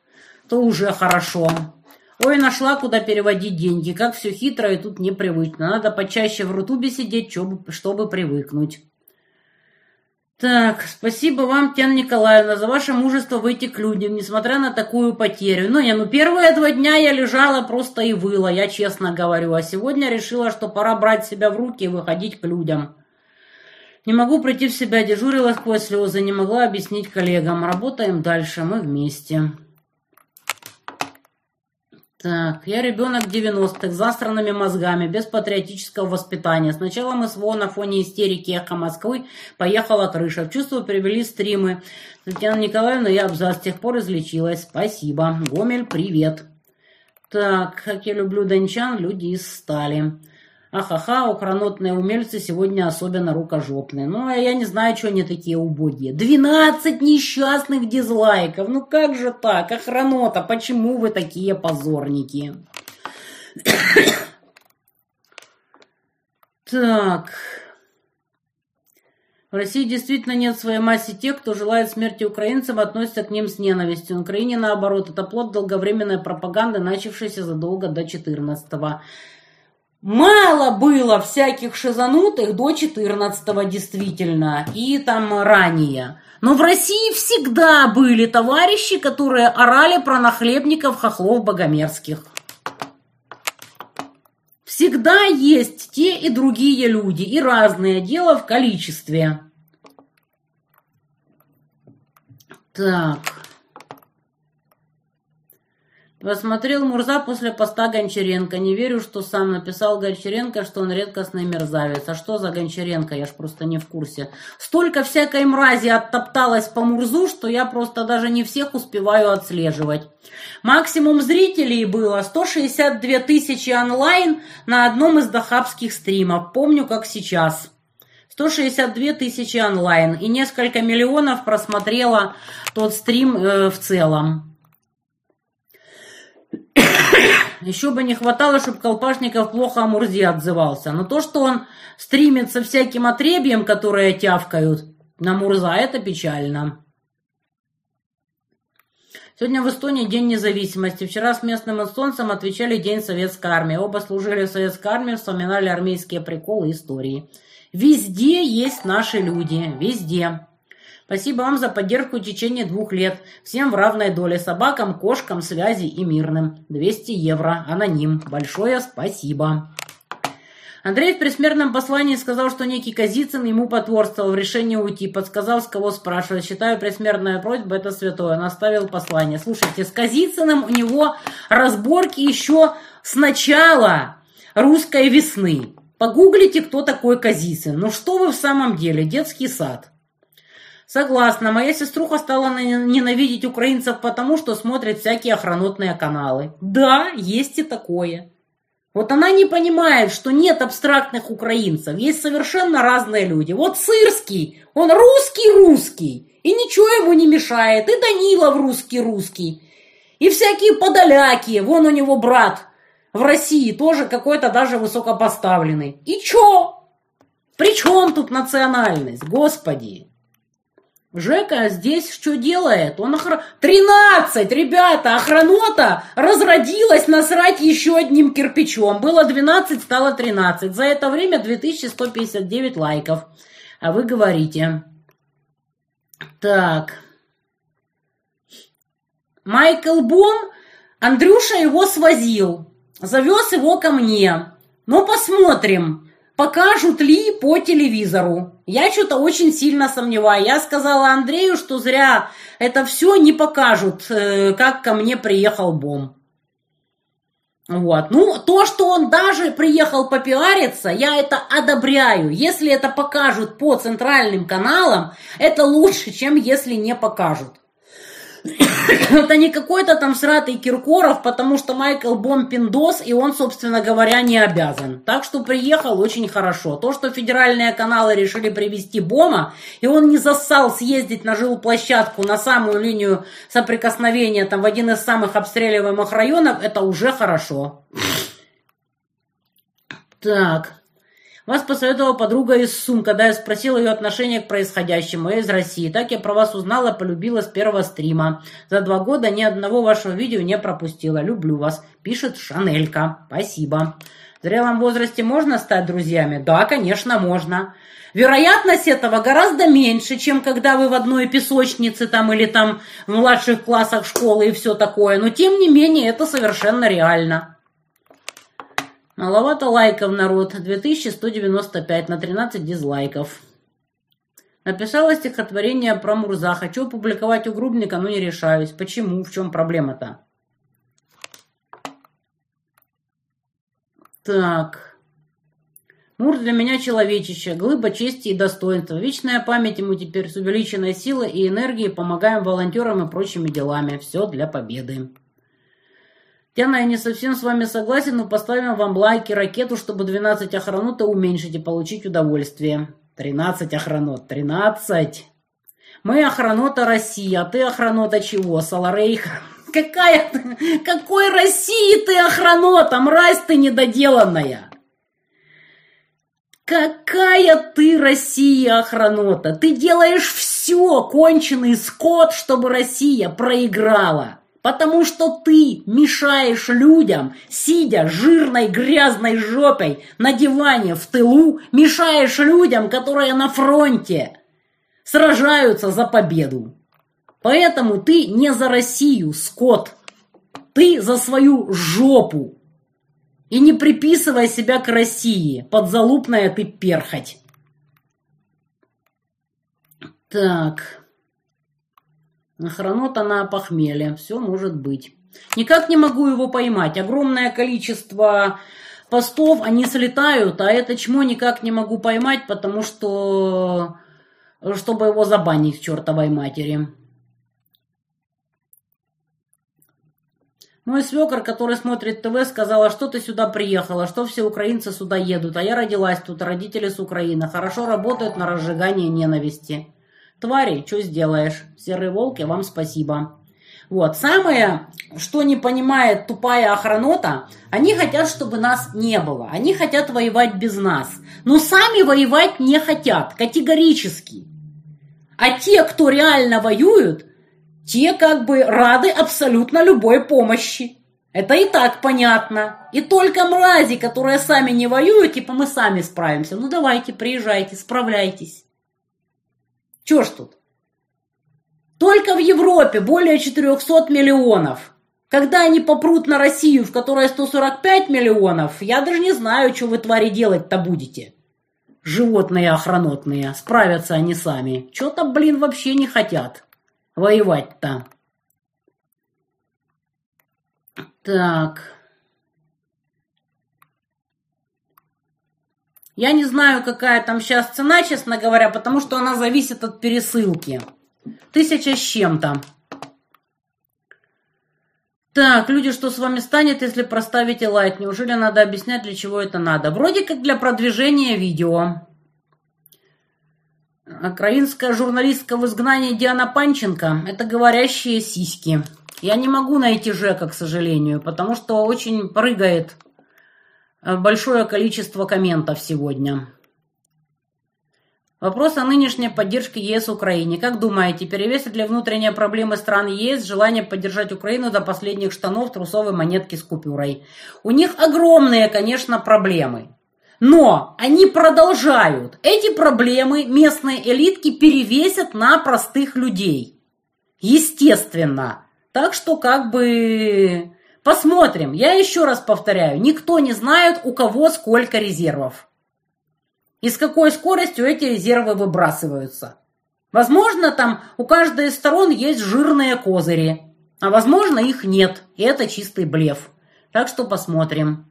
то уже хорошо. Ой, нашла, куда переводить деньги. Как все хитро и тут непривычно. Надо почаще в Рутубе сидеть, чтобы, привыкнуть. Так, спасибо вам, Тяна Николаевна, за ваше мужество выйти к людям, несмотря на такую потерю. Ну, не, ну первые два дня я лежала просто и выла, я честно говорю. А сегодня решила, что пора брать себя в руки и выходить к людям. Не могу прийти в себя, дежурила сквозь слезы, не могла объяснить коллегам. Работаем дальше, мы вместе. Так, я ребенок 90-х, с застранными мозгами, без патриотического воспитания. Сначала мы с ВО на фоне истерики эхо Москвы поехала крыша. В чувство привели стримы. Татьяна Николаевна, я абзац с тех пор излечилась. Спасибо. Гомель, привет. Так, как я люблю дончан, люди из стали. Ахаха, укронотные умельцы сегодня особенно рукожопные. Ну, а я не знаю, что они такие убогие. Двенадцать несчастных дизлайков. Ну как же так? Охранота, почему вы такие позорники? так... В России действительно нет своей массе тех, кто желает смерти украинцам и относится к ним с ненавистью. В Украине, наоборот, это плод долговременной пропаганды, начавшейся задолго до 14-го. Мало было всяких шизанутых до 14 действительно, и там ранее. Но в России всегда были товарищи, которые орали про нахлебников хохлов богомерзких. Всегда есть те и другие люди, и разное дело в количестве. Так. Посмотрел Мурза после поста Гончаренко. Не верю, что сам написал Гончаренко, что он редкостный мерзавец. А что за Гончаренко? Я ж просто не в курсе. Столько всякой мрази оттопталось по Мурзу, что я просто даже не всех успеваю отслеживать. Максимум зрителей было 162 тысячи онлайн на одном из дахабских стримов. Помню, как сейчас. 162 тысячи онлайн и несколько миллионов просмотрела тот стрим э, в целом. Еще бы не хватало, чтобы Колпашников плохо о Мурзе отзывался. Но то, что он стримит со всяким отребьем, которые тявкают на Мурза, это печально. Сегодня в Эстонии День независимости. Вчера с местным эстонцем отвечали День Советской Армии. Оба служили в Советской Армии, вспоминали армейские приколы и истории. Везде есть наши люди. Везде. Спасибо вам за поддержку в течение двух лет. Всем в равной доле. Собакам, кошкам, связи и мирным. 200 евро. Аноним. Большое спасибо. Андрей в предсмертном послании сказал, что некий Казицын ему потворствовал в решении уйти, подсказал, с кого спрашивать. Считаю, предсмертная просьба – это святое. Он оставил послание. Слушайте, с Казицыным у него разборки еще с начала русской весны. Погуглите, кто такой Казицын. Ну что вы в самом деле, детский сад. Согласна, моя сеструха стала ненавидеть украинцев потому, что смотрит всякие охранотные каналы. Да, есть и такое. Вот она не понимает, что нет абстрактных украинцев, есть совершенно разные люди. Вот Сырский, он русский-русский, и ничего ему не мешает, и Данилов русский-русский, и всякие подоляки, вон у него брат в России тоже какой-то даже высокопоставленный. И чё? При чем тут национальность, господи? Жека здесь что делает? Он охр... 13, ребята, охранота разродилась насрать еще одним кирпичом. Было 12, стало 13. За это время 2159 лайков. А вы говорите. Так. Майкл Бом, Андрюша его свозил. Завез его ко мне. Ну, посмотрим покажут ли по телевизору. Я что-то очень сильно сомневаюсь. Я сказала Андрею, что зря это все не покажут, э, как ко мне приехал Бом. Вот. Ну, то, что он даже приехал попиариться, я это одобряю. Если это покажут по центральным каналам, это лучше, чем если не покажут. Это не какой-то там сратый Киркоров, потому что Майкл Бом пиндос, и он, собственно говоря, не обязан. Так что приехал очень хорошо. То, что федеральные каналы решили привести Бома, и он не зассал съездить на жилплощадку, на самую линию соприкосновения, там, в один из самых обстреливаемых районов, это уже хорошо. Так, вас посоветовала подруга из Сум, когда я спросил ее отношение к происходящему. Я из России. Так я про вас узнала, полюбила с первого стрима. За два года ни одного вашего видео не пропустила. Люблю вас. Пишет Шанелька. Спасибо. В зрелом возрасте можно стать друзьями? Да, конечно, можно. Вероятность этого гораздо меньше, чем когда вы в одной песочнице там или там в младших классах школы и все такое. Но тем не менее это совершенно реально. Маловато лайков, народ. 2195 на 13 дизлайков. Написала стихотворение про Мурза. Хочу опубликовать у Грубника, но не решаюсь. Почему? В чем проблема-то? Так. Мур для меня человечище, глыба чести и достоинства. Вечная память ему теперь с увеличенной силой и энергией. Помогаем волонтерам и прочими делами. Все для победы. Тяна, я не совсем с вами согласен, но поставим вам лайки, ракету, чтобы 12 охранота уменьшить и получить удовольствие. 13 охранот, 13. Мы охранота Россия, а ты охранота чего, Саларейх? Какая ты, какой России ты охранота, мразь ты недоделанная? Какая ты Россия охранота? Ты делаешь все, конченый скот, чтобы Россия проиграла. Потому что ты мешаешь людям, сидя жирной грязной жопой на диване в тылу, мешаешь людям, которые на фронте сражаются за победу. Поэтому ты не за Россию, скот. Ты за свою жопу. И не приписывай себя к России, подзалупная ты перхоть. Так... Хронота на похмелье. Все может быть. Никак не могу его поймать. Огромное количество постов, они слетают, а это чмо никак не могу поймать, потому что... Чтобы его забанить к чертовой матери. Мой свекор, который смотрит ТВ, сказала, что ты сюда приехала, что все украинцы сюда едут, а я родилась тут, родители с Украины, хорошо работают на разжигание ненависти. Твари, что сделаешь? Серые волки, вам спасибо. Вот. Самое, что не понимает тупая охранота, они хотят, чтобы нас не было. Они хотят воевать без нас. Но сами воевать не хотят, категорически. А те, кто реально воюют, те как бы рады абсолютно любой помощи. Это и так понятно. И только мрази, которые сами не воюют, типа мы сами справимся. Ну давайте, приезжайте, справляйтесь. Чё ж тут? Только в Европе более 400 миллионов. Когда они попрут на Россию, в которой 145 миллионов, я даже не знаю, что вы, твари, делать-то будете. Животные охранотные, справятся они сами. Чё-то, блин, вообще не хотят воевать-то. Так. Я не знаю, какая там сейчас цена, честно говоря, потому что она зависит от пересылки. Тысяча с чем-то. Так, люди, что с вами станет, если проставите лайк? Неужели надо объяснять, для чего это надо? Вроде как для продвижения видео. Украинская журналистка в изгнании Диана Панченко – это говорящие сиськи. Я не могу найти Жека, к сожалению, потому что очень прыгает большое количество комментов сегодня. Вопрос о нынешней поддержке ЕС Украине. Как думаете, перевесит ли внутренние проблемы стран ЕС желание поддержать Украину до последних штанов трусовой монетки с купюрой? У них огромные, конечно, проблемы. Но они продолжают. Эти проблемы местные элитки перевесят на простых людей. Естественно. Так что как бы посмотрим. Я еще раз повторяю, никто не знает, у кого сколько резервов и с какой скоростью эти резервы выбрасываются. Возможно, там у каждой из сторон есть жирные козыри, а возможно, их нет, и это чистый блеф. Так что посмотрим.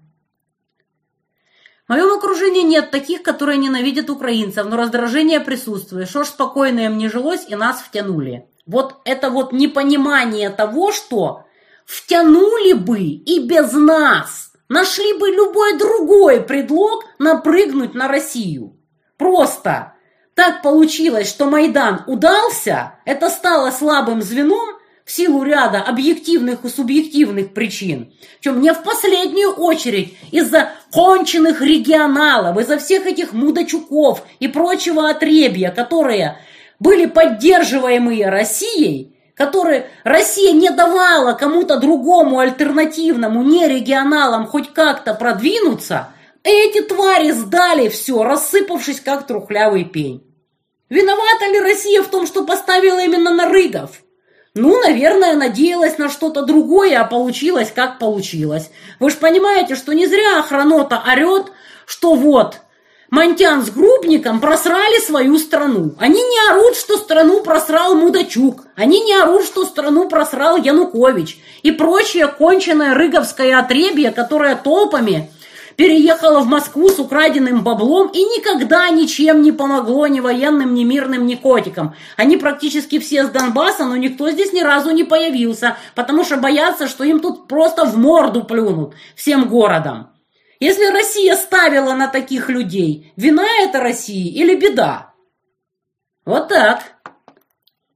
В моем окружении нет таких, которые ненавидят украинцев, но раздражение присутствует. Что ж спокойно им не жилось, и нас втянули. Вот это вот непонимание того, что втянули бы и без нас – Нашли бы любой другой предлог напрыгнуть на Россию. Просто так получилось, что Майдан удался, это стало слабым звеном в силу ряда объективных и субъективных причин. Причем не в последнюю очередь из-за конченых регионалов, из-за всех этих мудачуков и прочего отребья, которые были поддерживаемые Россией, которые Россия не давала кому-то другому альтернативному, не регионалам хоть как-то продвинуться, эти твари сдали все, рассыпавшись как трухлявый пень. Виновата ли Россия в том, что поставила именно на Рыгов? Ну, наверное, надеялась на что-то другое, а получилось как получилось. Вы же понимаете, что не зря охранота орет, что вот, Монтян с Грубником просрали свою страну. Они не орут, что страну просрал Мудачук. Они не орут, что страну просрал Янукович. И прочее конченное рыговское отребье, которое толпами переехало в Москву с украденным баблом и никогда ничем не помогло ни военным, ни мирным, ни котикам. Они практически все с Донбасса, но никто здесь ни разу не появился, потому что боятся, что им тут просто в морду плюнут всем городом. Если Россия ставила на таких людей, вина это России или беда? Вот так.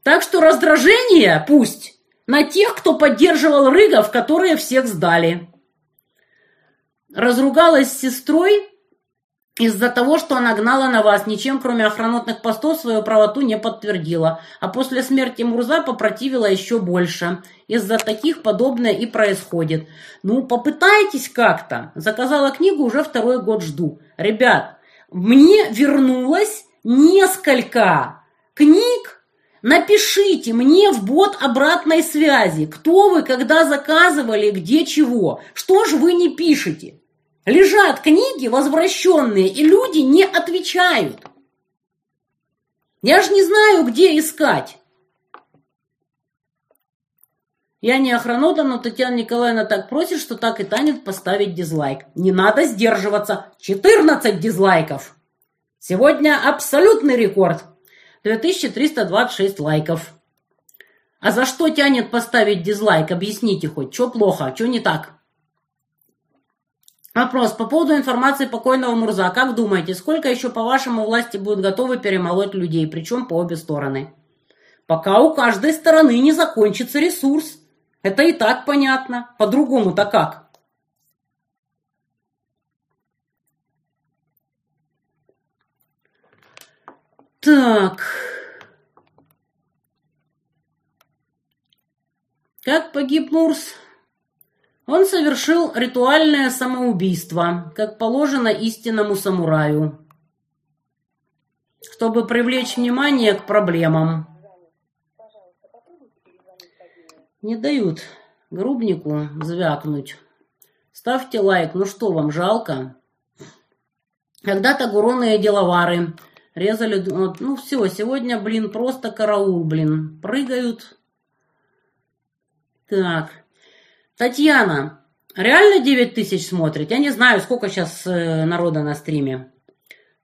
Так что раздражение пусть на тех, кто поддерживал Рыгов, которые всех сдали. Разругалась с сестрой из-за того, что она гнала на вас, ничем, кроме охранотных постов, свою правоту не подтвердила. А после смерти Мурза попротивила еще больше. Из-за таких подобное и происходит. Ну, попытайтесь как-то. Заказала книгу, уже второй год жду. Ребят, мне вернулось несколько книг. Напишите мне в бот обратной связи, кто вы, когда заказывали, где чего. Что ж вы не пишете? Лежат книги возвращенные, и люди не отвечают. Я же не знаю, где искать. Я не охранота, но Татьяна Николаевна так просит, что так и танет поставить дизлайк. Не надо сдерживаться. 14 дизлайков. Сегодня абсолютный рекорд. 2326 лайков. А за что тянет поставить дизлайк? Объясните хоть, что плохо, что не так? Вопрос. По поводу информации покойного Мурза. Как думаете, сколько еще, по-вашему, власти будут готовы перемолоть людей, причем по обе стороны? Пока у каждой стороны не закончится ресурс. Это и так понятно. По-другому-то как? Так. Как погиб Мурс? Он совершил ритуальное самоубийство, как положено истинному самураю, чтобы привлечь внимание к проблемам. Не дают грубнику звякнуть. Ставьте лайк, ну что вам, жалко? Когда-то гуроные деловары резали... Ну все, сегодня, блин, просто караул, блин. Прыгают. Так. Татьяна, реально 9 тысяч смотрит? Я не знаю, сколько сейчас э, народа на стриме.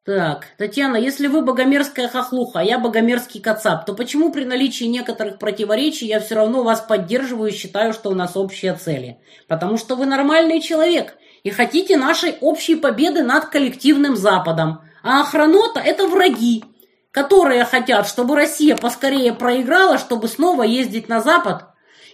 Так, Татьяна, если вы богомерзкая хохлуха, а я богомерзкий кацап, то почему при наличии некоторых противоречий я все равно вас поддерживаю и считаю, что у нас общие цели? Потому что вы нормальный человек и хотите нашей общей победы над коллективным Западом. А охранота – это враги, которые хотят, чтобы Россия поскорее проиграла, чтобы снова ездить на Запад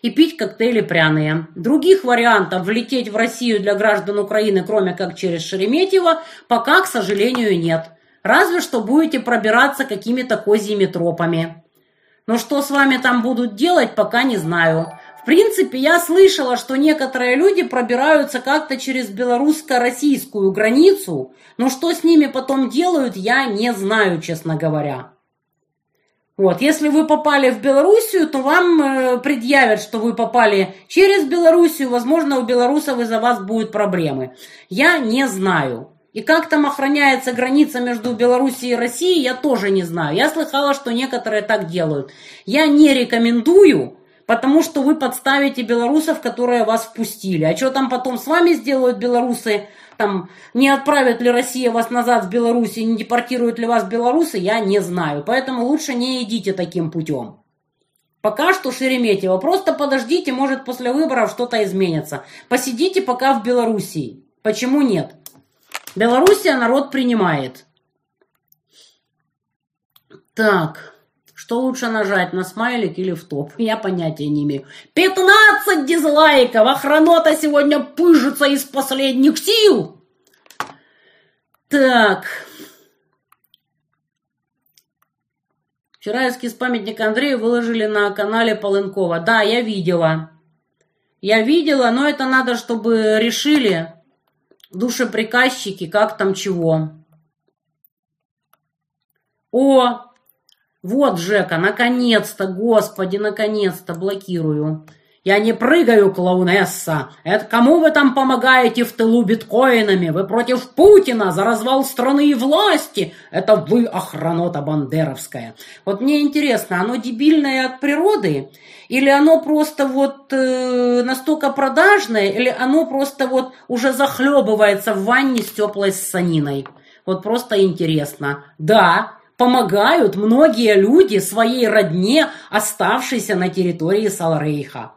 и пить коктейли пряные. Других вариантов влететь в Россию для граждан Украины, кроме как через Шереметьево, пока, к сожалению, нет. Разве что будете пробираться какими-то козьими тропами. Но что с вами там будут делать, пока не знаю. В принципе, я слышала, что некоторые люди пробираются как-то через белорусско-российскую границу, но что с ними потом делают, я не знаю, честно говоря. Вот, если вы попали в Белоруссию, то вам э, предъявят, что вы попали через Белоруссию, возможно, у белорусов из-за вас будут проблемы. Я не знаю. И как там охраняется граница между Белоруссией и Россией, я тоже не знаю. Я слыхала, что некоторые так делают. Я не рекомендую, потому что вы подставите белорусов, которые вас впустили. А что там потом с вами сделают белорусы, там, не отправит ли Россия вас назад в Беларусь, не депортируют ли вас белорусы, я не знаю. Поэтому лучше не идите таким путем. Пока что Шереметьево. Просто подождите, может после выборов что-то изменится. Посидите пока в Белоруссии. Почему нет? Белоруссия народ принимает. Так, что лучше нажать, на смайлик или в топ? Я понятия не имею. 15 дизлайков! Охранота сегодня пыжится из последних сил! Так. Вчера эскиз памятника Андрею выложили на канале Полынкова. Да, я видела. Я видела, но это надо, чтобы решили душеприказчики, как там чего. О, вот, Жека, наконец-то, господи, наконец-то, блокирую. Я не прыгаю, клоунесса. Это кому вы там помогаете в тылу биткоинами? Вы против Путина за развал страны и власти. Это вы охранота бандеровская. Вот мне интересно, оно дебильное от природы? Или оно просто вот э, настолько продажное? Или оно просто вот уже захлебывается в ванне с теплой ссаниной? Вот просто интересно. Да, помогают многие люди своей родне, оставшейся на территории Салрейха.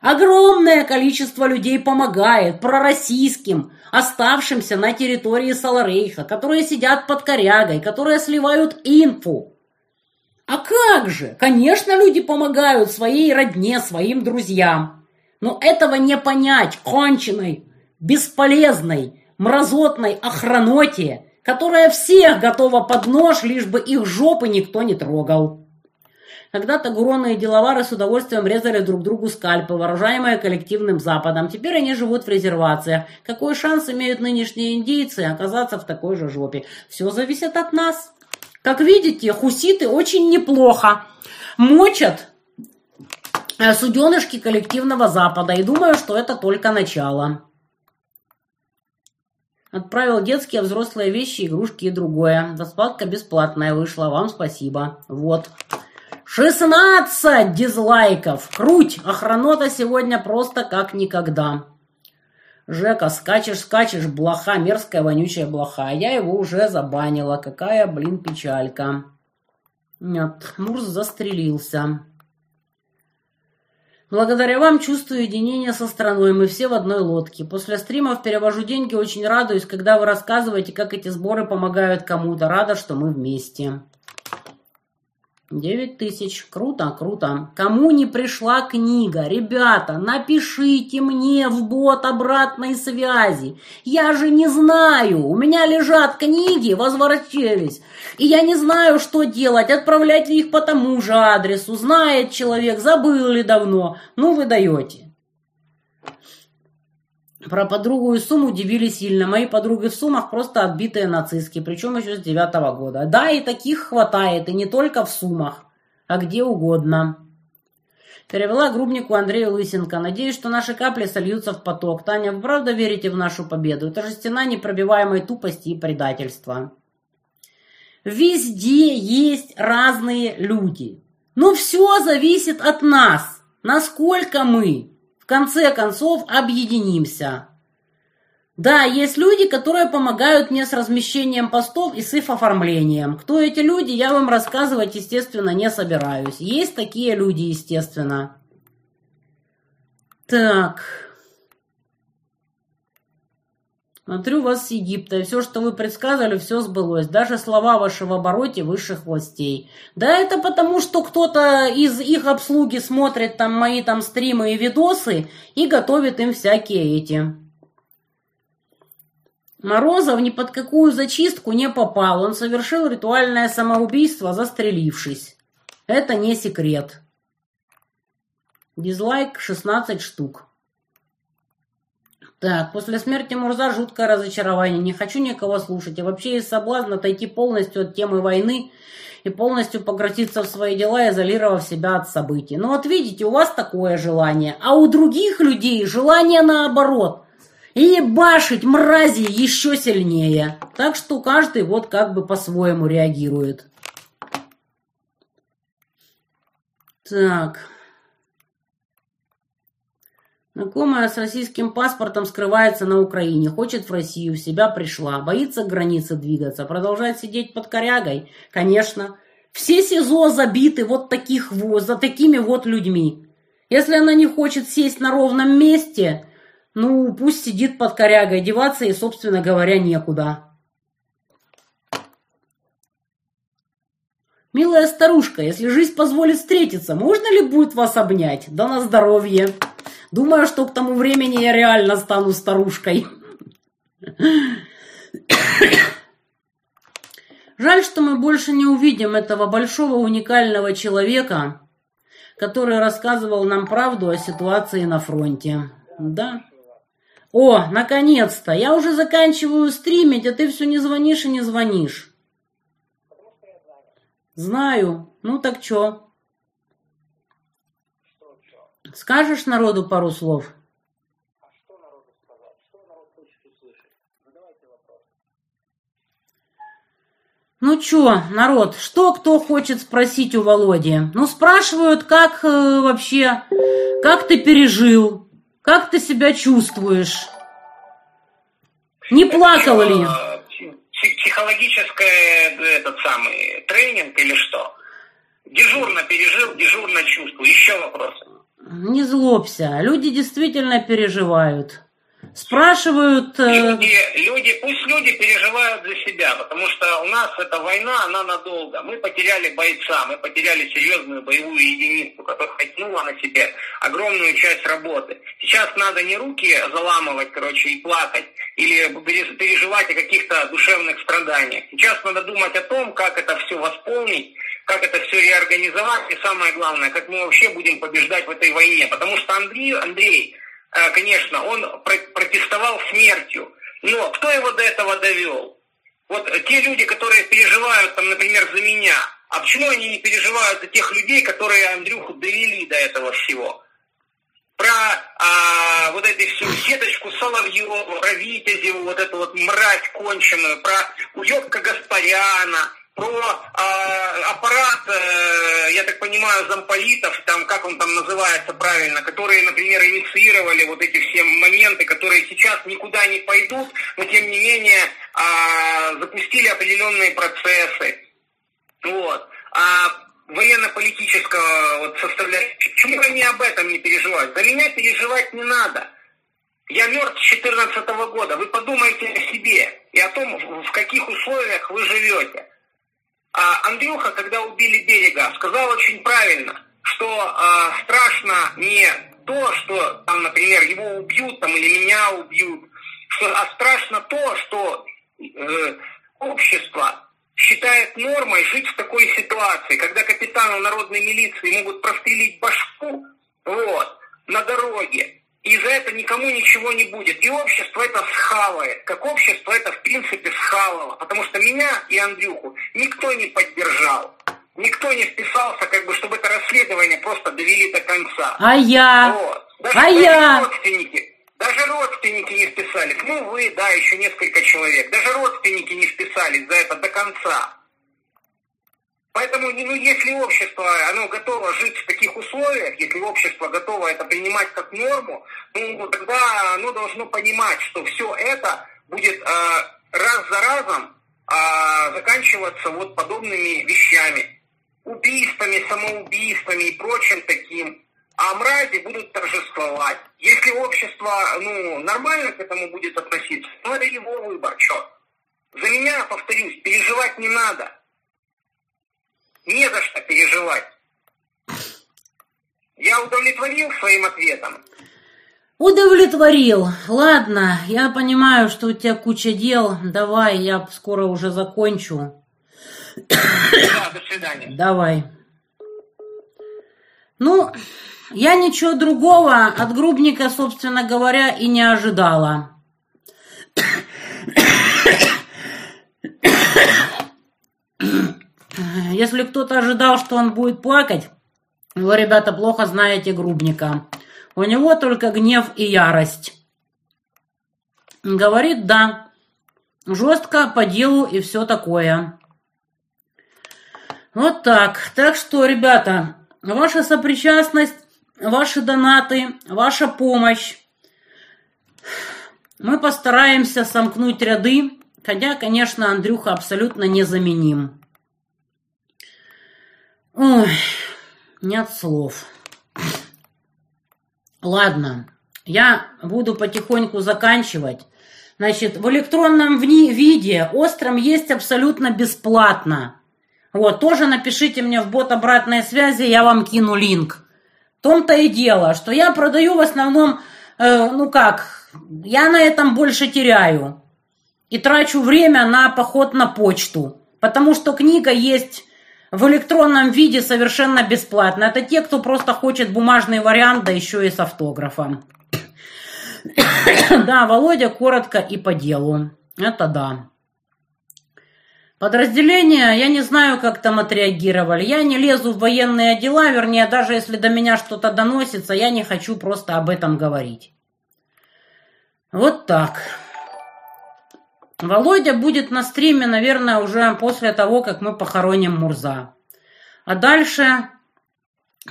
Огромное количество людей помогает пророссийским, оставшимся на территории Саларейха, которые сидят под корягой, которые сливают инфу. А как же? Конечно, люди помогают своей родне, своим друзьям. Но этого не понять конченной, бесполезной, мразотной охраноте, которая всех готова под нож, лишь бы их жопы никто не трогал. Когда-то гуроны и деловары с удовольствием резали друг другу скальпы, вооружаемые коллективным Западом. Теперь они живут в резервациях. Какой шанс имеют нынешние индейцы оказаться в такой же жопе? Все зависит от нас. Как видите, хуситы очень неплохо мочат э, суденышки коллективного Запада. И думаю, что это только начало. Отправил детские, взрослые вещи, игрушки и другое. Раскладка бесплатная вышла, вам спасибо. Вот. 16 дизлайков. Круть! Охранота сегодня просто как никогда. Жека, скачешь, скачешь, блоха, мерзкая, вонючая блоха. Я его уже забанила. Какая, блин, печалька. Нет, Мурз застрелился. Благодаря вам чувствую единение со страной, мы все в одной лодке. После стримов перевожу деньги, очень радуюсь, когда вы рассказываете, как эти сборы помогают кому-то. Рада, что мы вместе. Девять тысяч. Круто, круто. Кому не пришла книга, ребята, напишите мне в бот обратной связи. Я же не знаю. У меня лежат книги, возвратились. И я не знаю, что делать. Отправлять ли их по тому же адресу. Знает человек, забыл ли давно. Ну, вы даете. Про подругу и сумму удивили сильно. Мои подруги в суммах просто отбитые нацистки, причем еще с девятого года. Да, и таких хватает, и не только в суммах, а где угодно. Перевела грубнику Андрею Лысенко. Надеюсь, что наши капли сольются в поток. Таня, вы правда верите в нашу победу? Это же стена непробиваемой тупости и предательства. Везде есть разные люди. Но все зависит от нас. Насколько мы в конце концов объединимся. Да, есть люди, которые помогают мне с размещением постов и с их оформлением. Кто эти люди, я вам рассказывать, естественно, не собираюсь. Есть такие люди, естественно. Так. Смотрю вас с Египта, и все, что вы предсказывали, все сбылось. Даже слова ваши в обороте высших властей. Да это потому, что кто-то из их обслуги смотрит там мои там стримы и видосы и готовит им всякие эти. Морозов ни под какую зачистку не попал. Он совершил ритуальное самоубийство, застрелившись. Это не секрет. Дизлайк 16 штук. Так, после смерти Мурза жуткое разочарование. Не хочу никого слушать. И вообще есть соблазн отойти полностью от темы войны и полностью погрузиться в свои дела, изолировав себя от событий. Но вот видите, у вас такое желание, а у других людей желание наоборот. И башить мрази еще сильнее. Так что каждый вот как бы по-своему реагирует. Так... Знакомая с российским паспортом скрывается на Украине, хочет в Россию, в себя пришла, боится к границе двигаться, продолжает сидеть под корягой? Конечно. Все СИЗО забиты вот таких вот, за такими вот людьми. Если она не хочет сесть на ровном месте, ну, пусть сидит под корягой, деваться ей, собственно говоря, некуда. Милая старушка, если жизнь позволит встретиться, можно ли будет вас обнять? Да на здоровье. Думаю, что к тому времени я реально стану старушкой. Жаль, что мы больше не увидим этого большого уникального человека, который рассказывал нам правду о ситуации на фронте. Да. О, наконец-то! Я уже заканчиваю стримить, а ты все не звонишь и не звонишь. Знаю. Ну так чё? Скажешь народу пару слов? А что народу сказать? Что народ хочет услышать? Задавайте вопрос. Ну чё, народ, что кто хочет спросить у Володи? Ну спрашивают, как э, вообще, как ты пережил, как ты себя чувствуешь? Не плакал ли? Психологический этот самый тренинг или что? Дежурно пережил, дежурно чувствую. Еще вопросы? Не злобся. Люди действительно переживают. Спрашивают... Э, люди, люди, пусть люди переживают за себя, потому что у нас эта война, она надолго. Мы потеряли бойца, мы потеряли серьезную боевую единицу, которая хотела на себе огромную часть работы. Сейчас надо не руки заламывать, короче, и плакать, или переживать о каких-то душевных страданиях. Сейчас надо думать о том, как это все восполнить, как это все реорганизовать, и самое главное, как мы вообще будем побеждать в этой войне. Потому что Андрей, Андрей э, конечно, он протестовал смертью, но кто его до этого довел? Вот те люди, которые переживают, там, например, за меня, а почему они не переживают за тех людей, которые Андрюху довели до этого всего? Про а, вот эту всю сеточку Соловьева, про Витязеву, вот эту вот мразь конченую, про уебка Гаспаряна, про э, аппарат, э, я так понимаю, замполитов, там, как он там называется правильно, которые, например, инициировали вот эти все моменты, которые сейчас никуда не пойдут, но тем не менее э, запустили определенные процессы. Вот. А военно-политического вот составляющего. Почему они об этом не переживают? За меня переживать не надо. Я мертв с 2014 года. Вы подумайте о себе и о том, в каких условиях вы живете. А Андрюха, когда убили берега, сказал очень правильно, что э, страшно не то, что там, например, его убьют там, или меня убьют, что, а страшно то, что э, общество считает нормой жить в такой ситуации, когда капитану народной милиции могут прострелить башку вот, на дороге, и за это никому ничего не будет. И общество это схавает. Как общество это в принципе схавало. Потому что меня и Андрюху никто не поддержал. Никто не вписался, как бы, чтобы это расследование просто довели до конца. А я? Вот. Даже, а даже я? родственники. Даже родственники не вписались. Ну, вы, да, еще несколько человек. Даже родственники не вписались за это до конца. Поэтому, ну, если общество, оно готово жить в таких условиях, если общество готово это принимать как норму, ну, тогда оно должно понимать, что все это будет э, раз за разом э, заканчиваться вот подобными вещами. Убийствами, самоубийствами и прочим таким. А мрази будут торжествовать. Если общество ну, нормально к этому будет относиться, ну это его выбор, что. За меня, повторюсь, переживать не надо не за что переживать. Я удовлетворил своим ответом? Удовлетворил. Ладно, я понимаю, что у тебя куча дел. Давай, я скоро уже закончу. Да, до свидания. Давай. Ну, я ничего другого от грубника, собственно говоря, и не ожидала. Если кто-то ожидал, что он будет плакать, вы, ребята, плохо знаете Грубника. У него только гнев и ярость. Говорит «да». Жестко, по делу и все такое. Вот так. Так что, ребята, ваша сопричастность, ваши донаты, ваша помощь. Мы постараемся сомкнуть ряды, хотя, конечно, Андрюха абсолютно незаменим. Ой, нет слов. Ладно, я буду потихоньку заканчивать. Значит, в электронном виде остром есть абсолютно бесплатно. Вот, тоже напишите мне в бот обратной связи, я вам кину линк. В том-то и дело, что я продаю в основном, э, ну как, я на этом больше теряю. И трачу время на поход на почту. Потому что книга есть в электронном виде совершенно бесплатно. Это те, кто просто хочет бумажный вариант, да еще и с автографом. Да, Володя, коротко и по делу. Это да. Подразделения, я не знаю, как там отреагировали. Я не лезу в военные дела, вернее, даже если до меня что-то доносится, я не хочу просто об этом говорить. Вот так. Володя будет на стриме, наверное, уже после того, как мы похороним Мурза. А дальше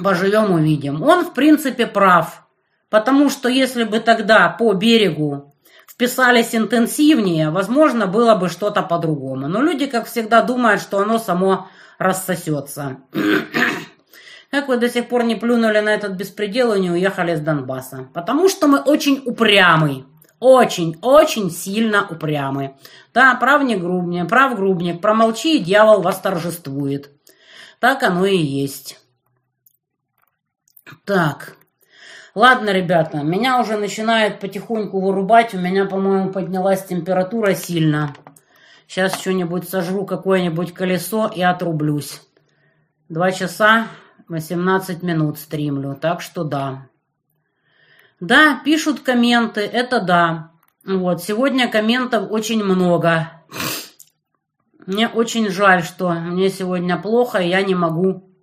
поживем увидим. Он, в принципе, прав. Потому что если бы тогда по берегу вписались интенсивнее, возможно, было бы что-то по-другому. Но люди, как всегда, думают, что оно само рассосется. Как вы до сих пор не плюнули на этот беспредел и не уехали с Донбасса? Потому что мы очень упрямый. Очень, очень сильно упрямы. Да, прав не грубник, прав грубник, промолчи, и дьявол восторжествует. Так оно и есть. Так. Ладно, ребята, меня уже начинает потихоньку вырубать. У меня, по-моему, поднялась температура сильно. Сейчас что-нибудь сожру, какое-нибудь колесо и отрублюсь. Два часа 18 минут стримлю, так что да. Да, пишут комменты, это да. Вот, сегодня комментов очень много. Мне очень жаль, что мне сегодня плохо, и я не могу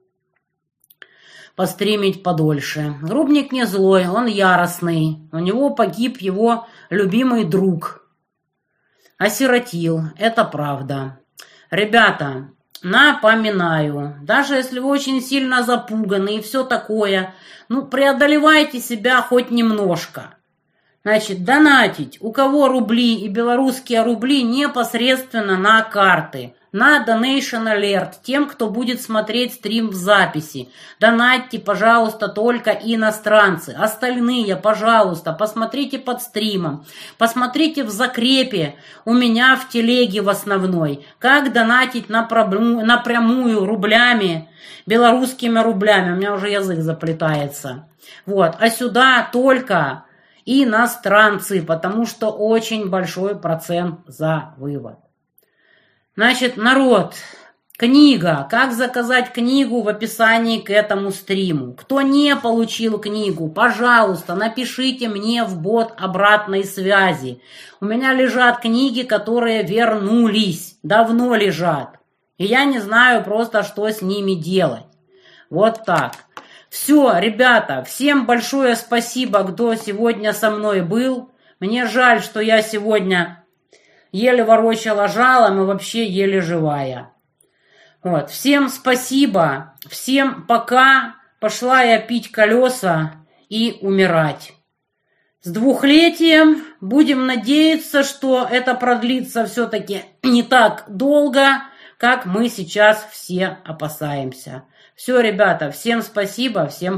постримить подольше. Грубник не злой, он яростный. У него погиб его любимый друг. Осиротил, это правда. Ребята, Напоминаю, даже если вы очень сильно запуганы и все такое, ну, преодолевайте себя хоть немножко. Значит, донатить. У кого рубли и белорусские рубли непосредственно на карты. На Donation Alert тем, кто будет смотреть стрим в записи. Донатьте, пожалуйста, только иностранцы. Остальные, пожалуйста, посмотрите под стримом. Посмотрите в закрепе у меня в телеге в основной. Как донатить напрямую, напрямую рублями, белорусскими рублями. У меня уже язык заплетается. Вот. А сюда только иностранцы, потому что очень большой процент за вывод. Значит, народ, книга. Как заказать книгу в описании к этому стриму. Кто не получил книгу, пожалуйста, напишите мне в бот обратной связи. У меня лежат книги, которые вернулись, давно лежат. И я не знаю просто, что с ними делать. Вот так. Все, ребята, всем большое спасибо, кто сегодня со мной был. Мне жаль, что я сегодня еле ворочала жалом и вообще еле живая. Вот, всем спасибо, всем пока. Пошла я пить колеса и умирать. С двухлетием будем надеяться, что это продлится все-таки не так долго, как мы сейчас все опасаемся. Все, ребята, всем спасибо, всем